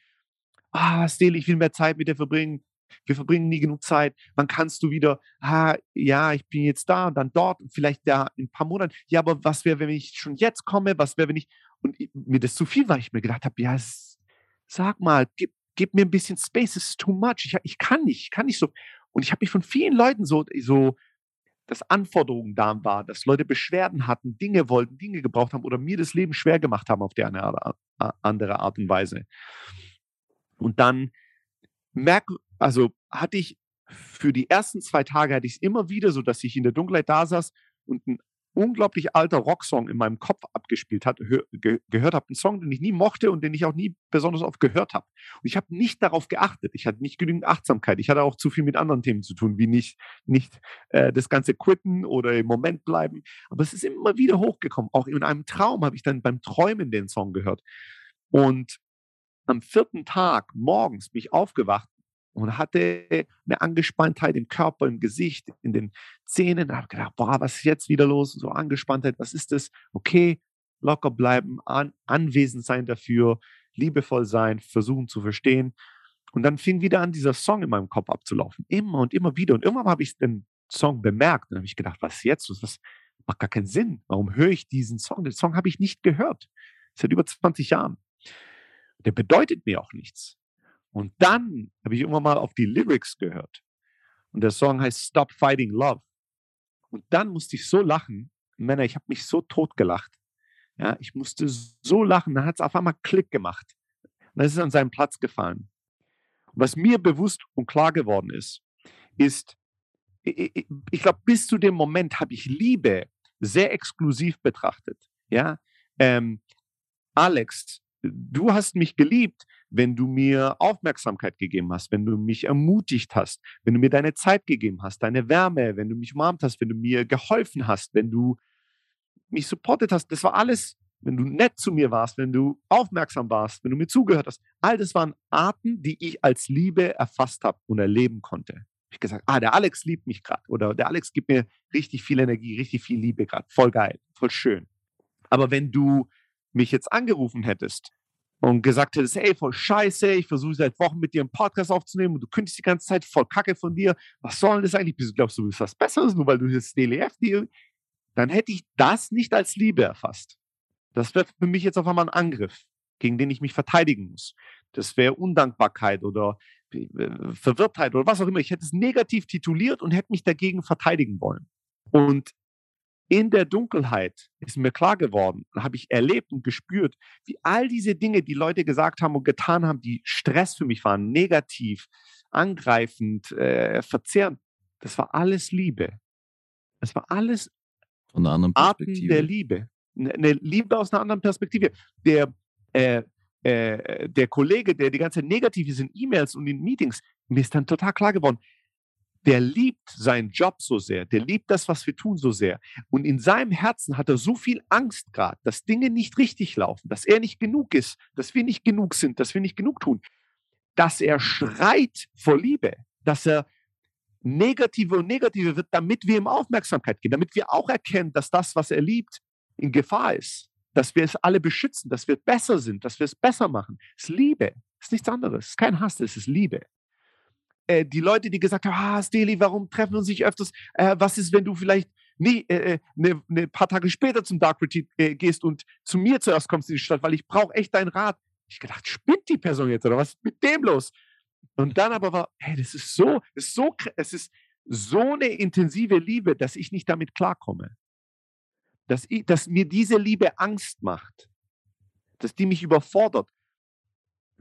ah, Stele, ich will mehr Zeit mit dir verbringen. Wir verbringen nie genug Zeit. Wann kannst du wieder, ah, ja, ich bin jetzt da und dann dort und vielleicht da in ein paar Monaten. Ja, aber was wäre, wenn ich schon jetzt komme? Was wäre, wenn ich, und mir das zu viel war, ich mir gedacht habe, ja, sag mal, gib, gib mir ein bisschen Space, es ist too much. Ich, ich kann nicht, ich kann nicht so. Und ich habe mich von vielen Leuten so, so, dass Anforderungen da waren, dass Leute Beschwerden hatten, Dinge wollten, Dinge gebraucht haben oder mir das Leben schwer gemacht haben auf die eine andere Art und Weise. Und dann merk, also hatte ich für die ersten zwei Tage hatte ich es immer wieder so, dass ich in der Dunkelheit da saß und ein unglaublich alter Rocksong in meinem Kopf abgespielt hat, ge gehört habe, einen Song, den ich nie mochte und den ich auch nie besonders oft gehört habe. Und ich habe nicht darauf geachtet. Ich hatte nicht genügend Achtsamkeit. Ich hatte auch zu viel mit anderen Themen zu tun, wie nicht, nicht äh, das Ganze quitten oder im Moment bleiben. Aber es ist immer wieder hochgekommen. Auch in einem Traum habe ich dann beim Träumen den Song gehört. Und am vierten Tag morgens bin ich aufgewacht und hatte eine Angespanntheit im Körper, im Gesicht, in den Zähnen. Da habe ich gedacht, boah, was ist jetzt wieder los? So Angespanntheit, was ist das? Okay, locker bleiben, an, anwesend sein dafür, liebevoll sein, versuchen zu verstehen. Und dann fing wieder an, dieser Song in meinem Kopf abzulaufen. Immer und immer wieder. Und irgendwann habe ich den Song bemerkt. Und habe ich gedacht, was jetzt? Das macht gar keinen Sinn. Warum höre ich diesen Song? Den Song habe ich nicht gehört. Seit über 20 Jahren. Der bedeutet mir auch nichts. Und dann habe ich irgendwann mal auf die Lyrics gehört. Und der Song heißt Stop Fighting Love. Und dann musste ich so lachen. Männer, ich habe mich so tot gelacht. Ja, ich musste so lachen. Dann hat es auf einmal Klick gemacht. Dann ist es an seinen Platz gefallen. Und was mir bewusst und klar geworden ist, ist, ich, ich glaube, bis zu dem Moment habe ich Liebe sehr exklusiv betrachtet. Ja, ähm, Alex, du hast mich geliebt, wenn du mir Aufmerksamkeit gegeben hast, wenn du mich ermutigt hast, wenn du mir deine Zeit gegeben hast, deine Wärme, wenn du mich umarmt hast, wenn du mir geholfen hast, wenn du mich supportet hast. Das war alles, wenn du nett zu mir warst, wenn du aufmerksam warst, wenn du mir zugehört hast. All das waren Arten, die ich als Liebe erfasst habe und erleben konnte. Ich gesagt, ah, der Alex liebt mich gerade oder der Alex gibt mir richtig viel Energie, richtig viel Liebe gerade. Voll geil, voll schön. Aber wenn du mich jetzt angerufen hättest und gesagt hättest, ey, voll scheiße, ich versuche seit Wochen mit dir einen Podcast aufzunehmen und du kündigst die ganze Zeit voll Kacke von dir, was soll denn das eigentlich? Glaubst du, du bist was Besseres, nur weil du jetzt DLF, die, dann hätte ich das nicht als Liebe erfasst. Das wäre für mich jetzt auf einmal ein Angriff, gegen den ich mich verteidigen muss. Das wäre Undankbarkeit oder äh, Verwirrtheit oder was auch immer. Ich hätte es negativ tituliert und hätte mich dagegen verteidigen wollen. Und in der Dunkelheit ist mir klar geworden, habe ich erlebt und gespürt, wie all diese Dinge, die Leute gesagt haben und getan haben, die Stress für mich waren, negativ, angreifend, äh, verzehrend, das war alles Liebe. Das war alles
Von einer anderen
Arten der Liebe. Eine Liebe aus einer anderen Perspektive. Der, äh, äh, der Kollege, der die ganze Zeit negativ ist in E-Mails und in Meetings, mir ist dann total klar geworden, der liebt seinen Job so sehr, der liebt das, was wir tun, so sehr. Und in seinem Herzen hat er so viel Angst gerade, dass Dinge nicht richtig laufen, dass er nicht genug ist, dass wir nicht genug sind, dass wir nicht genug tun, dass er schreit vor Liebe, dass er negative und negative wird, damit wir ihm Aufmerksamkeit geben, damit wir auch erkennen, dass das, was er liebt, in Gefahr ist, dass wir es alle beschützen, dass wir besser sind, dass wir es besser machen. Es ist Liebe, es ist nichts anderes, es ist kein Hass, es ist Liebe äh, die Leute, die gesagt haben, ah, Steli, warum treffen wir uns nicht öfters? Äh, was ist, wenn du vielleicht nie äh, äh ne, ne paar Tage später zum Dark Retreat äh, gehst und zu mir zuerst kommst in die Stadt, weil ich brauche echt deinen Rat. Ich gedacht, spinnt die Person jetzt oder was ist mit dem los? Und dann aber war, hey, das ist so, das ist so, es ist so eine intensive Liebe, dass ich nicht damit klarkomme. Dass, ich, dass mir diese Liebe Angst macht. Dass die mich überfordert.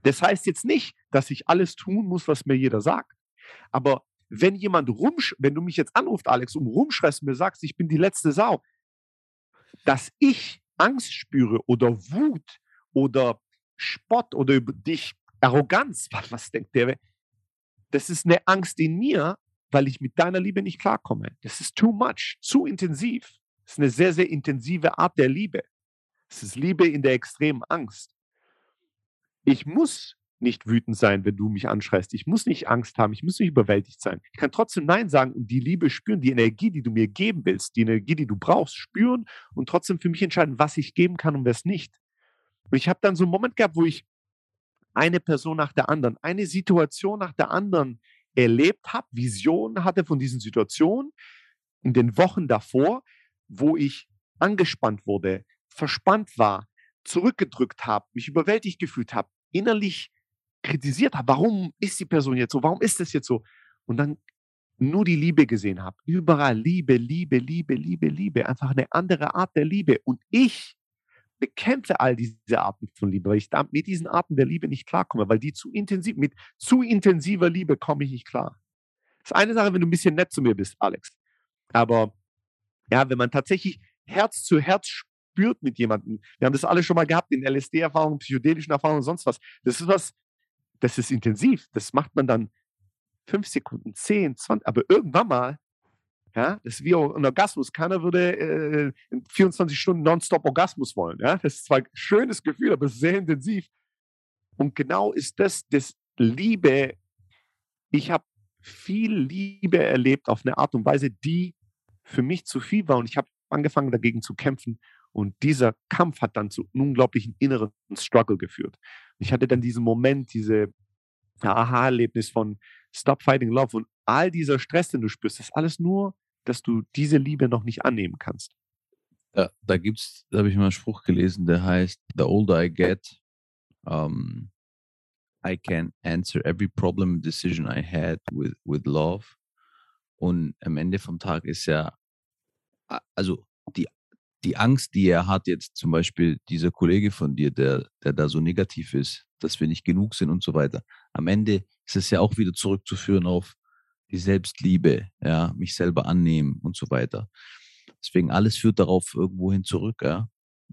Das heißt jetzt nicht, dass ich alles tun muss, was mir jeder sagt. Aber wenn jemand rumsch, wenn du mich jetzt anruft, Alex, und rumschreist und mir sagst, ich bin die letzte Sau, dass ich Angst spüre oder Wut oder Spott oder über dich Arroganz, was, [laughs] was denkt der? Das ist eine Angst in mir, weil ich mit deiner Liebe nicht klarkomme. Das ist too much, zu intensiv. Das ist eine sehr, sehr intensive Art der Liebe. Es ist Liebe in der extremen Angst. Ich muss nicht wütend sein, wenn du mich anschreist. Ich muss nicht Angst haben. Ich muss nicht überwältigt sein. Ich kann trotzdem Nein sagen und die Liebe spüren, die Energie, die du mir geben willst, die Energie, die du brauchst, spüren und trotzdem für mich entscheiden, was ich geben kann und was nicht. Und ich habe dann so einen Moment gehabt, wo ich eine Person nach der anderen, eine Situation nach der anderen erlebt habe, Visionen hatte von diesen Situationen in den Wochen davor, wo ich angespannt wurde, verspannt war, zurückgedrückt habe, mich überwältigt gefühlt habe, innerlich kritisiert habe, warum ist die Person jetzt so, warum ist das jetzt so? Und dann nur die Liebe gesehen habe. Überall Liebe, Liebe, Liebe, Liebe, Liebe. Einfach eine andere Art der Liebe. Und ich bekämpfe all diese Arten von Liebe, weil ich mit diesen Arten der Liebe nicht klarkomme, weil die zu intensiv, mit zu intensiver Liebe komme ich nicht klar. Das ist eine Sache, wenn du ein bisschen nett zu mir bist, Alex. Aber ja, wenn man tatsächlich Herz zu Herz spürt mit jemandem, wir haben das alle schon mal gehabt in LSD-Erfahrungen, psychedelischen Erfahrungen und sonst was. Das ist was, das ist intensiv. Das macht man dann fünf Sekunden, zehn, zwanzig, aber irgendwann mal, ja, das ist wie ein Orgasmus. Keiner würde äh, 24 Stunden nonstop Orgasmus wollen. Ja? Das ist zwar ein schönes Gefühl, aber sehr intensiv. Und genau ist das, das Liebe. Ich habe viel Liebe erlebt auf eine Art und Weise, die für mich zu viel war. Und ich habe angefangen dagegen zu kämpfen. Und dieser Kampf hat dann zu einem unglaublichen inneren Struggle geführt. Ich hatte dann diesen Moment, diese Aha-Erlebnis von Stop Fighting Love und all dieser Stress, den du spürst, ist alles nur, dass du diese Liebe noch nicht annehmen kannst.
Da, da gibt's, da habe ich mal einen Spruch gelesen, der heißt, The older I get, um, I can answer every problem decision I had with, with love. Und am Ende vom Tag ist ja, also die die Angst, die er hat, jetzt zum Beispiel dieser Kollege von dir, der, der da so negativ ist, dass wir nicht genug sind und so weiter. Am Ende ist es ja auch wieder zurückzuführen auf die Selbstliebe, ja, mich selber annehmen und so weiter. Deswegen alles führt darauf irgendwo hin zurück, ja.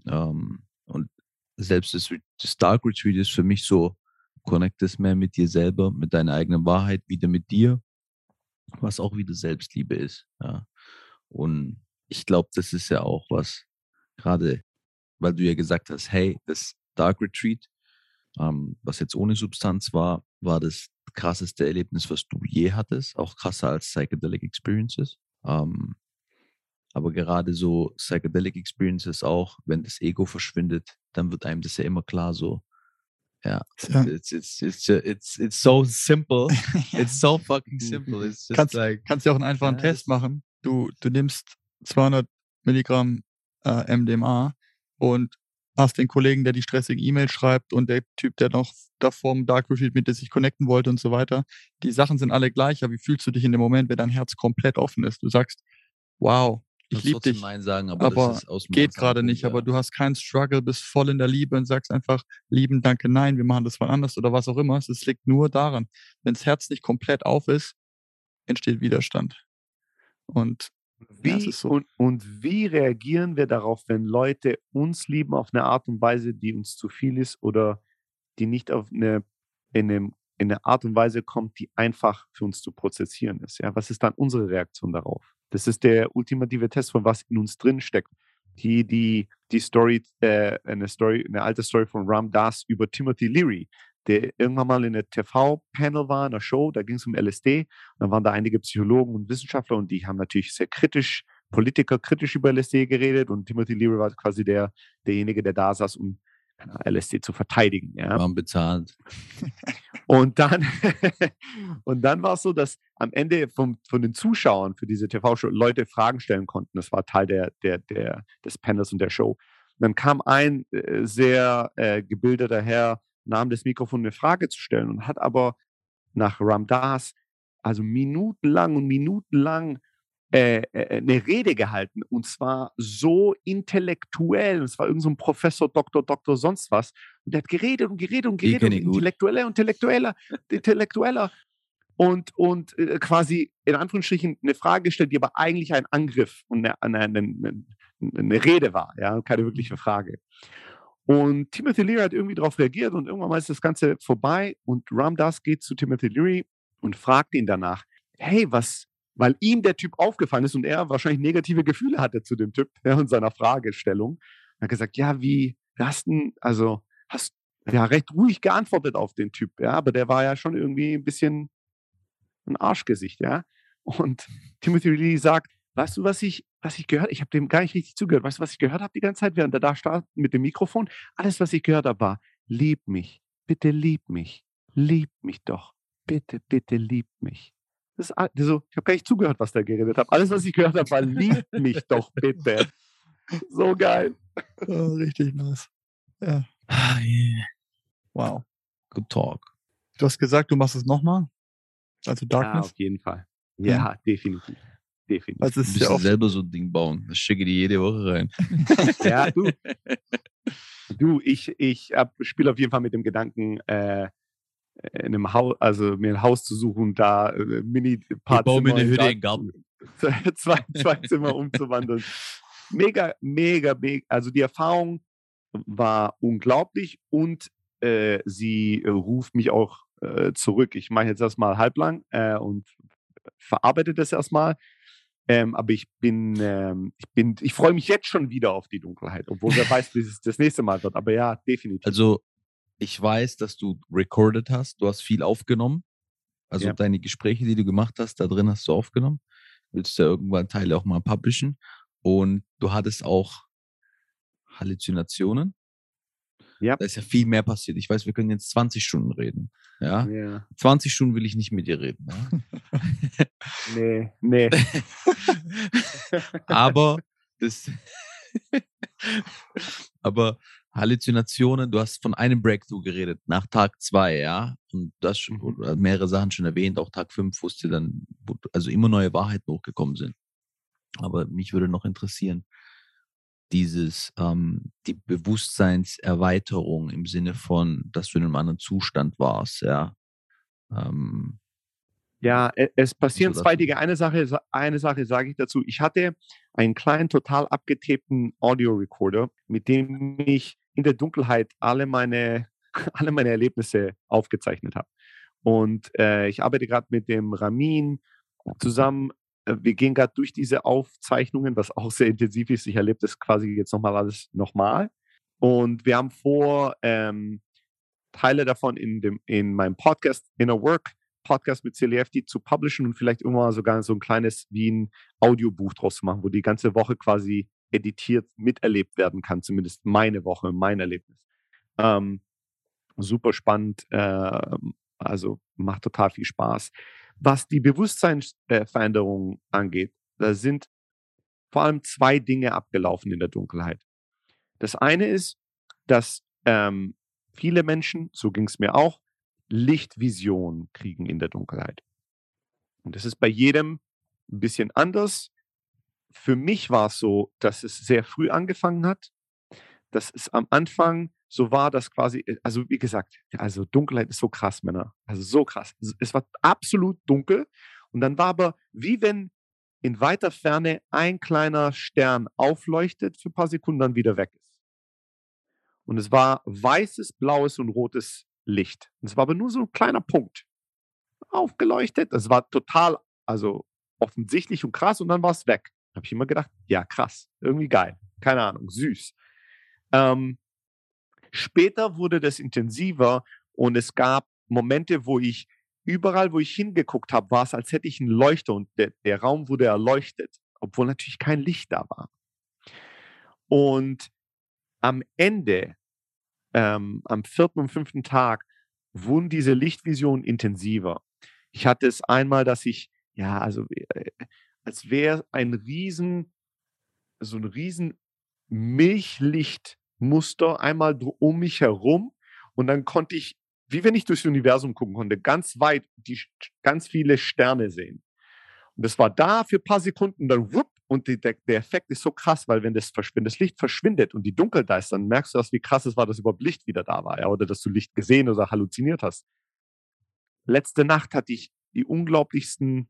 Ähm, und selbst das, das Dark Retreat ist für mich so, connect es mehr mit dir selber, mit deiner eigenen Wahrheit, wieder mit dir, was auch wieder Selbstliebe ist, ja. Und ich glaube, das ist ja auch was, gerade weil du ja gesagt hast, hey, das Dark Retreat, ähm, was jetzt ohne Substanz war, war das krasseste Erlebnis, was du je hattest, auch krasser als Psychedelic Experiences. Ähm, aber gerade so Psychedelic Experiences auch, wenn das Ego verschwindet, dann wird einem das ja immer klar so, ja, ja. It's, it's, it's, it's, it's so simple. [laughs] It's so fucking simple. It's
just kannst, like, kannst ja auch einen einfachen yeah, Test machen. Du, du nimmst 200 Milligramm äh, MDMA und hast den Kollegen, der die stressigen E-Mails schreibt und der Typ, der noch davor im Dark Retreat mit dir sich connecten wollte und so weiter. Die Sachen sind alle gleich, aber wie fühlst du dich in dem Moment, wenn dein Herz komplett offen ist? Du sagst, wow, ich liebe dich,
sagen, aber,
aber geht gerade nicht, ja. aber du hast keinen Struggle, bist voll in der Liebe und sagst einfach, lieben, danke, nein, wir machen das mal anders oder was auch immer. Es liegt nur daran, wenn das Herz nicht komplett auf ist, entsteht Widerstand. Und
wie, ja, so. und, und wie reagieren wir darauf, wenn Leute uns lieben auf eine Art und Weise, die uns zu viel ist oder die nicht auf eine, in, einem, in eine Art und Weise kommt, die einfach für uns zu prozessieren ist? Ja? Was ist dann unsere Reaktion darauf? Das ist der ultimative Test von was in uns drin steckt. Die, die, die Story, äh, eine Story, eine alte Story von Ram Das über Timothy Leary, der irgendwann mal in einer TV-Panel war, in einer Show, da ging es um LSD. Und dann waren da einige Psychologen und Wissenschaftler und die haben natürlich sehr kritisch, Politiker kritisch über LSD geredet und Timothy Leary war quasi der, derjenige, der da saß, um LSD zu verteidigen. Ja.
Waren bezahlt.
Und dann, [laughs] und dann war es so, dass am Ende vom, von den Zuschauern für diese TV-Show Leute Fragen stellen konnten. Das war Teil der, der, der, des Panels und der Show. Und dann kam ein äh, sehr äh, gebildeter Herr nahm das Mikrofon, eine Frage zu stellen und hat aber nach Ramdas also minutenlang und minutenlang äh, äh, eine Rede gehalten und zwar so intellektuell. Es war irgendein so Professor, Doktor, Doktor, sonst was. Und der hat geredet und geredet und geredet und intellektueller, intellektueller, intellektueller und, und äh, quasi in Anführungsstrichen eine Frage gestellt, die aber eigentlich ein Angriff und eine, eine, eine, eine Rede war, ja, keine wirkliche Frage. Und Timothy Leary hat irgendwie darauf reagiert und irgendwann mal ist das Ganze vorbei und Ram Das geht zu Timothy Leary und fragt ihn danach, hey, was, weil ihm der Typ aufgefallen ist und er wahrscheinlich negative Gefühle hatte zu dem Typ ja, und seiner Fragestellung. Er hat gesagt, ja, wie, hast du, also, hast, ja, recht ruhig geantwortet auf den Typ, ja, aber der war ja schon irgendwie ein bisschen ein Arschgesicht, ja. Und Timothy Lee sagt, weißt du, was ich, was ich gehört, ich habe dem gar nicht richtig zugehört. Weißt du, was ich gehört habe die ganze Zeit, während er da stand mit dem Mikrofon? Alles, was ich gehört habe, war, lieb mich, bitte lieb mich, lieb mich doch, bitte, bitte lieb mich. Das ist, also, ich habe gar nicht zugehört, was der geredet hat. Alles, was ich gehört habe, war, lieb mich doch bitte. So geil. [laughs]
Oh, richtig nice. Ja.
Ah. Wow. Good talk.
Du hast gesagt, du machst es nochmal? Also Darkness?
Ja, auf jeden Fall. Ja, ja. definitiv. Definitiv.
Also es ist ja auch selber so ein Ding bauen. Das schicke die jede Woche rein. [laughs]
ja, du. [laughs] Du, ich, ich spiele auf jeden Fall mit dem Gedanken, äh, in einem Haus, also mir ein Haus zu suchen, da äh, mini
paar Ich baue mir eine Hütte in Garten. [laughs]
zwei, zwei Zimmer umzuwandeln. Mega, mega, mega. Also die Erfahrung war unglaublich und äh, sie äh, ruft mich auch äh, zurück. Ich mache jetzt erstmal halblang äh, und verarbeite das erstmal. Ähm, aber ich bin, ähm, ich bin, ich freue mich jetzt schon wieder auf die Dunkelheit, obwohl wer weiß, wie es das nächste Mal wird. Aber ja, definitiv.
Also ich weiß, dass du recorded hast, du hast viel aufgenommen. Also ja. deine Gespräche, die du gemacht hast, da drin hast du aufgenommen. Willst du ja irgendwann Teile auch mal publishen. Und du hattest auch Halluzinationen. Ja. Da ist ja viel mehr passiert. Ich weiß, wir können jetzt 20 Stunden reden. Ja. ja. 20 Stunden will ich nicht mit dir reden.
Ja? [laughs] nee, nee. [laughs]
aber das, [laughs] aber Halluzinationen, du hast von einem Breakthrough geredet, nach Tag zwei, ja. Und das schon, mhm. mehrere Sachen schon erwähnt, auch Tag fünf wusste dann, also immer neue Wahrheiten hochgekommen sind. Aber mich würde noch interessieren, dieses, ähm, die Bewusstseinserweiterung im Sinne von, dass du in einem anderen Zustand warst, ja. Ähm,
ja, e, es passieren zwei Dinge. Eine Sache, eine Sache sage ich dazu. Ich hatte einen kleinen, total abgetapten Audio-Recorder, mit dem ich in der Dunkelheit alle meine, [laughs] alle meine Erlebnisse aufgezeichnet habe. Und äh, ich arbeite gerade mit dem Ramin zusammen wir gehen gerade durch diese Aufzeichnungen, was auch sehr intensiv ist. Ich erlebe das quasi jetzt nochmal alles nochmal. Und wir haben vor, ähm, Teile davon in, dem, in meinem Podcast Inner Work Podcast mit CLFD zu publishen und vielleicht irgendwann sogar so ein kleines wie ein Audiobuch draus zu machen, wo die ganze Woche quasi editiert miterlebt werden kann, zumindest meine Woche, mein Erlebnis. Ähm, super spannend, äh, also macht total viel Spaß. Was die Bewusstseinsveränderung angeht, da sind vor allem zwei Dinge abgelaufen in der Dunkelheit. Das eine ist, dass ähm, viele Menschen, so ging es mir auch, Lichtvision kriegen in der Dunkelheit. Und das ist bei jedem ein bisschen anders. Für mich war es so, dass es sehr früh angefangen hat, dass es am Anfang so war das quasi, äh, also wie gesagt, also Dunkelheit ist so krass, Männer. Also so krass. Es war absolut dunkel. Und dann war aber, wie wenn in weiter Ferne ein kleiner Stern aufleuchtet für ein paar Sekunden, dann wieder weg ist. Und es war weißes, blaues und rotes Licht. Und es war aber nur so ein kleiner Punkt. Aufgeleuchtet. Es war total, also offensichtlich und krass und dann war es weg. Da habe ich immer gedacht, ja, krass, irgendwie geil. Keine Ahnung, süß. Ähm, Später wurde das intensiver und es gab Momente, wo ich überall, wo ich hingeguckt habe, war es, als hätte ich einen Leuchter und der, der Raum wurde erleuchtet, obwohl natürlich kein Licht da war. Und am Ende, ähm, am vierten und fünften Tag, wurden diese Lichtvisionen intensiver. Ich hatte es einmal, dass ich, ja, also äh, als wäre ein riesen, so ein riesen Milchlicht Muster einmal um mich herum und dann konnte ich, wie wenn ich durchs Universum gucken konnte, ganz weit die ganz viele Sterne sehen. Und das war da für ein paar Sekunden, dann wupp, und die, der, der, Effekt ist so krass, weil wenn das, wenn das Licht verschwindet und die Dunkelheit da ist, dann merkst du, dass, wie krass es war, dass überhaupt Licht wieder da war, ja, oder dass du Licht gesehen oder halluziniert hast. Letzte Nacht hatte ich die unglaublichsten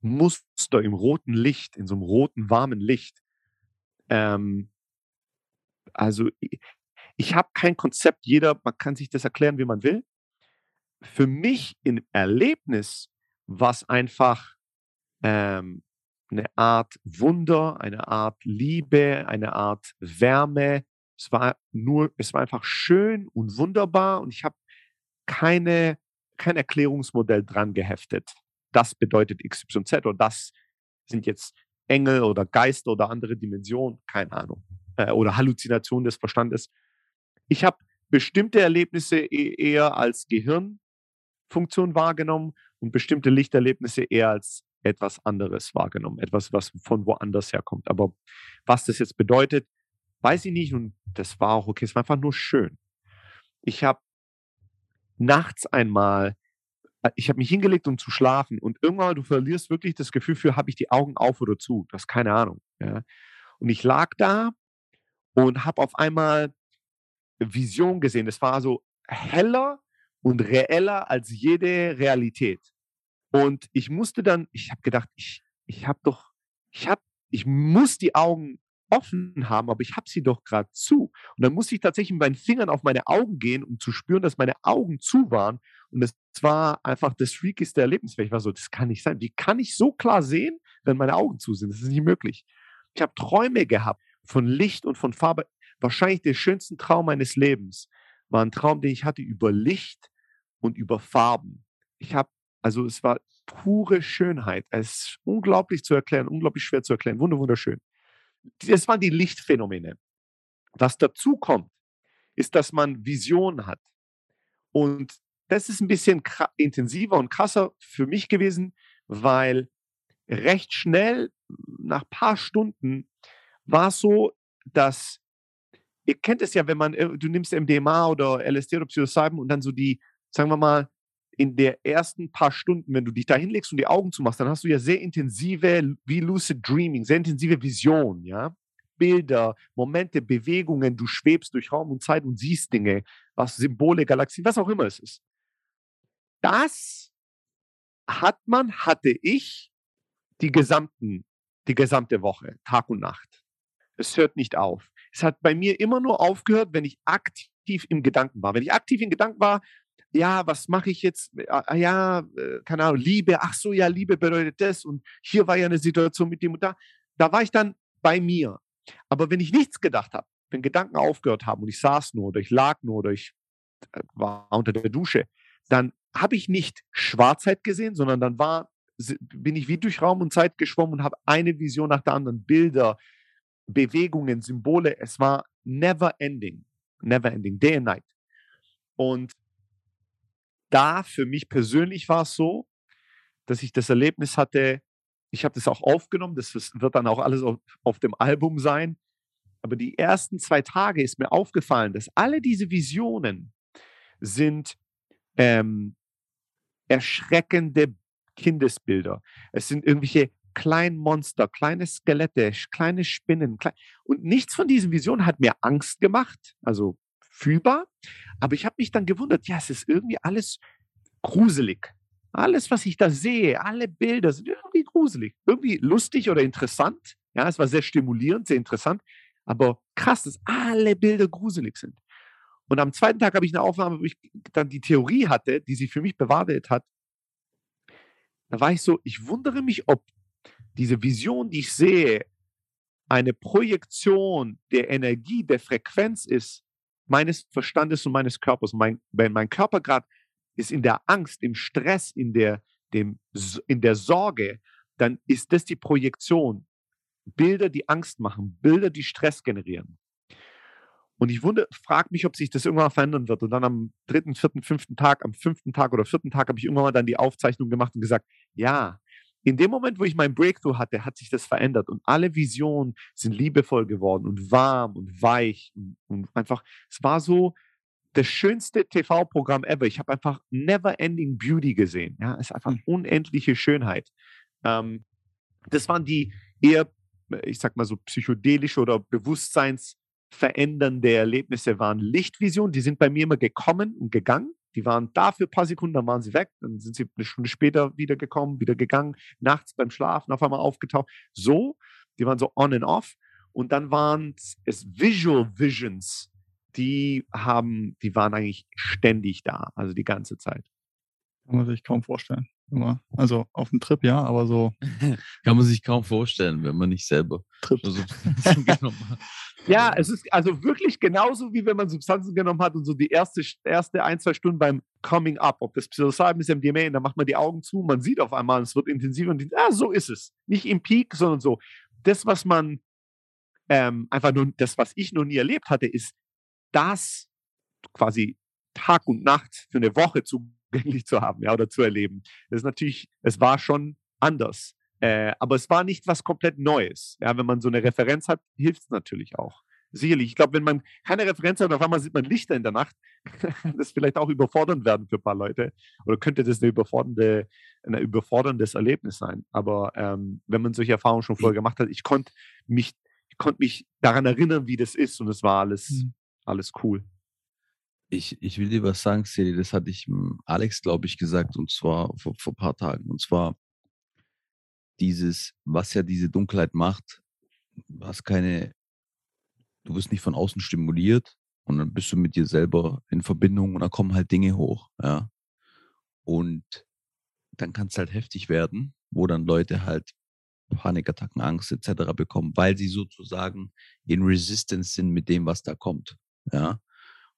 Muster im roten Licht, in so einem roten, warmen Licht. Ähm, also ich habe kein Konzept, jeder, man kann sich das erklären, wie man will. Für mich im Erlebnis was einfach ähm, eine Art Wunder, eine Art Liebe, eine Art Wärme. Es war nur, es war einfach schön und wunderbar und ich habe keine, kein Erklärungsmodell dran geheftet. Das bedeutet XYZ oder das sind jetzt Engel oder Geister oder andere Dimensionen, keine Ahnung. Äh, oder Halluzinationen des Verstandes. Ich habe bestimmte Erlebnisse e-, eher als Gehirnfunktion wahrgenommen und bestimmte Lichterlebnisse eher als etwas anderes wahrgenommen, etwas, was von woanders herkommt. Aber was das jetzt bedeutet, weiß ich nicht und das war auch okay. Es war einfach nur schön. Ich habe nachts einmal, äh, ich habe mich hingelegt, um zu schlafen und irgendwann, du verlierst wirklich das Gefühl für, habe ich die Augen auf oder zu? Das ist keine Ahnung. Ja. Und ich lag da und habe auf einmal Vision gesehen. Es war so heller und reeller als jede Realität. Und ich musste dann, ich habe gedacht, ich, ich habe doch, ich habe, ich muss die Augen offen haben, aber ich habe sie doch gerade zu. Und dann musste ich tatsächlich mit meinen Fingern auf meine Augen gehen, um zu spüren, dass meine Augen zu waren. Und es war einfach das freakigste Erlebnis, weil ich war so, das kann nicht sein. Wie kann ich so klar sehen, wenn meine Augen zu sind? Das ist nicht möglich. Ich habe Träume gehabt von Licht und von Farbe. Wahrscheinlich der schönste Traum meines Lebens war ein Traum, den ich hatte über Licht und über Farben. Ich habe, also es war pure Schönheit. Es ist unglaublich zu erklären, unglaublich schwer zu erklären. wunderschön das waren die Lichtphänomene. Was dazu kommt, ist, dass man Visionen hat. Und das ist ein bisschen intensiver und krasser für mich gewesen, weil recht schnell, nach ein paar Stunden, war es so, dass, ihr kennt es ja, wenn man, äh, du nimmst MDMA oder LSD oder Psilocybin und dann so die, sagen wir mal, in der ersten paar Stunden, wenn du dich da hinlegst und die Augen zumachst, dann hast du ja sehr intensive, wie Lucid Dreaming, sehr intensive Vision, ja. Bilder, Momente, Bewegungen, du schwebst durch Raum und Zeit und siehst Dinge, was Symbole, Galaxien, was auch immer es ist. Das hat man, hatte ich die gesamten, die gesamte Woche, Tag und Nacht. Es hört nicht auf. Es hat bei mir immer nur aufgehört, wenn ich aktiv im Gedanken war. Wenn ich aktiv im Gedanken war, ja, was mache ich jetzt? Ah, ah, ja, äh, keine Ahnung, Liebe, ach so, ja, Liebe bedeutet das und hier war ja eine Situation mit dem und da. Da war ich dann bei mir. Aber wenn ich nichts gedacht habe, wenn Gedanken aufgehört haben und ich saß nur oder ich lag nur oder ich äh, war unter der Dusche, dann habe ich nicht Schwarzheit gesehen, sondern dann war, bin ich wie durch Raum und Zeit geschwommen und habe eine Vision nach der anderen, Bilder, Bewegungen, Symbole. Es war never ending, never ending, day and night. Und da für mich persönlich war es so, dass ich das Erlebnis hatte, ich habe das auch aufgenommen, das wird dann auch alles auf, auf dem Album sein. Aber die ersten zwei Tage ist mir aufgefallen, dass alle diese Visionen sind ähm, erschreckende Kindesbilder. Es sind irgendwelche kleinen Monster, kleine Skelette, kleine Spinnen. Klein und nichts von diesen Visionen hat mir Angst gemacht. Also fühlbar. Aber ich habe mich dann gewundert, ja, es ist irgendwie alles gruselig. Alles, was ich da sehe, alle Bilder sind irgendwie gruselig, irgendwie lustig oder interessant. Ja, es war sehr stimulierend, sehr interessant. Aber krass, dass alle Bilder gruselig sind. Und am zweiten Tag habe ich eine Aufnahme, wo ich dann die Theorie hatte, die sie für mich bewahrheitet hat. Da war ich so, ich wundere mich, ob diese Vision, die ich sehe, eine Projektion der Energie, der Frequenz ist, meines Verstandes und meines Körpers. mein, wenn mein Körper gerade ist in der Angst, im Stress, in der, dem, in der Sorge, dann ist das die Projektion. Bilder, die Angst machen, Bilder, die Stress generieren. Und ich frage mich, ob sich das irgendwann verändern wird. Und dann am dritten, vierten, fünften Tag, am fünften Tag oder vierten Tag habe ich irgendwann mal dann die Aufzeichnung gemacht und gesagt, ja, in dem Moment, wo ich mein Breakthrough hatte, hat sich das verändert und alle Visionen sind liebevoll geworden und warm und weich und, und einfach, es war so das schönste TV-Programm ever. Ich habe einfach Never Ending Beauty gesehen. Ja, es ist einfach hm. unendliche Schönheit. Ähm, das waren die eher, ich sag mal so psychedelische oder bewusstseinsverändernde Erlebnisse, waren Lichtvisionen. Die sind bei mir immer gekommen und gegangen. Die waren da für ein paar Sekunden, dann waren sie weg, dann sind sie eine Stunde später wieder gekommen, wieder gegangen, nachts beim Schlafen auf einmal aufgetaucht. So, die waren so on and off. Und dann waren es Visual Visions, die haben, die waren eigentlich ständig da, also die ganze Zeit.
Kann man sich kaum vorstellen. Also auf dem Trip ja, aber so. [laughs]
Kann man sich kaum vorstellen, wenn man nicht selber Trip. Substanzen [laughs]
genommen hat. Ja, es ist also wirklich genauso, wie wenn man Substanzen genommen hat und so die erste, erste ein, zwei Stunden beim Coming Up, ob das Psilocybin ist, MDMA, dann macht man die Augen zu, man sieht auf einmal, es wird intensiver und ja, so ist es. Nicht im Peak, sondern so. Das, was man ähm, einfach nur, das, was ich noch nie erlebt hatte, ist das quasi Tag und Nacht für eine Woche zugänglich zu haben, ja, oder zu erleben. Das ist natürlich, es war schon anders. Äh, aber es war nicht was komplett Neues. Ja, wenn man so eine Referenz hat, hilft es natürlich auch. Sicherlich. Ich glaube, wenn man keine Referenz hat auf einmal sieht man Lichter in der Nacht, kann [laughs] das vielleicht auch überfordernd werden für ein paar Leute. Oder könnte das eine überfordernde, ein überforderndes Erlebnis sein. Aber ähm, wenn man solche Erfahrungen schon vorher gemacht hat, ich konnte mich, ich konnte mich daran erinnern, wie das ist und es war alles, mhm. alles cool.
Ich, ich will dir was sagen, Celi, das hatte ich hm, Alex, glaube ich, gesagt, und zwar vor, vor ein paar Tagen. Und zwar dieses, was ja diese Dunkelheit macht, du hast keine, du wirst nicht von außen stimuliert und dann bist du mit dir selber in Verbindung und dann kommen halt Dinge hoch, ja. Und dann kann es halt heftig werden, wo dann Leute halt Panikattacken, Angst etc. bekommen, weil sie sozusagen in Resistance sind mit dem, was da kommt, ja.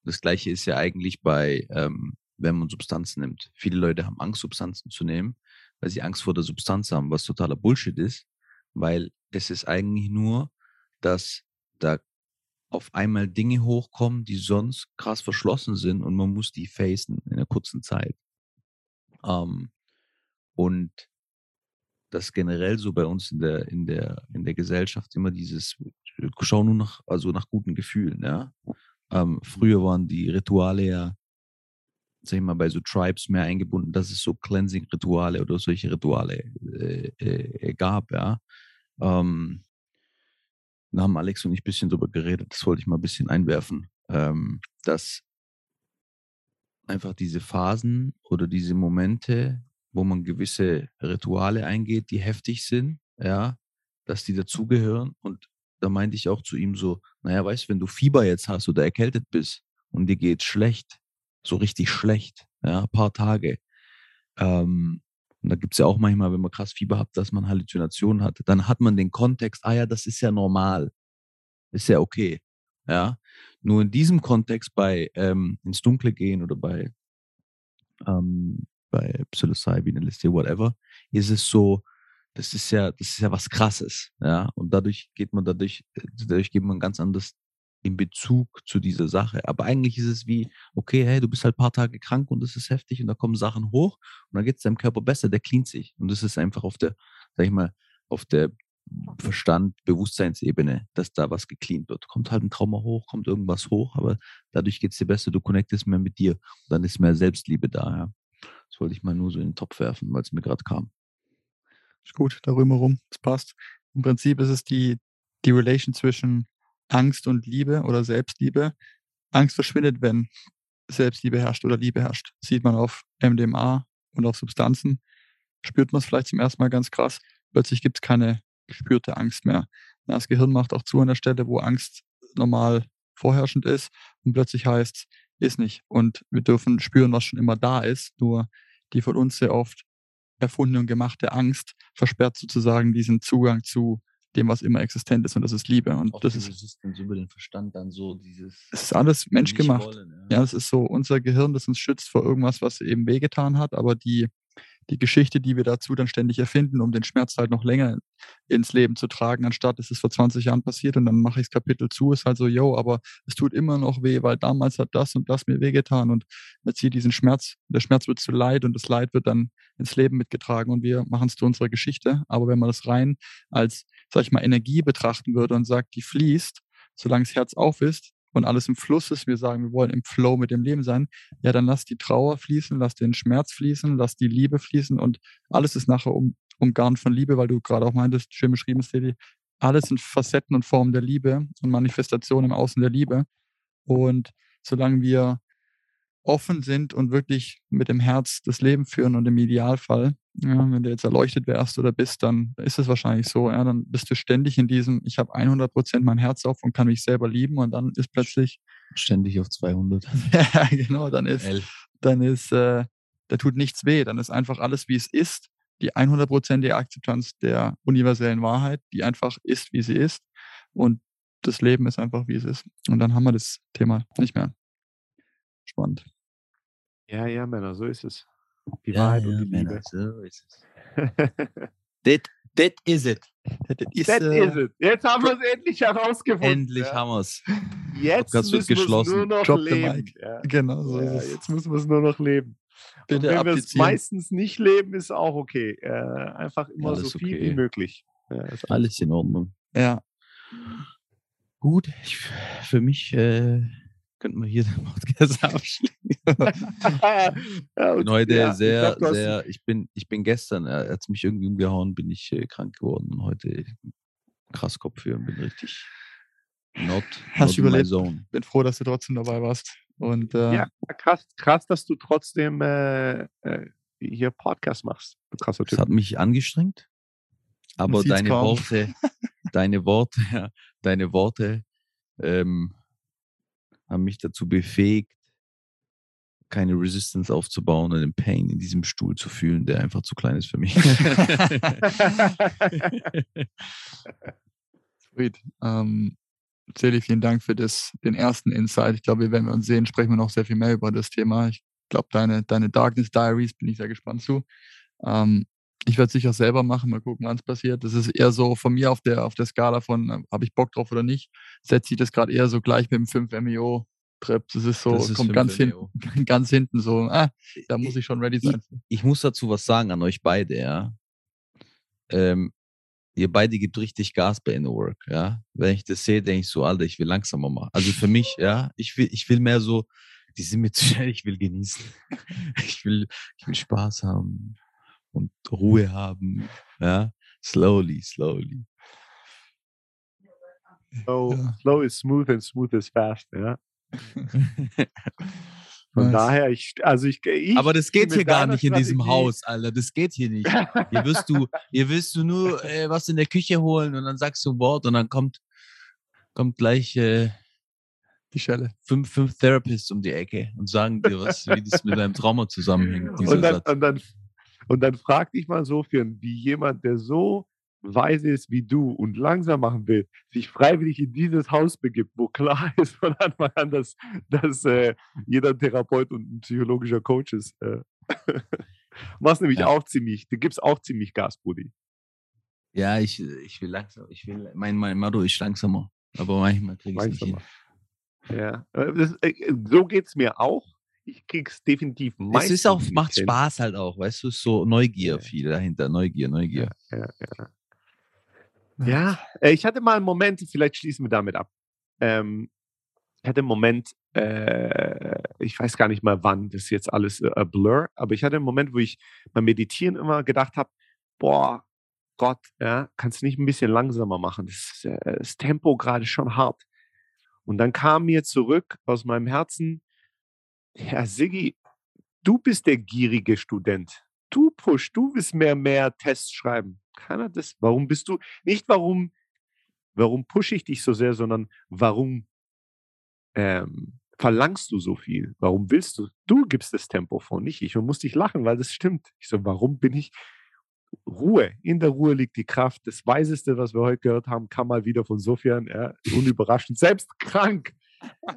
Das gleiche ist ja eigentlich bei, ähm, wenn man Substanzen nimmt. Viele Leute haben Angst, Substanzen zu nehmen, weil sie Angst vor der Substanz haben, was totaler Bullshit ist, weil es ist eigentlich nur, dass da auf einmal Dinge hochkommen, die sonst krass verschlossen sind und man muss die facen in einer kurzen Zeit. Ähm, und das generell so bei uns in der, in der, in der Gesellschaft immer dieses, schau nur nach, also nach guten Gefühlen, ja. Ähm, früher waren die Rituale ja, sag ich mal, bei so Tribes mehr eingebunden, dass es so Cleansing-Rituale oder solche Rituale äh, äh, gab, ja. Ähm, da haben Alex und ich ein bisschen drüber geredet, das wollte ich mal ein bisschen einwerfen, ähm, dass einfach diese Phasen oder diese Momente, wo man gewisse Rituale eingeht, die heftig sind, ja, dass die dazugehören und da meinte ich auch zu ihm so, naja, weißt du, wenn du Fieber jetzt hast oder erkältet bist und dir geht's schlecht, so richtig schlecht, ja, ein paar Tage, ähm, und da gibt's ja auch manchmal, wenn man krass Fieber hat, dass man Halluzinationen hat, dann hat man den Kontext, ah ja, das ist ja normal, ist ja okay, ja. Nur in diesem Kontext bei ähm, ins Dunkle gehen oder bei ähm, bei Psilocybin, LSD, whatever, ist es so, das ist ja, das ist ja was krasses, ja. Und dadurch geht man dadurch, dadurch geht man ganz anders in Bezug zu dieser Sache. Aber eigentlich ist es wie, okay, hey, du bist halt ein paar Tage krank und es ist heftig und da kommen Sachen hoch und dann geht es deinem Körper besser, der cleant sich. Und das ist einfach auf der, sag ich mal, auf der Verstand, Bewusstseinsebene, dass da was gecleant wird. Kommt halt ein Trauma hoch, kommt irgendwas hoch, aber dadurch geht es dir besser, du connectest mehr mit dir und dann ist mehr Selbstliebe da. Ja. Das wollte ich mal nur so in den Topf werfen, weil es mir gerade kam.
Ist gut, darüber rum, das passt. Im Prinzip ist es die, die Relation zwischen Angst und Liebe oder Selbstliebe. Angst verschwindet, wenn Selbstliebe herrscht oder Liebe herrscht. Sieht man auf MDMA und auf Substanzen. Spürt man es vielleicht zum ersten Mal ganz krass. Plötzlich gibt es keine gespürte Angst mehr. Das Gehirn macht auch zu an der Stelle, wo Angst normal vorherrschend ist und plötzlich heißt, ist nicht. Und wir dürfen spüren, was schon immer da ist. Nur die von uns sehr oft erfundene und gemachte Angst versperrt sozusagen diesen Zugang zu dem, was immer existent ist und das ist Liebe. Und Auch das ist
Resistance über den Verstand dann so dieses.
Es ist alles menschgemacht. Wollen, ja. ja, es ist so unser Gehirn, das uns schützt vor irgendwas, was eben wehgetan hat, aber die die Geschichte, die wir dazu dann ständig erfinden, um den Schmerz halt noch länger ins Leben zu tragen, anstatt es ist vor 20 Jahren passiert und dann mache ich das Kapitel zu, ist halt so, yo, aber es tut immer noch weh, weil damals hat das und das mir wehgetan und jetzt hier diesen Schmerz, der Schmerz wird zu Leid und das Leid wird dann ins Leben mitgetragen und wir machen es zu unserer Geschichte. Aber wenn man das rein als, sag ich mal, Energie betrachten würde und sagt, die fließt, solange das Herz auf ist, und alles im Fluss ist, wir sagen, wir wollen im Flow mit dem Leben sein, ja, dann lass die Trauer fließen, lass den Schmerz fließen, lass die Liebe fließen und alles ist nachher um, umgarnt von Liebe, weil du gerade auch meintest, schön beschrieben, Steli, alles sind Facetten und Formen der Liebe und Manifestationen im Außen der Liebe. Und solange wir offen sind und wirklich mit dem Herz das Leben führen und im Idealfall, ja, wenn du jetzt erleuchtet wärst oder bist, dann ist es wahrscheinlich so, ja, dann bist du ständig in diesem, ich habe 100 Prozent mein Herz auf und kann mich selber lieben und dann ist plötzlich
ständig auf 200. [laughs]
ja, genau, dann ist, dann ist, äh, da tut nichts weh, dann ist einfach alles, wie es ist, die 100%ige Akzeptanz der universellen Wahrheit, die einfach ist, wie sie ist. Und das Leben ist einfach, wie es ist. Und dann haben wir das Thema nicht mehr. Spannend.
Ja, ja, Männer, so ist es.
Die ja, Wahrheit ja, und die Männer, Liebe. So ist es. [laughs] that, that is it.
That, is, that uh, is it. Jetzt haben wir es endlich herausgefunden.
Endlich ja. haben wir es.
Jetzt müssen wir es nur noch Drop leben.
Ja. Genau, so
ja, Jetzt müssen wir es nur noch leben. Und wenn wir es meistens nicht leben, ist auch okay. Äh, einfach immer alles so viel okay. wie möglich.
alles, alles in Ordnung.
Ja.
Gut, ich, für mich äh, könnten wir hier [laughs] den Podcast abschließen. ja, [laughs] bin heute ja, sehr, ich glaub, sehr, ich bin, ich bin gestern, er hat mich irgendwie umgehauen, bin ich äh, krank geworden und heute krass Kopfhörer, bin richtig not,
Hast not überlebt. Zone. Bin froh, dass du trotzdem dabei warst. Und, äh,
ja, krass, krass, dass du trotzdem äh, äh hier Podcast machst.
Krasser Typ. Das hat mich angestrengt, aber deine Worte, deine Worte, ja, [laughs] deine Worte ähm, haben mich dazu befähigt, keine Resistance aufzubauen und den Pain in diesem Stuhl zu fühlen, der einfach zu klein ist für mich. [laughs]
Sweet. Ähm, Celi, vielen Dank für das, den ersten Insight. Ich glaube, wenn wir uns sehen, sprechen wir noch sehr viel mehr über das Thema. Ich glaube, deine, deine Darkness Diaries bin ich sehr gespannt zu. Ähm, ich werde es sicher selber machen, mal gucken, wann es passiert. Das ist eher so von mir auf der, auf der Skala von, äh, habe ich Bock drauf oder nicht, setze ich das gerade eher so gleich mit dem 5 MEO Trip. Das ist so, das ist kommt ganz hinten, [laughs] ganz hinten so, ah, da muss ich schon ready sein.
Ich, ich muss dazu was sagen an euch beide, ja. Ähm, ihr beide gebt richtig Gas bei Inner Work, ja. Wenn ich das sehe, denke ich so, Alter, ich will langsamer machen. Also für mich, ja, ich will, ich will mehr so, die sind mir zu [laughs] schnell, ich will genießen. [laughs] ich will, ich will Spaß haben und Ruhe haben. Ja, slowly, slowly.
Slow, ja. slow is smooth and smooth is fast, ja. [laughs] Von daher, ich, also ich, ich
Aber das geht hier gar nicht in diesem Haus, Alter. Das geht hier nicht. hier wirst du, hier wirst du nur [laughs] äh, was in der Küche holen und dann sagst du ein Wort und dann kommt, kommt gleich äh,
die Schelle.
Fünf, fünf Therapists um die Ecke und sagen dir was, wie das mit deinem Trauma zusammenhängt.
Und dann, und dann, und dann frag dich mal so, wie jemand, der so weise ist wie du und langsam machen will, sich freiwillig in dieses Haus begibt, wo klar [laughs] ist von Anfang an, dass, dass äh, jeder Therapeut und ein psychologischer Coach ist. Äh. [laughs] Machst nämlich ja. auch ziemlich, du gibst auch ziemlich Gas, Buddy.
Ja, ich, ich will langsam, ich will, mein, mein Motto ist langsamer, aber manchmal kriege ich es nicht
hin. Ja, äh, das, äh, so geht es mir auch ich krieg's definitiv
meistens. Es ist auch, macht hin. Spaß halt auch, weißt du, so Neugier ja. viel dahinter, Neugier, Neugier.
Ja, ja, ja. Äh, ich hatte mal einen Moment, vielleicht schließen wir damit ab. Ähm, ich hatte einen Moment, äh, ich weiß gar nicht mal wann, das ist jetzt alles äh, Blur, aber ich hatte einen Moment, wo ich beim Meditieren immer gedacht habe, boah, Gott, ja, kannst du nicht ein bisschen langsamer machen? Das, äh, das Tempo gerade schon hart. Und dann kam mir zurück aus meinem Herzen, ja, Siggi, du bist der gierige Student. Du push, du willst mehr, mehr Tests schreiben. Keiner das. Warum bist du, nicht warum, warum pushe ich dich so sehr, sondern warum ähm, verlangst du so viel? Warum willst du? Du gibst das Tempo vor, nicht ich. Und musste ich lachen, weil das stimmt. Ich so, warum bin ich? Ruhe. In der Ruhe liegt die Kraft. Das Weiseste, was wir heute gehört haben, kam mal wieder von Sofian. Ja, unüberraschend. Selbst krank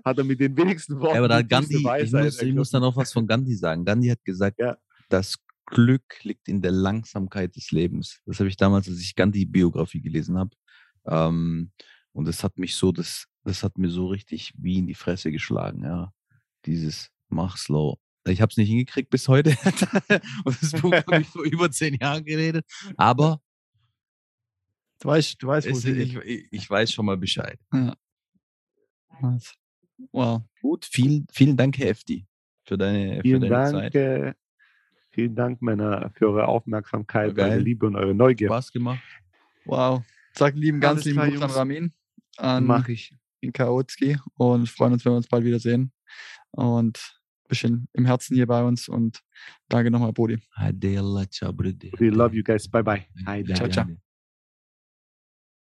hat er mit den wenigsten
Worten. Ja, aber da Gandhi, ich muss, ich muss da noch was von Gandhi sagen. Gandhi hat gesagt, ja. das Glück liegt in der Langsamkeit des Lebens. Das habe ich damals, als ich Gandhi-Biografie gelesen habe. Ähm, und das hat mich so, das, das hat mir so richtig wie in die Fresse geschlagen, ja. Dieses mach slow. Ich habe es nicht hingekriegt bis heute. [laughs] und das Buch habe ich vor über zehn Jahren geredet. Aber
du weißt, du weißt, wo
es, ich, ich, ich, weiß schon mal Bescheid. Ja.
Wow.
Gut, vielen, vielen Dank, Herr Efti, für deine,
vielen
für deine
Dank, Zeit. Äh, vielen Dank, Männer, für eure Aufmerksamkeit, eure Liebe und eure Neugier.
Spaß gemacht.
Wow. Sag lieben, ganz lieben Gruß an Ramin.
An Mach ich.
In Kaotski und freuen uns, wenn wir uns bald wiedersehen. Und ein bisschen im Herzen hier bei uns und danke nochmal, Bodi.
We love you guys. Bye bye.
Ciao, ciao.